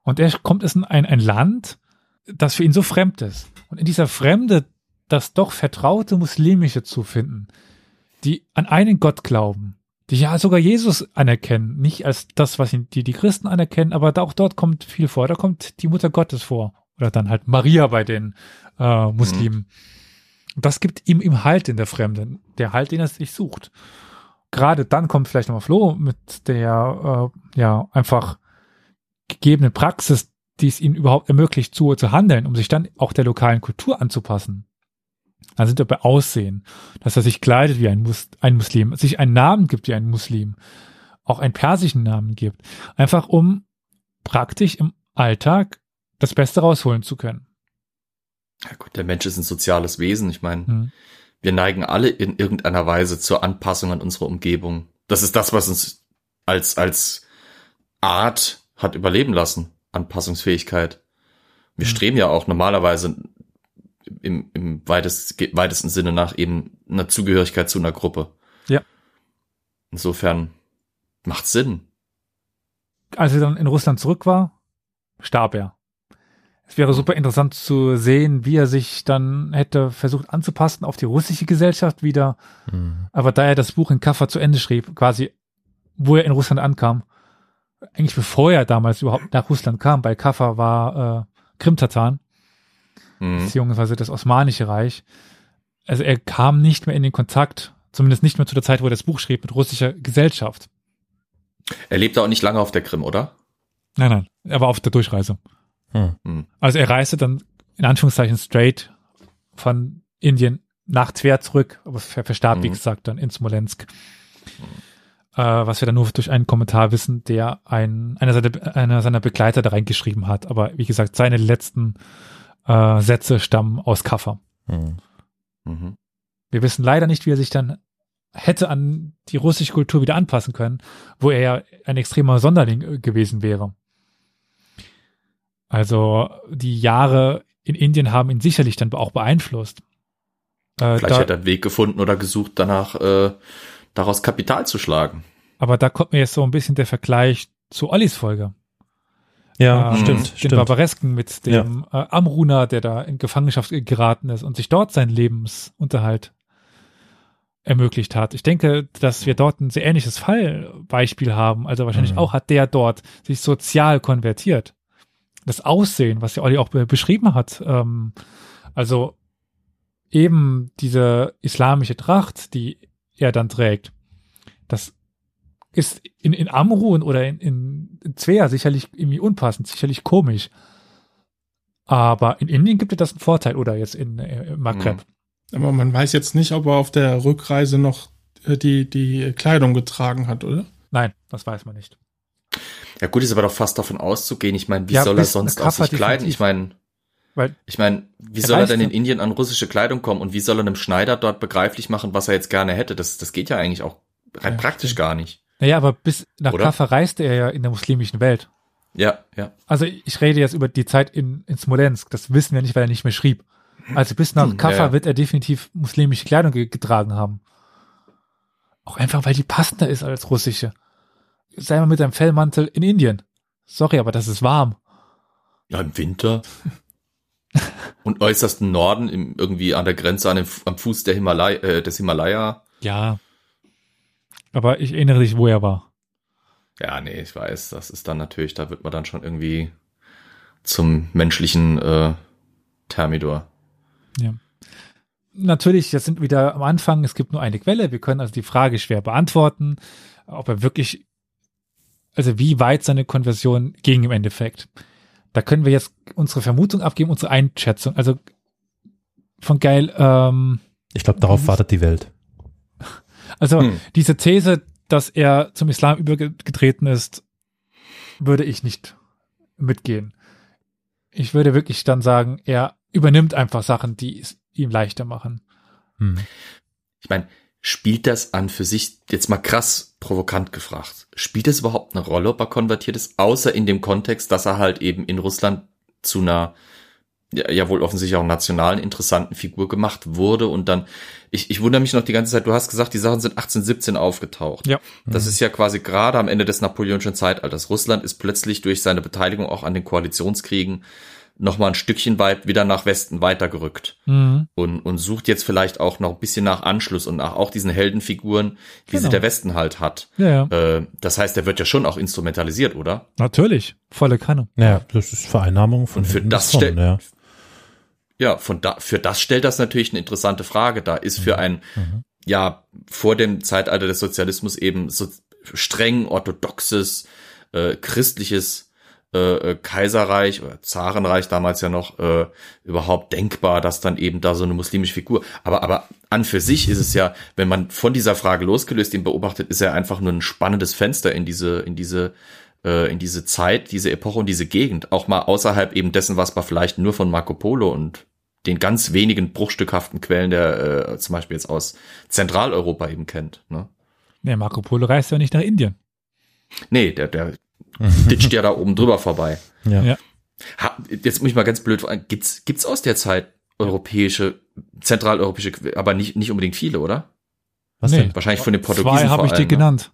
Speaker 2: Und er kommt in ein, ein Land, das für ihn so fremd ist. Und in dieser Fremde das doch vertraute Muslimische zu finden, die an einen Gott glauben, die ja sogar Jesus anerkennen, nicht als das, was die, die Christen anerkennen, aber da, auch dort kommt viel vor. Da kommt die Mutter Gottes vor. Oder dann halt Maria bei den äh, Muslimen. Und das gibt ihm ihm Halt in der Fremde, der Halt, den er sich sucht. Gerade dann kommt vielleicht nochmal Flo mit der, äh, ja, einfach gegebenen Praxis, die es ihm überhaupt ermöglicht, zu, zu handeln, um sich dann auch der lokalen Kultur anzupassen. Dann sind wir bei Aussehen, dass er sich kleidet wie ein, Mus ein Muslim, sich einen Namen gibt wie ein Muslim, auch einen persischen Namen gibt, einfach um praktisch im Alltag das Beste rausholen zu können.
Speaker 4: Ja gut, der Mensch ist ein soziales Wesen. Ich meine,
Speaker 2: Hm.
Speaker 4: wir neigen alle in irgendeiner Weise zur Anpassung an unsere Umgebung. Das ist das, was uns als, als Art hat überleben lassen. Anpassungsfähigkeit. Wir
Speaker 2: Mhm.
Speaker 4: streben ja auch normalerweise im, im weitest, weitesten Sinne nach eben einer Zugehörigkeit zu einer Gruppe.
Speaker 2: Ja.
Speaker 4: Insofern macht Sinn.
Speaker 2: Als er dann in Russland zurück war, starb er. Es wäre super interessant zu sehen, wie er sich dann hätte versucht anzupassen auf die russische Gesellschaft wieder.
Speaker 1: Mhm.
Speaker 2: Aber da er das Buch in Kaffa zu Ende schrieb, quasi, wo er in Russland ankam, eigentlich bevor er damals überhaupt nach Russland kam, bei Kaffa war äh, Krimtatan,
Speaker 4: Mhm.
Speaker 2: beziehungsweise das Osmanische Reich. Also er kam nicht mehr in den Kontakt, zumindest nicht mehr zu der Zeit, wo er das Buch schrieb, mit russischer Gesellschaft.
Speaker 4: Er lebte auch nicht lange auf der Krim, oder?
Speaker 2: Nein, nein, er war auf der Durchreise.
Speaker 1: Hm.
Speaker 4: Hm.
Speaker 2: Also er reiste dann in Anführungszeichen straight von Indien nach Tver zurück, aber ver verstarb, wie
Speaker 4: Mhm.
Speaker 2: gesagt, dann in Smolensk. Äh, was wir dann nur durch einen Kommentar wissen, der ein, einer, seiner, einer seiner Begleiter da reingeschrieben hat. Aber wie gesagt, seine letzten äh, Sätze stammen aus Kaffa.
Speaker 1: Hm.
Speaker 4: Mhm.
Speaker 2: Wir wissen leider nicht, wie er sich dann hätte an die russische Kultur wieder anpassen können, wo er ja ein extremer Sonderling äh, gewesen wäre. Also die Jahre in Indien haben ihn sicherlich dann auch beeinflusst. Äh,
Speaker 4: Vielleicht
Speaker 2: da,
Speaker 4: hat er einen Weg gefunden oder gesucht, danach äh, daraus Kapital zu schlagen.
Speaker 2: aber da kommt mir jetzt so ein bisschen der Vergleich zu Ollis Folge.
Speaker 1: Ja,
Speaker 2: Ähm,
Speaker 1: stimmt,
Speaker 2: Den
Speaker 1: stimmt.
Speaker 2: Barbaresken mit dem äh, Amruna, der da in Gefangenschaft geraten ist und sich dort seinen Lebensunterhalt ermöglicht hat. Ich denke, dass wir dort ein sehr ähnliches Fallbeispiel haben. Also wahrscheinlich
Speaker 1: Mhm.
Speaker 2: auch hat der dort sich sozial konvertiert. Das Aussehen, was ja Olli auch be beschrieben hat, ähm, also eben diese islamische Tracht, die er dann trägt, das ist in, in Amrun oder in, in, in Svea sicherlich irgendwie unpassend, sicherlich komisch. Aber in Indien gibt es das einen Vorteil oder jetzt in, äh, im Maghreb.
Speaker 3: Mhm. Aber man weiß jetzt nicht, ob er auf der Rückreise noch äh, die, die Kleidung getragen hat, oder?
Speaker 2: Nein, das weiß man nicht.
Speaker 4: Ja gut, ist aber doch fast davon auszugehen. Ich meine, wie
Speaker 2: Ja,
Speaker 4: soll er sonst aus sich kleiden? Ich meine,
Speaker 2: Weil
Speaker 4: ich meine, wie
Speaker 2: Er
Speaker 4: soll er denn in Indien an russische Kleidung kommen und wie soll er einem Schneider dort begreiflich machen, was er jetzt gerne hätte? Das, das geht ja eigentlich auch rein
Speaker 2: Ja,
Speaker 4: praktisch gar nicht.
Speaker 2: Naja, aber bis nach
Speaker 4: Oder?
Speaker 2: Kaffa reiste er ja in der muslimischen Welt.
Speaker 4: Ja, ja.
Speaker 2: Also ich rede jetzt über die Zeit in, in Smolensk. Das wissen wir nicht, weil er nicht mehr schrieb. Also bis nach
Speaker 4: Hm,
Speaker 2: Kaffa
Speaker 4: ja, ja.
Speaker 2: wird er definitiv muslimische Kleidung ge getragen haben. Auch einfach, weil die passender ist als russische. Sei mal mit einem Fellmantel in Indien. Sorry, aber das ist warm.
Speaker 4: Ja, im Winter. und äußersten Norden, im, irgendwie an der Grenze an dem, am Fuß der Himalaya, äh, des Himalaya.
Speaker 2: Ja. Aber ich erinnere dich, wo er war.
Speaker 4: Ja, nee, ich weiß, das ist dann natürlich, da wird man dann schon irgendwie zum menschlichen äh, Thermidor.
Speaker 2: Natürlich, jetzt sind wir wieder am Anfang, es gibt nur eine Quelle, wir können also die Frage schwer beantworten, ob er wirklich, also wie weit seine Konversion ging im Endeffekt. Da können wir jetzt unsere Vermutung abgeben, unsere Einschätzung. Also von Geil, ähm,
Speaker 1: Ich glaube, darauf wartet die Welt.
Speaker 2: Also
Speaker 4: Hm.
Speaker 2: diese These, dass er zum Islam übergetreten ist, würde ich nicht mitgehen. Ich würde wirklich dann sagen, er übernimmt einfach Sachen, die es ihm leichter machen.
Speaker 1: Hm.
Speaker 4: Ich meine, spielt das an für sich, jetzt mal krass provokant gefragt, spielt das überhaupt eine Rolle, ob er konvertiert ist, außer in dem Kontext, dass er halt eben in Russland zu einer ja, ja wohl offensichtlich auch nationalen interessanten Figur gemacht wurde und dann, ich, ich wundere mich noch die ganze Zeit, du hast gesagt, die Sachen sind 1817 aufgetaucht.
Speaker 2: Ja.
Speaker 4: Das ist ja quasi gerade am Ende des napoleonischen Zeitalters. Russland ist plötzlich durch seine Beteiligung auch an den Koalitionskriegen nochmal ein Stückchen weit wieder nach Westen weitergerückt
Speaker 2: Mhm.
Speaker 4: und, und sucht jetzt vielleicht auch noch ein bisschen nach Anschluss und nach auch diesen Heldenfiguren, wie sie
Speaker 2: Genau.
Speaker 4: der Westen halt hat.
Speaker 2: Ja, ja.
Speaker 4: Äh, das heißt, der wird ja schon auch instrumentalisiert, oder?
Speaker 2: Natürlich, volle Kanne.
Speaker 1: Naja, das ist Vereinnahmung von
Speaker 4: Und für das stell-
Speaker 1: ja.
Speaker 4: Ja, von da, für das stellt das natürlich eine interessante Frage dar. Ist
Speaker 2: Mhm.
Speaker 4: für ein, ja, vor dem Zeitalter des Sozialismus eben so streng orthodoxes, äh, christliches äh, äh, Kaiserreich oder Zarenreich damals ja noch äh, überhaupt denkbar, dass dann eben da so eine muslimische Figur. Aber aber an für sich ist es ja, wenn man von dieser Frage losgelöst ihn beobachtet, ist er einfach nur ein spannendes Fenster in diese in diese äh, in diese Zeit, diese Epoche und diese Gegend. Auch mal außerhalb eben dessen, was man vielleicht nur von Marco Polo und den ganz wenigen bruchstückhaften Quellen der äh, zum Beispiel jetzt aus Zentraleuropa eben kennt. Ne?
Speaker 2: Nee, Marco Polo reist ja nicht nach Indien.
Speaker 4: Nee, der, der ditcht ja da oben drüber vorbei.
Speaker 1: Ja.
Speaker 2: Ja.
Speaker 4: Ha, jetzt muss ich mal ganz blöd fragen, gibt's, gibt's aus der Zeit europäische, zentraleuropäische, aber nicht, nicht unbedingt viele, oder?
Speaker 1: Was
Speaker 2: Nee.
Speaker 1: denn?
Speaker 4: Wahrscheinlich von den Portugiesen
Speaker 2: Zwei habe ich dir
Speaker 4: ne?
Speaker 2: genannt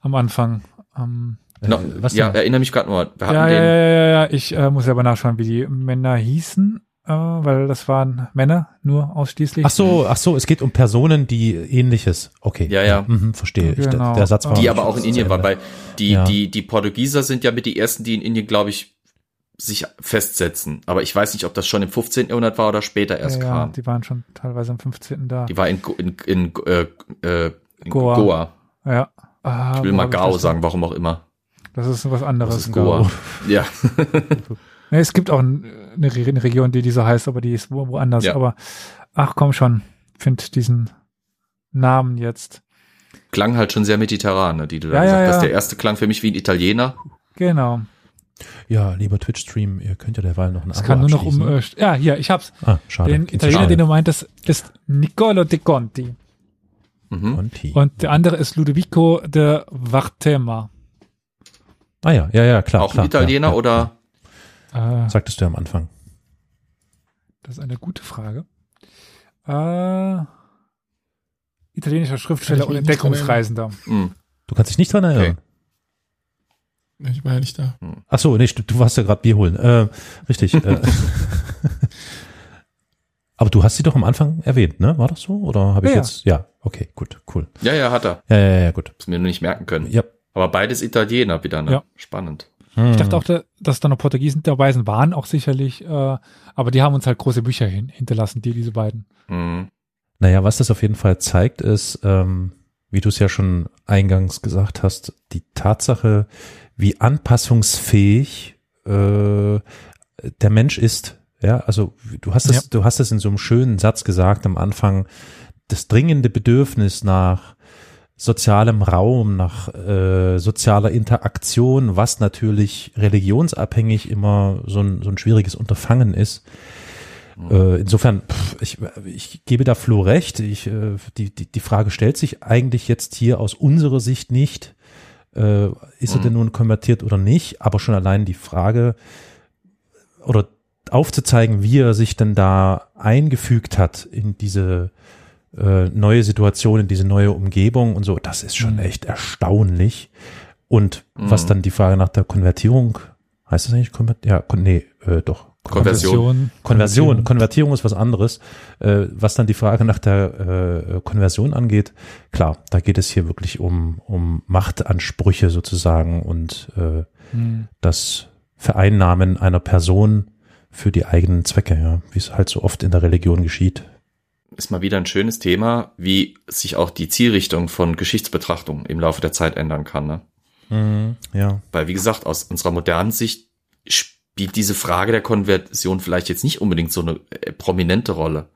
Speaker 2: am Anfang. Ähm,
Speaker 1: Äh,
Speaker 4: No,
Speaker 1: was
Speaker 4: ja,
Speaker 1: denn?
Speaker 4: erinnere mich gerade nur. Wir hatten
Speaker 2: ja, ja,
Speaker 4: den,
Speaker 2: ja, ja, ja, ich äh, muss aber nachschauen, wie die Männer hießen, äh, weil das waren Männer nur ausschließlich.
Speaker 1: Ach so, ach so, es geht um Personen, die ähnliches. Okay.
Speaker 4: Ja, ja.
Speaker 1: Mhm, verstehe. Ich, der,
Speaker 2: Genau.
Speaker 1: der Satz war
Speaker 4: die aber auch in Indien waren, weil die,
Speaker 1: Ja.
Speaker 4: die, die Portugieser sind ja mit die ersten, die in Indien, glaube ich, sich festsetzen. Aber ich weiß nicht, ob das schon im 15. Jahrhundert war oder später erst
Speaker 2: ja,
Speaker 4: kam.
Speaker 2: die waren schon teilweise am 15. da.
Speaker 4: Die war in, Go- in, in, äh, äh, in
Speaker 2: Goa.
Speaker 4: Goa.
Speaker 2: ja. Ah,
Speaker 4: Ich will mal Gao sagen, warum auch immer.
Speaker 2: Das ist was anderes.
Speaker 4: Das ist Goa. Ja.
Speaker 2: Nee, es gibt auch ein- eine, Re- eine Region, die, die so heißt, aber die ist wo, woanders.
Speaker 4: Ja.
Speaker 2: Aber ach komm schon, find diesen Namen jetzt.
Speaker 4: Klang halt schon sehr mediterran, ne, die du da
Speaker 2: Ja,
Speaker 4: gesagt
Speaker 2: ja,
Speaker 4: hast. Der erste klang für mich wie ein Italiener.
Speaker 2: Genau.
Speaker 1: Ja, lieber Twitch-Stream, ihr könnt ja derweil noch ein
Speaker 2: Es
Speaker 1: Abo
Speaker 2: kann nur noch um. Äh, ja, hier, ich hab's.
Speaker 1: ah, schade.
Speaker 2: Den Italiener,
Speaker 1: schnell.
Speaker 2: den du meintest, ist Niccolo de Conti.
Speaker 4: Mhm.
Speaker 1: Conti.
Speaker 2: Und der andere ist Ludovico de Vartema.
Speaker 1: ah ja, ja, ja, klar.
Speaker 4: Auch
Speaker 1: klar,
Speaker 4: ein Italiener
Speaker 1: ja, ja.
Speaker 4: oder?
Speaker 2: Äh,
Speaker 1: Sagtest du am Anfang.
Speaker 2: das ist eine gute Frage. Äh, italienischer Schriftsteller und Entdeckungsreisender.
Speaker 4: Hm.
Speaker 1: Du kannst dich nicht dran erinnern.
Speaker 3: Ich war ja nicht da.
Speaker 1: Ach so, nee, du, warst ja gerade Bier holen. Äh, richtig. äh. Aber du hast sie doch am Anfang erwähnt, ne? War das so? Oder habe ich
Speaker 2: Ja, ja.
Speaker 1: jetzt? Ja, okay, gut, cool.
Speaker 4: Ja, ja, hat er.
Speaker 1: Ja, ja, ja, gut.
Speaker 4: Das mir nur nicht merken können.
Speaker 1: Ja.
Speaker 4: Aber beides Italiener wieder, ne?
Speaker 2: Ja.
Speaker 4: Spannend.
Speaker 1: Hm.
Speaker 2: Ich dachte auch, da- dass da noch Portugiesen dabei sind, waren auch sicherlich, äh, aber die haben uns halt große Bücher hin, hinterlassen, die, diese beiden.
Speaker 4: Mhm.
Speaker 1: Naja, was das auf jeden Fall zeigt, ist, ähm, wie du es ja schon eingangs gesagt hast, die Tatsache, wie anpassungsfähig äh, der Mensch ist Ja, also du hast es,
Speaker 2: Ja.
Speaker 1: du hast es in so einem schönen Satz gesagt am Anfang, das dringende Bedürfnis nach sozialem Raum, nach äh, sozialer Interaktion, was natürlich religionsabhängig immer so ein, so ein schwieriges Unterfangen ist. Äh, insofern, pff, ich, ich gebe da Flo recht. Ich, äh, die, die, die Frage stellt sich eigentlich jetzt hier aus unserer Sicht nicht, äh, ist er denn nun konvertiert oder nicht, aber schon allein die Frage oder aufzuzeigen, wie er sich denn da eingefügt hat in diese äh, neue Situation, in diese neue Umgebung und so, das ist schon echt erstaunlich. Und was dann die Frage nach der Konvertierung, heißt das eigentlich Konvert? Ja, kon nee, äh, doch.
Speaker 4: Konversion.
Speaker 1: Konversion, Konvertierung ist was anderes. Äh, was dann die Frage nach der äh, Konversion angeht, klar, da geht es hier wirklich um, um Machtansprüche sozusagen und äh,
Speaker 2: Hm.
Speaker 1: das Vereinnahmen einer Person für die eigenen Zwecke, ja, wie es halt so oft in der Religion geschieht.
Speaker 4: Ist mal wieder ein schönes Thema, wie sich auch die Zielrichtung von Geschichtsbetrachtung im Laufe der Zeit ändern kann. Ne?
Speaker 1: Ja.
Speaker 4: Weil, wie gesagt, aus unserer modernen Sicht spielt diese Frage der Konversion vielleicht jetzt nicht unbedingt so eine äh, prominente Rolle.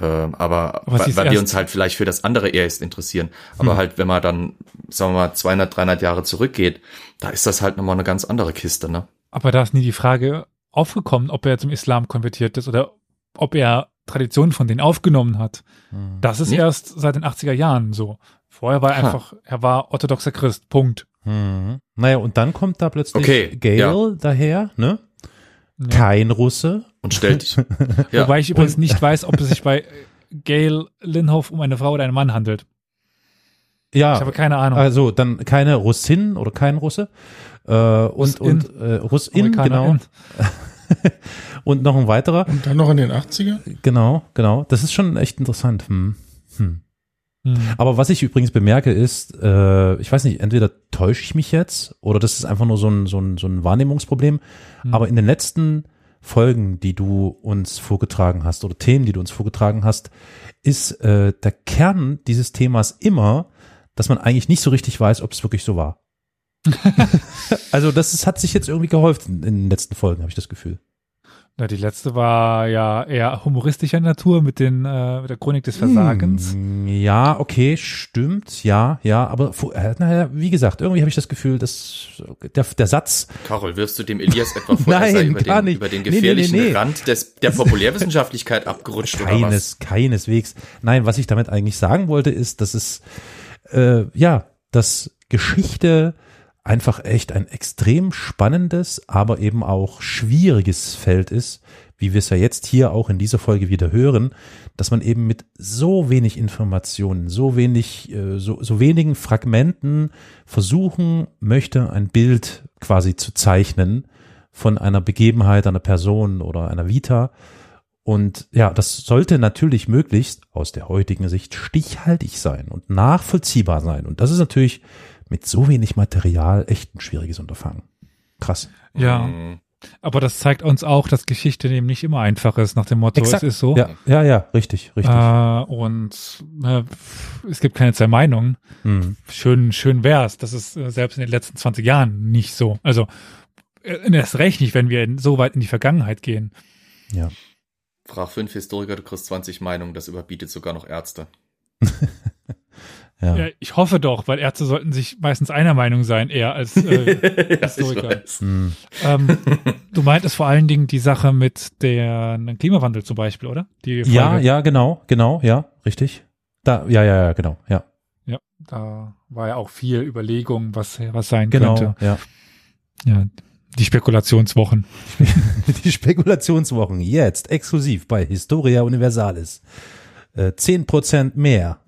Speaker 4: Ähm, aber, weil, weil wir uns halt vielleicht für das andere erst interessieren. Aber halt, wenn man dann, sagen wir mal, 200, 300 Jahre zurückgeht, da ist das halt nochmal eine ganz andere Kiste, ne?
Speaker 2: Aber da ist nie die Frage aufgekommen, ob er zum Islam konvertiert ist oder ob er Traditionen von denen aufgenommen hat. Das ist
Speaker 4: Nee.
Speaker 2: erst seit den 80er Jahren so. Vorher war er
Speaker 4: Ha.
Speaker 2: einfach, er war orthodoxer Christ. Punkt.
Speaker 1: Mhm. Naja, und dann kommt da plötzlich
Speaker 4: Okay,
Speaker 1: Gail
Speaker 4: ja.
Speaker 1: daher, ne?
Speaker 2: Ja.
Speaker 1: Kein Russe.
Speaker 4: Und stellt dich, ja,
Speaker 2: Wobei ich übrigens nicht weiß, ob es sich bei Gail Linhoff um eine Frau oder einen Mann handelt.
Speaker 1: Ja,
Speaker 2: Ich habe keine Ahnung.
Speaker 1: also dann keine Russin oder kein Russe. Äh, und
Speaker 2: Russin.
Speaker 1: und äh, Russin, genau. Und noch ein weiterer.
Speaker 3: Und dann noch in den 80er?
Speaker 1: Genau, genau. Das ist schon echt interessant. Hm. Hm.
Speaker 2: Hm.
Speaker 1: Aber was ich übrigens bemerke ist, äh, ich weiß nicht, entweder täusche ich mich jetzt oder das ist einfach nur so ein, so ein, so ein Wahrnehmungsproblem.
Speaker 2: Hm.
Speaker 1: Aber in den letzten Folgen, die du uns vorgetragen hast oder Themen, die du uns vorgetragen hast, ist äh, der Kern dieses Themas immer, dass man eigentlich nicht so richtig weiß, ob es wirklich so war. also das ist, hat sich jetzt irgendwie geholfen in den letzten Folgen, habe ich das Gefühl.
Speaker 2: Na, die letzte war ja eher humoristischer Natur mit, den, äh, mit der Chronik des Versagens.
Speaker 1: Hm, Ja, okay, stimmt, ja, ja, aber äh, naja, wie gesagt, irgendwie habe ich das Gefühl, dass der, der Satz,
Speaker 4: Carol, wirfst du dem Elias etwa vor,
Speaker 1: Nein,
Speaker 4: dass er über
Speaker 1: gar
Speaker 4: den,
Speaker 1: nicht.
Speaker 4: über den
Speaker 1: Nee, nee, nee,
Speaker 4: gefährlichen
Speaker 1: nee.
Speaker 4: Rand des, der Populärwissenschaftlichkeit abgerutscht oder was?
Speaker 1: keines, keineswegs. Nein, was ich damit eigentlich sagen wollte, ist, dass es, äh, ja, dass Geschichte einfach echt ein extrem spannendes, aber eben auch schwieriges Feld ist, wie wir es ja jetzt hier auch in dieser Folge wieder hören, dass man eben mit so wenig Informationen, so wenig, äh, so, so wenigen Fragmenten versuchen möchte, ein Bild quasi zu zeichnen von einer Begebenheit, einer Person oder einer Vita. Und ja, das sollte natürlich möglichst aus der heutigen Sicht stichhaltig sein und nachvollziehbar sein. Und das ist natürlich mit so wenig Material echt ein schwieriges Unterfangen. Krass.
Speaker 2: Ja,
Speaker 4: Mhm.
Speaker 2: aber das zeigt uns auch, dass Geschichte eben nicht immer einfach ist, nach dem Motto,
Speaker 1: Exakt.
Speaker 2: es ist so.
Speaker 1: Ja, ja, ja, richtig, richtig.
Speaker 2: Äh, und äh, es gibt keine zwei Meinungen.
Speaker 1: Hm.
Speaker 2: Schön, schön wär's. Das ist äh, selbst in den letzten 20 Jahren nicht so. Also äh, erst recht nicht, wenn wir in, so weit in die Vergangenheit gehen.
Speaker 1: Ja.
Speaker 4: Frag fünf Historiker, du kriegst 20 Meinungen, das überbietet sogar noch Ärzte.
Speaker 1: Ja.
Speaker 2: Ja, ich hoffe doch, weil Ärzte sollten sich meistens einer Meinung sein, eher als äh, Historiker.
Speaker 4: weiß.
Speaker 1: Hm.
Speaker 2: ähm, du meintest vor allen Dingen die Sache mit der Klimawandel zum Beispiel, oder?
Speaker 1: Ja, ja, genau, genau, ja, richtig. Da, ja, ja, ja, genau, ja,
Speaker 2: Ja, da war ja auch viel Überlegung, was, was sein
Speaker 1: genau,
Speaker 2: könnte.
Speaker 1: ja.
Speaker 2: Ja, die Spekulationswochen.
Speaker 1: Die Spekulationswochen jetzt exklusiv bei Historia Universalis. Äh, 10% mehr.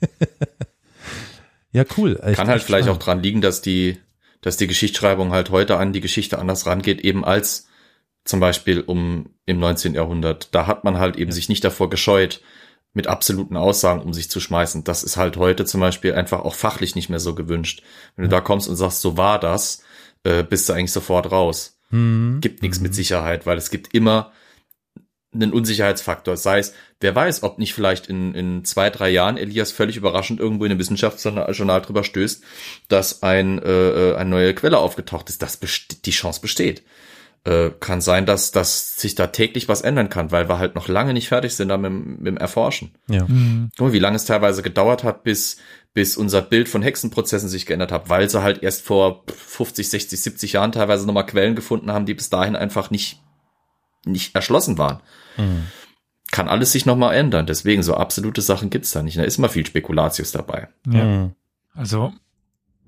Speaker 1: ja, cool.
Speaker 4: Kann halt
Speaker 1: echt
Speaker 4: vielleicht auch
Speaker 1: spannend.
Speaker 4: dran liegen, dass die, dass die Geschichtsschreibung halt heute an die Geschichte anders rangeht, eben als zum Beispiel um im 19. Jahrhundert. Da hat man halt eben sich nicht davor gescheut, mit absoluten Aussagen um sich zu schmeißen. Das ist halt heute zum Beispiel einfach auch fachlich nicht mehr so gewünscht. Wenn du da kommst und sagst, so war das, äh, bist du eigentlich sofort raus.
Speaker 1: Hm.
Speaker 4: Gibt nichts mit Sicherheit, weil es gibt immer einen Unsicherheitsfaktor. Sei es, wer weiß, ob nicht vielleicht in, in zwei, drei Jahren Elias völlig überraschend irgendwo in einem Wissenschaftsjournal drüber stößt, dass ein, äh, äh, eine neue Quelle aufgetaucht ist. Das best die Chance besteht. äh, kann sein, dass, dass sich da täglich was ändern kann, weil wir halt noch lange nicht fertig sind da mit, mit dem Erforschen.
Speaker 1: Ja.
Speaker 2: Mhm.
Speaker 4: Guck mal, wie lange es teilweise gedauert hat, bis, bis unser Bild von Hexenprozessen sich geändert hat, weil sie halt erst vor 50, 60, 70 Jahren teilweise nochmal Quellen gefunden haben, die bis dahin einfach nicht, nicht erschlossen waren.
Speaker 1: Mhm.
Speaker 4: Kann alles sich nochmal ändern. Deswegen, so absolute Sachen gibt's da nicht. Da ist immer viel Spekulatius dabei.
Speaker 2: Ja.
Speaker 1: Mhm.
Speaker 2: Also,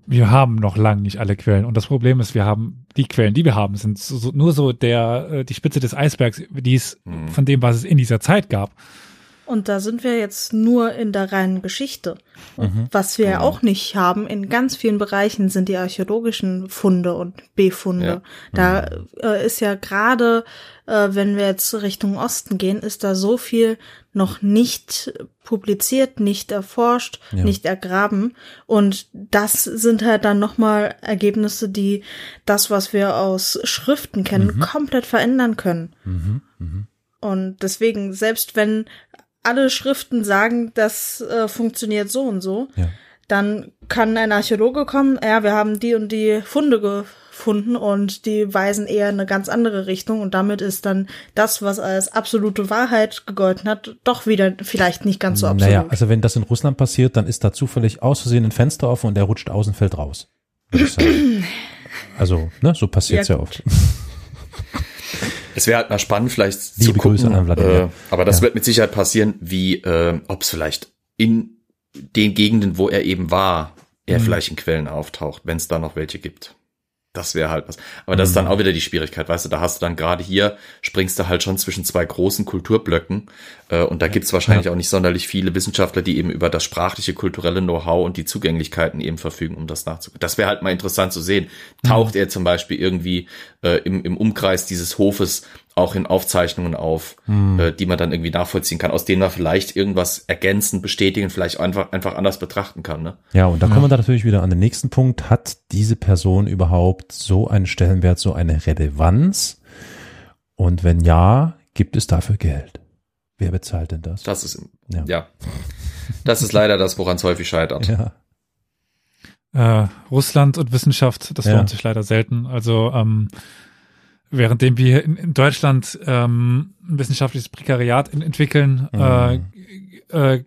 Speaker 2: wir haben noch lange nicht alle Quellen. Und das Problem ist, wir haben, die Quellen, die wir haben, sind so, so, nur so der, äh, die Spitze des Eisbergs, die es,
Speaker 4: Mhm.
Speaker 2: von dem, was es in dieser Zeit gab.
Speaker 5: Und da sind wir jetzt nur in der reinen Geschichte. Und was wir ja
Speaker 4: Genau.
Speaker 5: auch nicht haben, in ganz vielen Bereichen sind die archäologischen Funde und Befunde. Da äh, ist ja gerade, äh, wenn wir jetzt Richtung Osten gehen, ist da so viel noch nicht publiziert, nicht erforscht,
Speaker 1: Ja.
Speaker 5: nicht ergraben. Und das sind halt dann nochmal Ergebnisse, die das, was wir aus Schriften kennen, komplett verändern können.
Speaker 1: Mhm. Mhm.
Speaker 5: Und deswegen, selbst wenn alle Schriften sagen, das äh, funktioniert so und so,
Speaker 1: Ja.
Speaker 5: dann kann ein Archäologe kommen, ja, wir haben die und die Funde gefunden und die weisen eher in eine ganz andere Richtung und damit ist dann das, was als absolute Wahrheit gegolten hat, doch wieder vielleicht nicht ganz so absolut.
Speaker 1: Naja, also wenn das in Russland passiert, dann ist da zufällig aus Versehen ein Fenster offen und der rutscht aus und fällt raus. Also, ne, so passiert's
Speaker 5: Ja,
Speaker 1: ja, oft.
Speaker 4: Es wäre halt mal spannend, vielleicht zu
Speaker 1: Liebe
Speaker 4: gucken,
Speaker 1: Grüße an
Speaker 4: äh, aber das
Speaker 1: Ja.
Speaker 4: wird mit Sicherheit passieren, wie äh, ob es vielleicht in den Gegenden, wo er eben war, er
Speaker 1: Mhm.
Speaker 4: vielleicht in Quellen auftaucht, wenn es da noch welche gibt. Das wäre halt was. Aber das ist
Speaker 1: Mhm.
Speaker 4: dann auch wieder die Schwierigkeit, weißt du, da hast du dann gerade hier, springst du halt schon zwischen zwei großen Kulturblöcken äh, und da gibt's wahrscheinlich auch nicht sonderlich viele Wissenschaftler, die eben über das sprachliche, kulturelle Know-how und die Zugänglichkeiten eben verfügen, um das nachzugucken. Das wäre halt mal interessant zu sehen. Taucht er zum Beispiel irgendwie äh, im, im Umkreis dieses Hofes auch in Aufzeichnungen auf, äh, die man dann irgendwie nachvollziehen kann, aus denen man vielleicht irgendwas ergänzen, bestätigen, vielleicht einfach, einfach anders betrachten kann. Ne?
Speaker 1: Ja, und da kommen wir dann natürlich wieder an den nächsten Punkt. Hat diese Person überhaupt so einen Stellenwert, so eine Relevanz? Und wenn ja, gibt es dafür Geld? Wer bezahlt denn das?
Speaker 4: Das ist,
Speaker 1: Ja.
Speaker 4: ja. Das ist leider das, woran es häufig scheitert.
Speaker 1: Ja.
Speaker 2: Äh, Russland und Wissenschaft, das
Speaker 1: Ja.
Speaker 2: lohnt sich leider selten. Also ähm, währenddem wir in, in Deutschland ähm, ein wissenschaftliches Prekariat in, entwickeln,
Speaker 1: Mhm.
Speaker 2: äh, äh,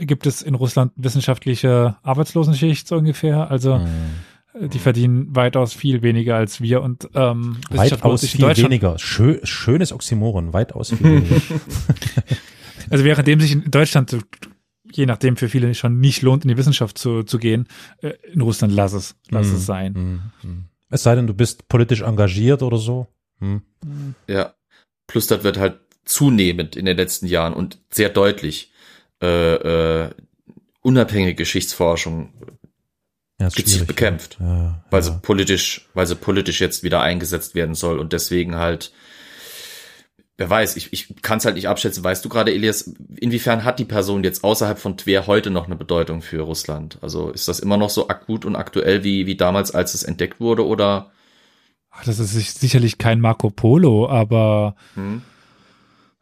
Speaker 2: gibt es in Russland wissenschaftliche Arbeitslosenschicht so ungefähr. Also
Speaker 1: Mhm.
Speaker 2: äh, die verdienen weitaus viel weniger als wir und ähm,
Speaker 1: Weitaus viel weniger. Schö schönes Oxymoron. Weitaus viel weniger.
Speaker 2: Also währenddem sich in Deutschland je nachdem für viele schon nicht lohnt, in die Wissenschaft zu, zu gehen, äh, in Russland lass es, lass
Speaker 1: Mhm.
Speaker 2: es sein.
Speaker 1: Mhm. Mhm. Es sei denn, du bist politisch engagiert oder so. Hm.
Speaker 4: Ja. Plus das wird halt zunehmend in den letzten Jahren und sehr deutlich äh, äh, unabhängige Geschichtsforschung,
Speaker 1: Ja,
Speaker 4: Gezielt bekämpft.
Speaker 1: Ja,
Speaker 4: weil
Speaker 1: ja.
Speaker 4: sie politisch, weil sie politisch jetzt wieder eingesetzt werden soll und deswegen halt, wer weiß, ich, ich kann es halt nicht abschätzen. Weißt du gerade, Elias, inwiefern hat die Person jetzt außerhalb von Twer heute noch eine Bedeutung für Russland? Also ist das immer noch so akut und aktuell wie, wie damals, als es entdeckt wurde oder?
Speaker 2: Ach, das ist sich- sicherlich kein Marco Polo, aber
Speaker 4: Hm?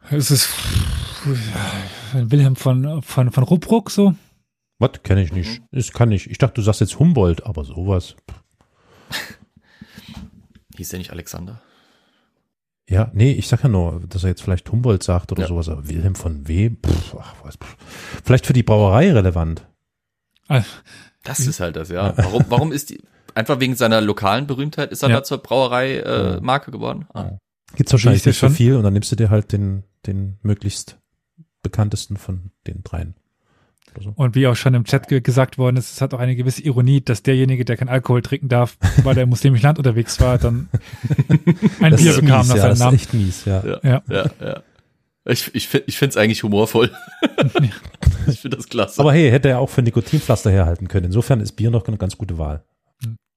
Speaker 2: es ist Wilhelm von, von, von Ruppruck so.
Speaker 1: Was? Kenne ich nicht. Das kann ich. Ich dachte, du sagst jetzt Humboldt, aber sowas.
Speaker 4: Hieß der nicht Alexander?
Speaker 1: Ja, nee, ich sag ja nur, dass er jetzt vielleicht Humboldt sagt oder
Speaker 4: Ja.
Speaker 1: sowas, aber Wilhelm von wem? Pff, ach, was, pff. Vielleicht für die Brauerei relevant.
Speaker 2: Ah,
Speaker 4: Das ist halt das, ja. Warum, warum ist die, einfach wegen seiner lokalen Berühmtheit ist er
Speaker 2: Ja.
Speaker 4: da zur Brauerei äh. Marke geworden? Ah.
Speaker 1: Gibt's wahrscheinlich nicht so viel und dann nimmst du dir halt den, den möglichst bekanntesten von den dreien. So.
Speaker 2: Und wie auch schon im Chat ge gesagt worden ist, es hat auch eine gewisse Ironie, dass derjenige, der kein Alkohol trinken darf, weil er im muslimischen Land unterwegs war, dann ein
Speaker 1: Das
Speaker 2: Bier
Speaker 1: ist
Speaker 2: bekam
Speaker 1: mies,
Speaker 2: nach
Speaker 1: ja,
Speaker 2: seinem
Speaker 1: das ist
Speaker 2: Namen.
Speaker 1: echt mies, ja.
Speaker 4: Ja.
Speaker 2: Ja.
Speaker 4: Ja, ja. Ich, ich finde ich find's eigentlich humorvoll. ich finde das klasse.
Speaker 1: Aber hey, hätte er auch für Nikotinpflaster herhalten können. Insofern ist Bier noch eine ganz gute Wahl.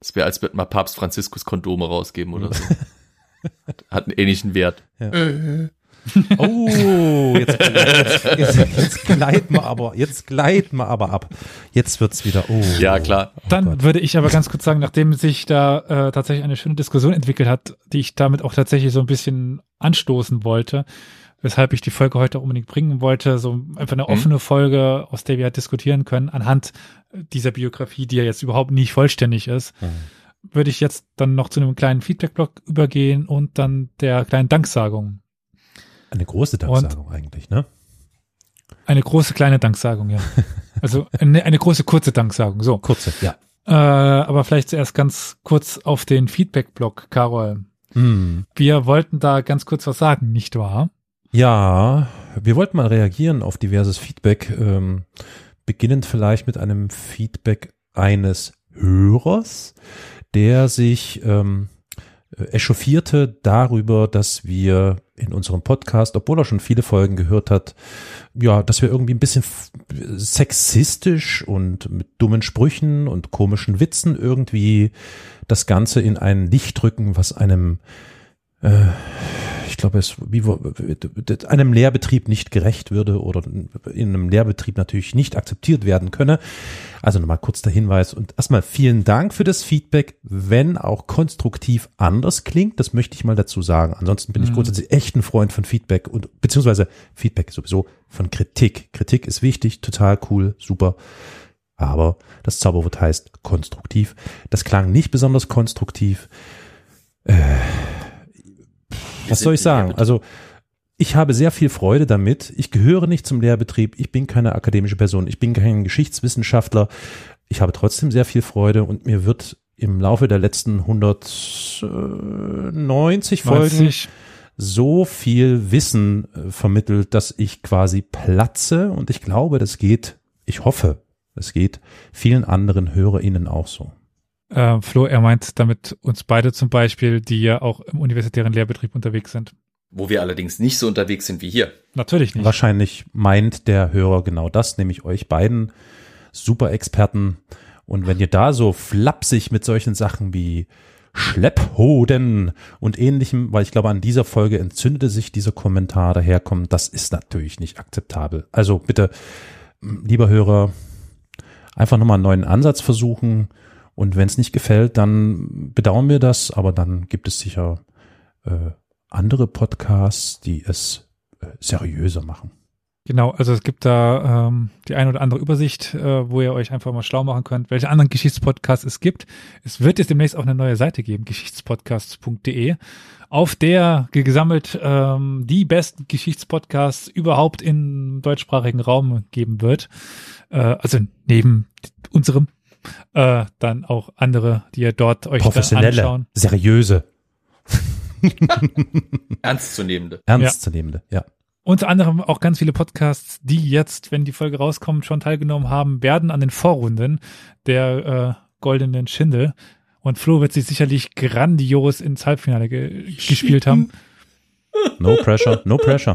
Speaker 4: Es wäre, als würde mal Papst Franziskus Kondome rausgeben oder so. Hat einen ähnlichen Wert.
Speaker 3: Äh,
Speaker 1: Oh, jetzt, jetzt, jetzt, jetzt gleiten wir aber, jetzt gleiten wir aber ab. Jetzt wird's wieder, oh.
Speaker 4: Ja, klar.
Speaker 1: Oh
Speaker 2: Dann
Speaker 1: Gott.
Speaker 2: würde ich aber ganz kurz sagen, nachdem sich da äh, tatsächlich eine schöne Diskussion entwickelt hat, die ich damit auch tatsächlich so ein bisschen anstoßen wollte, weshalb ich die Folge heute auch unbedingt bringen wollte, so einfach eine offene Folge, aus der wir halt diskutieren können, anhand dieser Biografie, die ja jetzt überhaupt nicht vollständig ist.
Speaker 1: Mhm.
Speaker 2: würde ich jetzt dann noch zu einem kleinen Feedback-Blog übergehen und dann der kleinen Danksagung.
Speaker 1: Eine große Danksagung eigentlich, ne?
Speaker 2: Eine große kleine Danksagung, ja. Also eine, eine große kurze Danksagung, so.
Speaker 1: Kurze, ja.
Speaker 2: Äh, aber vielleicht zuerst ganz kurz auf den Feedback-Blog, Carol.
Speaker 1: Hm.
Speaker 2: Wir wollten da ganz kurz was sagen, nicht wahr?
Speaker 1: Ja, wir wollten mal reagieren auf diverses Feedback, ähm, beginnend vielleicht mit einem Feedback eines Hörers, der sich ähm, echauffierte darüber, dass wir in unserem Podcast, obwohl er schon viele Folgen gehört hat, ja, dass wir irgendwie ein bisschen sexistisch und mit dummen Sprüchen und komischen Witzen irgendwie das Ganze in ein Licht drücken, was einem äh, ich glaube, es wie, einem Lehrbetrieb nicht gerecht würde oder in einem Lehrbetrieb natürlich nicht akzeptiert werden könne. Also nochmal kurz der Hinweis und erstmal vielen Dank für das Feedback, wenn auch konstruktiv anders klingt, das möchte ich mal dazu sagen. Ansonsten bin ich mhm. grundsätzlich echt ein Freund von Feedback und beziehungsweise Feedback sowieso von Kritik. Kritik ist wichtig, total cool, super. Aber das Zauberwort heißt konstruktiv. Das klang nicht besonders konstruktiv. Äh, was soll ich sagen? Also ich habe sehr viel Freude damit. Ich gehöre nicht zum Lehrbetrieb. Ich bin keine akademische Person. Ich bin kein Geschichtswissenschaftler. Ich habe trotzdem sehr viel Freude und mir wird im Laufe der letzten 190 Folgen so viel Wissen äh, vermittelt, dass ich quasi platze und ich glaube, das geht, ich hoffe, es geht vielen anderen HörerInnen auch so.
Speaker 2: Äh, Flo, er meint damit uns beide zum Beispiel, die ja auch im universitären Lehrbetrieb unterwegs sind.
Speaker 4: Wo wir allerdings nicht so unterwegs sind wie hier.
Speaker 2: Natürlich nicht.
Speaker 1: Wahrscheinlich meint der Hörer genau das, nämlich euch beiden Super-Experten. Und wenn ihr da so flapsig mit solchen Sachen wie Schlepphoden und ähnlichem, weil ich glaube, an dieser Folge entzündete sich dieser Kommentar daherkommen, das ist natürlich nicht akzeptabel. Also bitte, lieber Hörer, einfach nochmal einen neuen Ansatz versuchen und wenn es nicht gefällt, dann bedauern wir das, aber dann gibt es sicher äh, andere Podcasts, die es äh, seriöser machen.
Speaker 2: Genau, also es gibt da ähm, die ein oder andere Übersicht, äh, wo ihr euch einfach mal schlau machen könnt, welche anderen Geschichtspodcasts es gibt. Es wird jetzt demnächst auch eine neue Seite geben, geschichtspodcasts.de, auf der gesammelt ähm, die besten Geschichtspodcasts überhaupt im deutschsprachigen Raum geben wird. Äh, also neben unserem äh, dann auch andere, die ihr dort euch
Speaker 1: Professionelle, anschauen. seriöse.
Speaker 4: Ernstzunehmende.
Speaker 1: Ernstzunehmende, ja. ja.
Speaker 2: Unter anderem auch ganz viele Podcasts, die jetzt, wenn die Folge rauskommt, schon teilgenommen haben, werden an den Vorrunden der äh, Goldenen Schindel. Und Flo wird sich sicherlich grandios ins Halbfinale ge gespielt haben.
Speaker 1: No pressure, no pressure.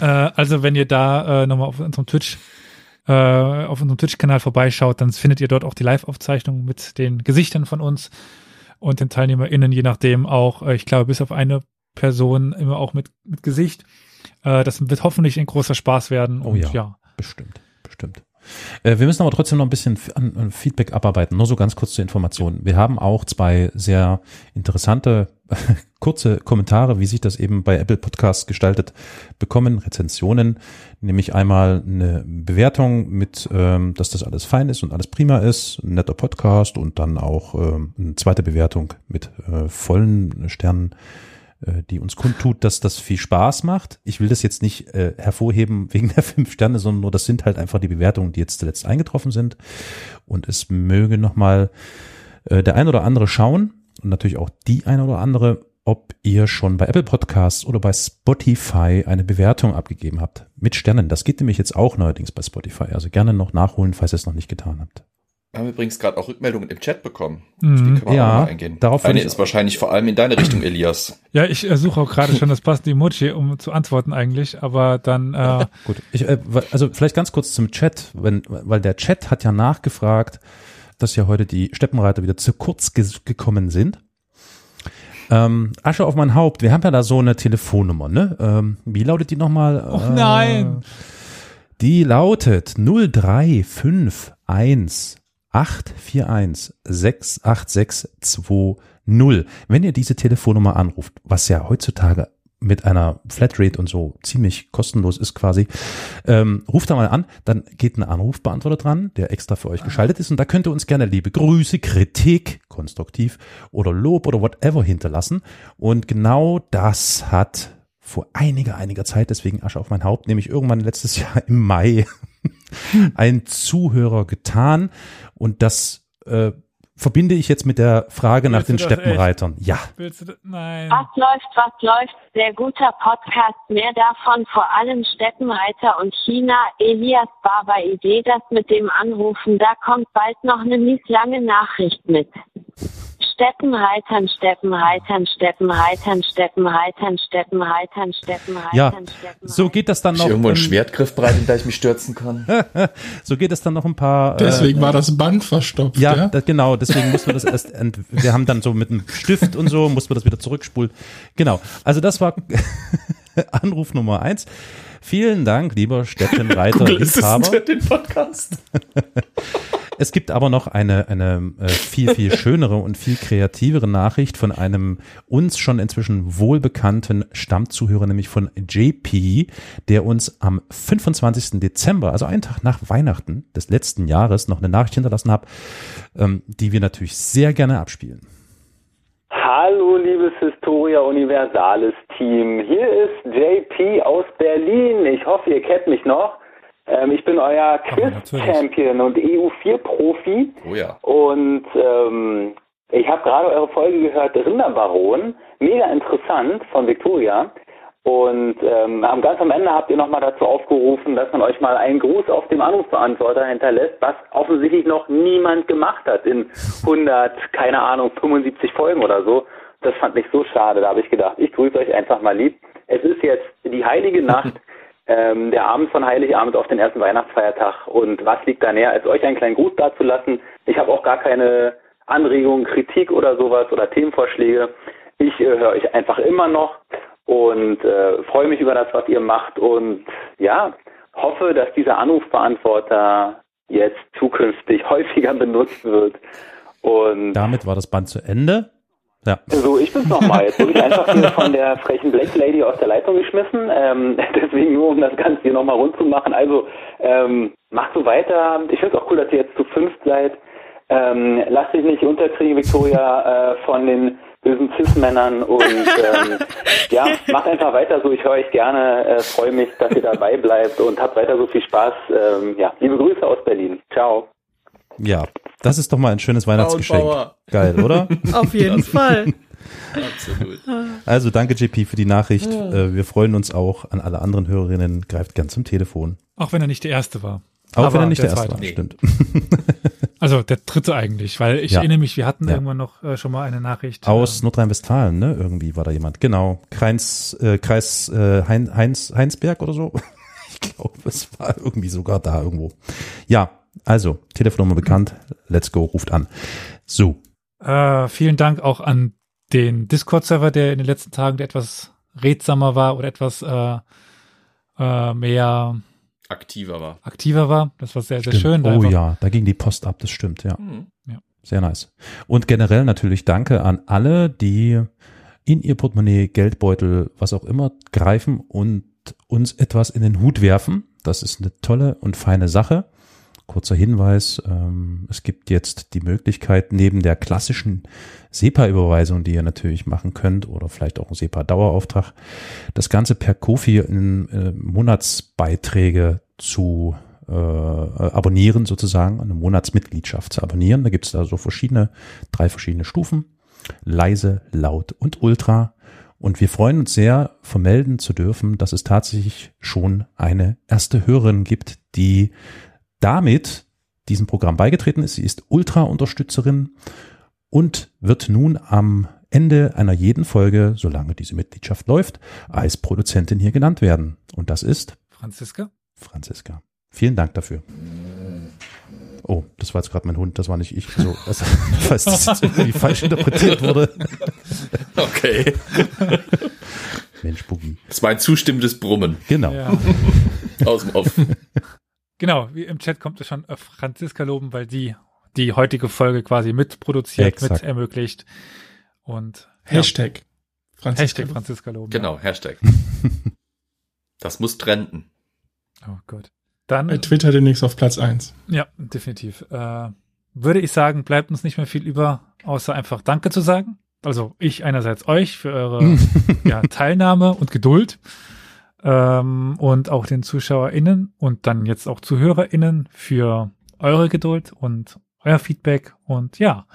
Speaker 2: äh, also wenn ihr da äh, nochmal auf unserem Twitch äh, auf unserem Twitch-Kanal vorbeischaut, dann findet ihr dort auch die Live-Aufzeichnung mit den Gesichtern von uns und den TeilnehmerInnen, je nachdem auch, äh, ich glaube, bis auf eine Person immer auch mit, mit Gesicht. Äh, das wird hoffentlich ein großer Spaß werden.
Speaker 1: Oh und, ja, ja, bestimmt, bestimmt. Äh, wir müssen aber trotzdem noch ein bisschen an Feedback abarbeiten. Nur so ganz kurz zur Information. Wir haben auch zwei sehr interessante kurze Kommentare, wie sich das eben bei Apple Podcasts gestaltet, bekommen, Rezensionen, nämlich einmal eine Bewertung mit, ähm, dass das alles fein ist und alles prima ist, ein netter Podcast und dann auch ähm, eine zweite Bewertung mit äh, vollen Sternen äh, die uns kundtut, dass das viel Spaß macht. Ich will das jetzt nicht äh, hervorheben wegen der fünf Sterne, sondern nur das sind halt einfach die Bewertungen, die jetzt zuletzt eingetroffen sind. Und es möge nochmal äh, der ein oder andere schauen und natürlich auch die ein oder andere, ob ihr schon bei Apple Podcasts oder bei Spotify eine Bewertung abgegeben habt. Mit Sternen. Das geht nämlich jetzt auch neuerdings bei Spotify. Also gerne noch nachholen, falls ihr es noch nicht getan habt.
Speaker 4: Wir haben übrigens gerade auch Rückmeldungen im Chat bekommen.
Speaker 1: Mhm. Die können wir ja, auch mal
Speaker 4: eingehen. Darauf Eine ist wahrscheinlich vor allem in deine Richtung, Elias.
Speaker 2: Ja, ich äh, suche auch gerade schon das passende Emoji, um zu antworten eigentlich, aber dann. Äh
Speaker 1: Gut, ich, äh, also vielleicht ganz kurz zum Chat, wenn, weil der Chat hat ja nachgefragt, dass ja heute die Steppenreiter wieder zu kurz ge gekommen sind. Ähm, Asche auf mein Haupt, wir haben ja da so eine Telefonnummer, ne? Ähm, wie lautet die nochmal?
Speaker 2: Oh nein! Äh,
Speaker 1: die lautet 0351 841 68620. Wenn ihr diese Telefonnummer anruft, was ja heutzutage mit einer Flatrate und so ziemlich kostenlos ist quasi, ähm, ruft da mal an, dann geht ein Anrufbeantworter dran, der extra für euch geschaltet ist und da könnt ihr uns gerne liebe Grüße, Kritik, konstruktiv oder Lob oder whatever hinterlassen. Und genau das hat vor einiger, einiger Zeit, deswegen Asche auf mein Haupt, nämlich irgendwann letztes Jahr im Mai ein Zuhörer getan. Und das äh, verbinde ich jetzt mit der Frage nach
Speaker 2: Willst du
Speaker 1: den Steppenreitern. Ja,
Speaker 2: Willst du? Nein.
Speaker 6: Was läuft, was läuft? Sehr guter Podcast. Mehr davon, vor allem Steppenreiter und China. Elias Barber Idee, das mit dem Anrufen. Da kommt bald noch eine mies lange Nachricht mit. Steppenreitern, Steppenreitern, Steppenreitern, Steppenreitern, Steppenreitern, Steppenreitern,
Speaker 1: ja,
Speaker 6: Steppenreitern.
Speaker 1: so geht das dann
Speaker 4: Ist
Speaker 1: noch.
Speaker 4: irgendwo ein Schwertgriff bereit, in der ich mich stürzen kann?
Speaker 1: so geht es dann noch ein paar.
Speaker 3: Deswegen
Speaker 1: äh,
Speaker 3: war das Band verstopft.
Speaker 1: Ja,
Speaker 3: Ja,
Speaker 1: da, genau, deswegen mussten wir das erst, ent wir haben dann so mit einem Stift und so, mussten wir das wieder zurückspulen. Genau, also das war Anruf Nummer eins. Vielen Dank, lieber Städtenreiter Liebhaber.
Speaker 4: den Podcast.
Speaker 1: Es gibt aber noch eine, eine äh, viel, viel schönere und viel kreativere Nachricht von einem uns schon inzwischen wohlbekannten Stammzuhörer, nämlich von JP, der uns am 25. Dezember, also einen Tag nach Weihnachten des letzten Jahres, noch eine Nachricht hinterlassen hat, ähm, die wir natürlich sehr gerne abspielen.
Speaker 7: Hallo, liebes Historia Universalis Team. Hier ist JP aus Berlin. Ich hoffe, ihr kennt mich noch. Ähm, ich bin euer Quiz-Champion und EU4-Profi.
Speaker 4: Oh ja.
Speaker 7: Und ähm, ich habe gerade eure Folge gehört, Rinderbaron. Mega interessant von Victoria. Und ähm, am ganz am Ende habt ihr nochmal dazu aufgerufen, dass man euch mal einen Gruß auf dem Anrufbeantworter hinterlässt, was offensichtlich noch niemand gemacht hat in 100, keine Ahnung, 75 Folgen oder so. Das fand ich so schade. Da habe ich gedacht, ich grüße euch einfach mal lieb. Es ist jetzt die heilige Nacht, ähm, der Abend von Heiligabend auf den ersten Weihnachtsfeiertag. Und was liegt da näher, als euch einen kleinen Gruß dazulassen? Ich habe auch gar keine Anregungen, Kritik oder sowas oder Themenvorschläge. Ich äh, höre euch einfach immer noch und äh, freue mich über das, was ihr macht und ja, hoffe, dass dieser Anrufbeantworter jetzt zukünftig häufiger benutzt wird. Und
Speaker 1: Damit war das Band zu Ende. Ja.
Speaker 7: so, ich bin's nochmal. Jetzt wurde ich einfach hier von der frechen Black Lady aus der Leitung geschmissen. Ähm, deswegen nur, um das Ganze hier nochmal rund zu machen. Also, ähm, macht so weiter. Ich finde es auch cool, dass ihr jetzt zu fünft seid. Ähm, lasst dich nicht unterkriegen, Victoria, äh, von den bösen Cis-Männern und ähm, ja, macht einfach weiter so. Ich höre euch gerne, äh, freue mich, dass ihr dabei bleibt und habt weiter so viel Spaß. Ähm, ja, liebe Grüße aus Berlin. Ciao.
Speaker 1: Ja, das ist doch mal ein schönes Weihnachtsgeschenk.
Speaker 4: Bauer.
Speaker 1: Geil, oder?
Speaker 5: Auf jeden Fall.
Speaker 4: Absolut.
Speaker 1: Also danke JP für die Nachricht. Äh, wir freuen uns auch an alle anderen Hörerinnen. Greift gern zum Telefon.
Speaker 2: Auch wenn er nicht der Erste war.
Speaker 1: Auch
Speaker 2: Aber
Speaker 1: wenn er nicht der,
Speaker 2: der
Speaker 1: Erste war,
Speaker 2: Zweite.
Speaker 1: stimmt.
Speaker 2: Also der dritte eigentlich, weil ich
Speaker 1: Ja.
Speaker 2: erinnere mich, wir hatten
Speaker 1: Ja.
Speaker 2: irgendwann noch äh, schon mal eine Nachricht.
Speaker 1: Aus Nordrhein-Westfalen, ne? Irgendwie war da jemand. Genau. Kreis, äh, Kreis äh, hein, Heinz, Heinsberg oder so. Ich glaube, es war irgendwie sogar da irgendwo. Ja, also, Telefonnummer bekannt. Let's go, ruft an. So.
Speaker 2: Äh, vielen Dank auch an den Discord-Server, der in den letzten Tagen etwas redsamer war oder etwas äh, äh, mehr
Speaker 4: Aktiver war.
Speaker 2: aktiver war. Das war sehr, sehr
Speaker 1: Stimmt.
Speaker 2: schön. da
Speaker 1: Oh ja, da ging die Post ab, das stimmt, ja.
Speaker 4: Mhm.
Speaker 1: Sehr nice. Und generell natürlich danke an alle, die in ihr Portemonnaie, Geldbeutel, was auch immer greifen und uns etwas in den Hut werfen. Das ist eine tolle und feine Sache. Kurzer Hinweis, ähm, es gibt jetzt die Möglichkeit, neben der klassischen SEPA-Überweisung, die ihr natürlich machen könnt, oder vielleicht auch ein SEPA-Dauerauftrag, das Ganze per Kofi in äh, Monatsbeiträge zu äh, abonnieren, sozusagen, eine Monatsmitgliedschaft zu abonnieren. Da gibt es da so verschiedene, drei verschiedene Stufen. Leise, laut und ultra. Und wir freuen uns sehr, vermelden zu dürfen, dass es tatsächlich schon eine erste Hörerin gibt, die damit diesem Programm beigetreten ist. Sie ist Ultra-Unterstützerin und wird nun am Ende einer jeden Folge, solange diese Mitgliedschaft läuft, als Produzentin hier genannt werden. Und das ist
Speaker 2: Franziska?
Speaker 1: Franziska. Vielen Dank dafür. Oh, das war jetzt gerade mein Hund, das war nicht ich. So, also, falls das jetzt irgendwie falsch interpretiert wurde.
Speaker 4: Okay.
Speaker 1: Mensch, Boogie.
Speaker 4: Das war ein zustimmendes Brummen
Speaker 1: Genau.
Speaker 2: Ja.
Speaker 4: aus dem Off.
Speaker 2: Genau, wie im Chat kommt es schon äh, Franziska loben, weil die die heutige Folge quasi mitproduziert,
Speaker 1: Exakt.
Speaker 2: mit ermöglicht. Und ja,
Speaker 3: Hashtag Franziska.
Speaker 2: Hashtag Franziska loben.
Speaker 4: Genau, Hashtag. das muss trenden.
Speaker 2: Oh Gott. Dann,
Speaker 3: Bei Twitter demnächst auf Platz eins.
Speaker 2: ja, definitiv. Äh, würde ich sagen, bleibt uns nicht mehr viel über, außer einfach Danke zu sagen. Also ich einerseits euch für eure ja, Teilnahme und Geduld ähm, und auch den ZuschauerInnen und dann jetzt auch ZuhörerInnen für eure Geduld und euer Feedback und ja,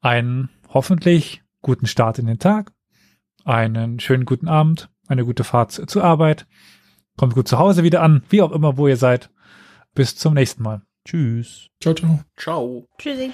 Speaker 2: einen hoffentlich guten Start in den Tag, einen schönen guten Abend, eine gute Fahrt zu- zur Arbeit, kommt gut zu Hause wieder an, wie auch immer, wo ihr seid. Bis zum nächsten Mal.
Speaker 1: Tschüss.
Speaker 3: Ciao, ciao.
Speaker 4: Ciao.
Speaker 5: Tschüssi.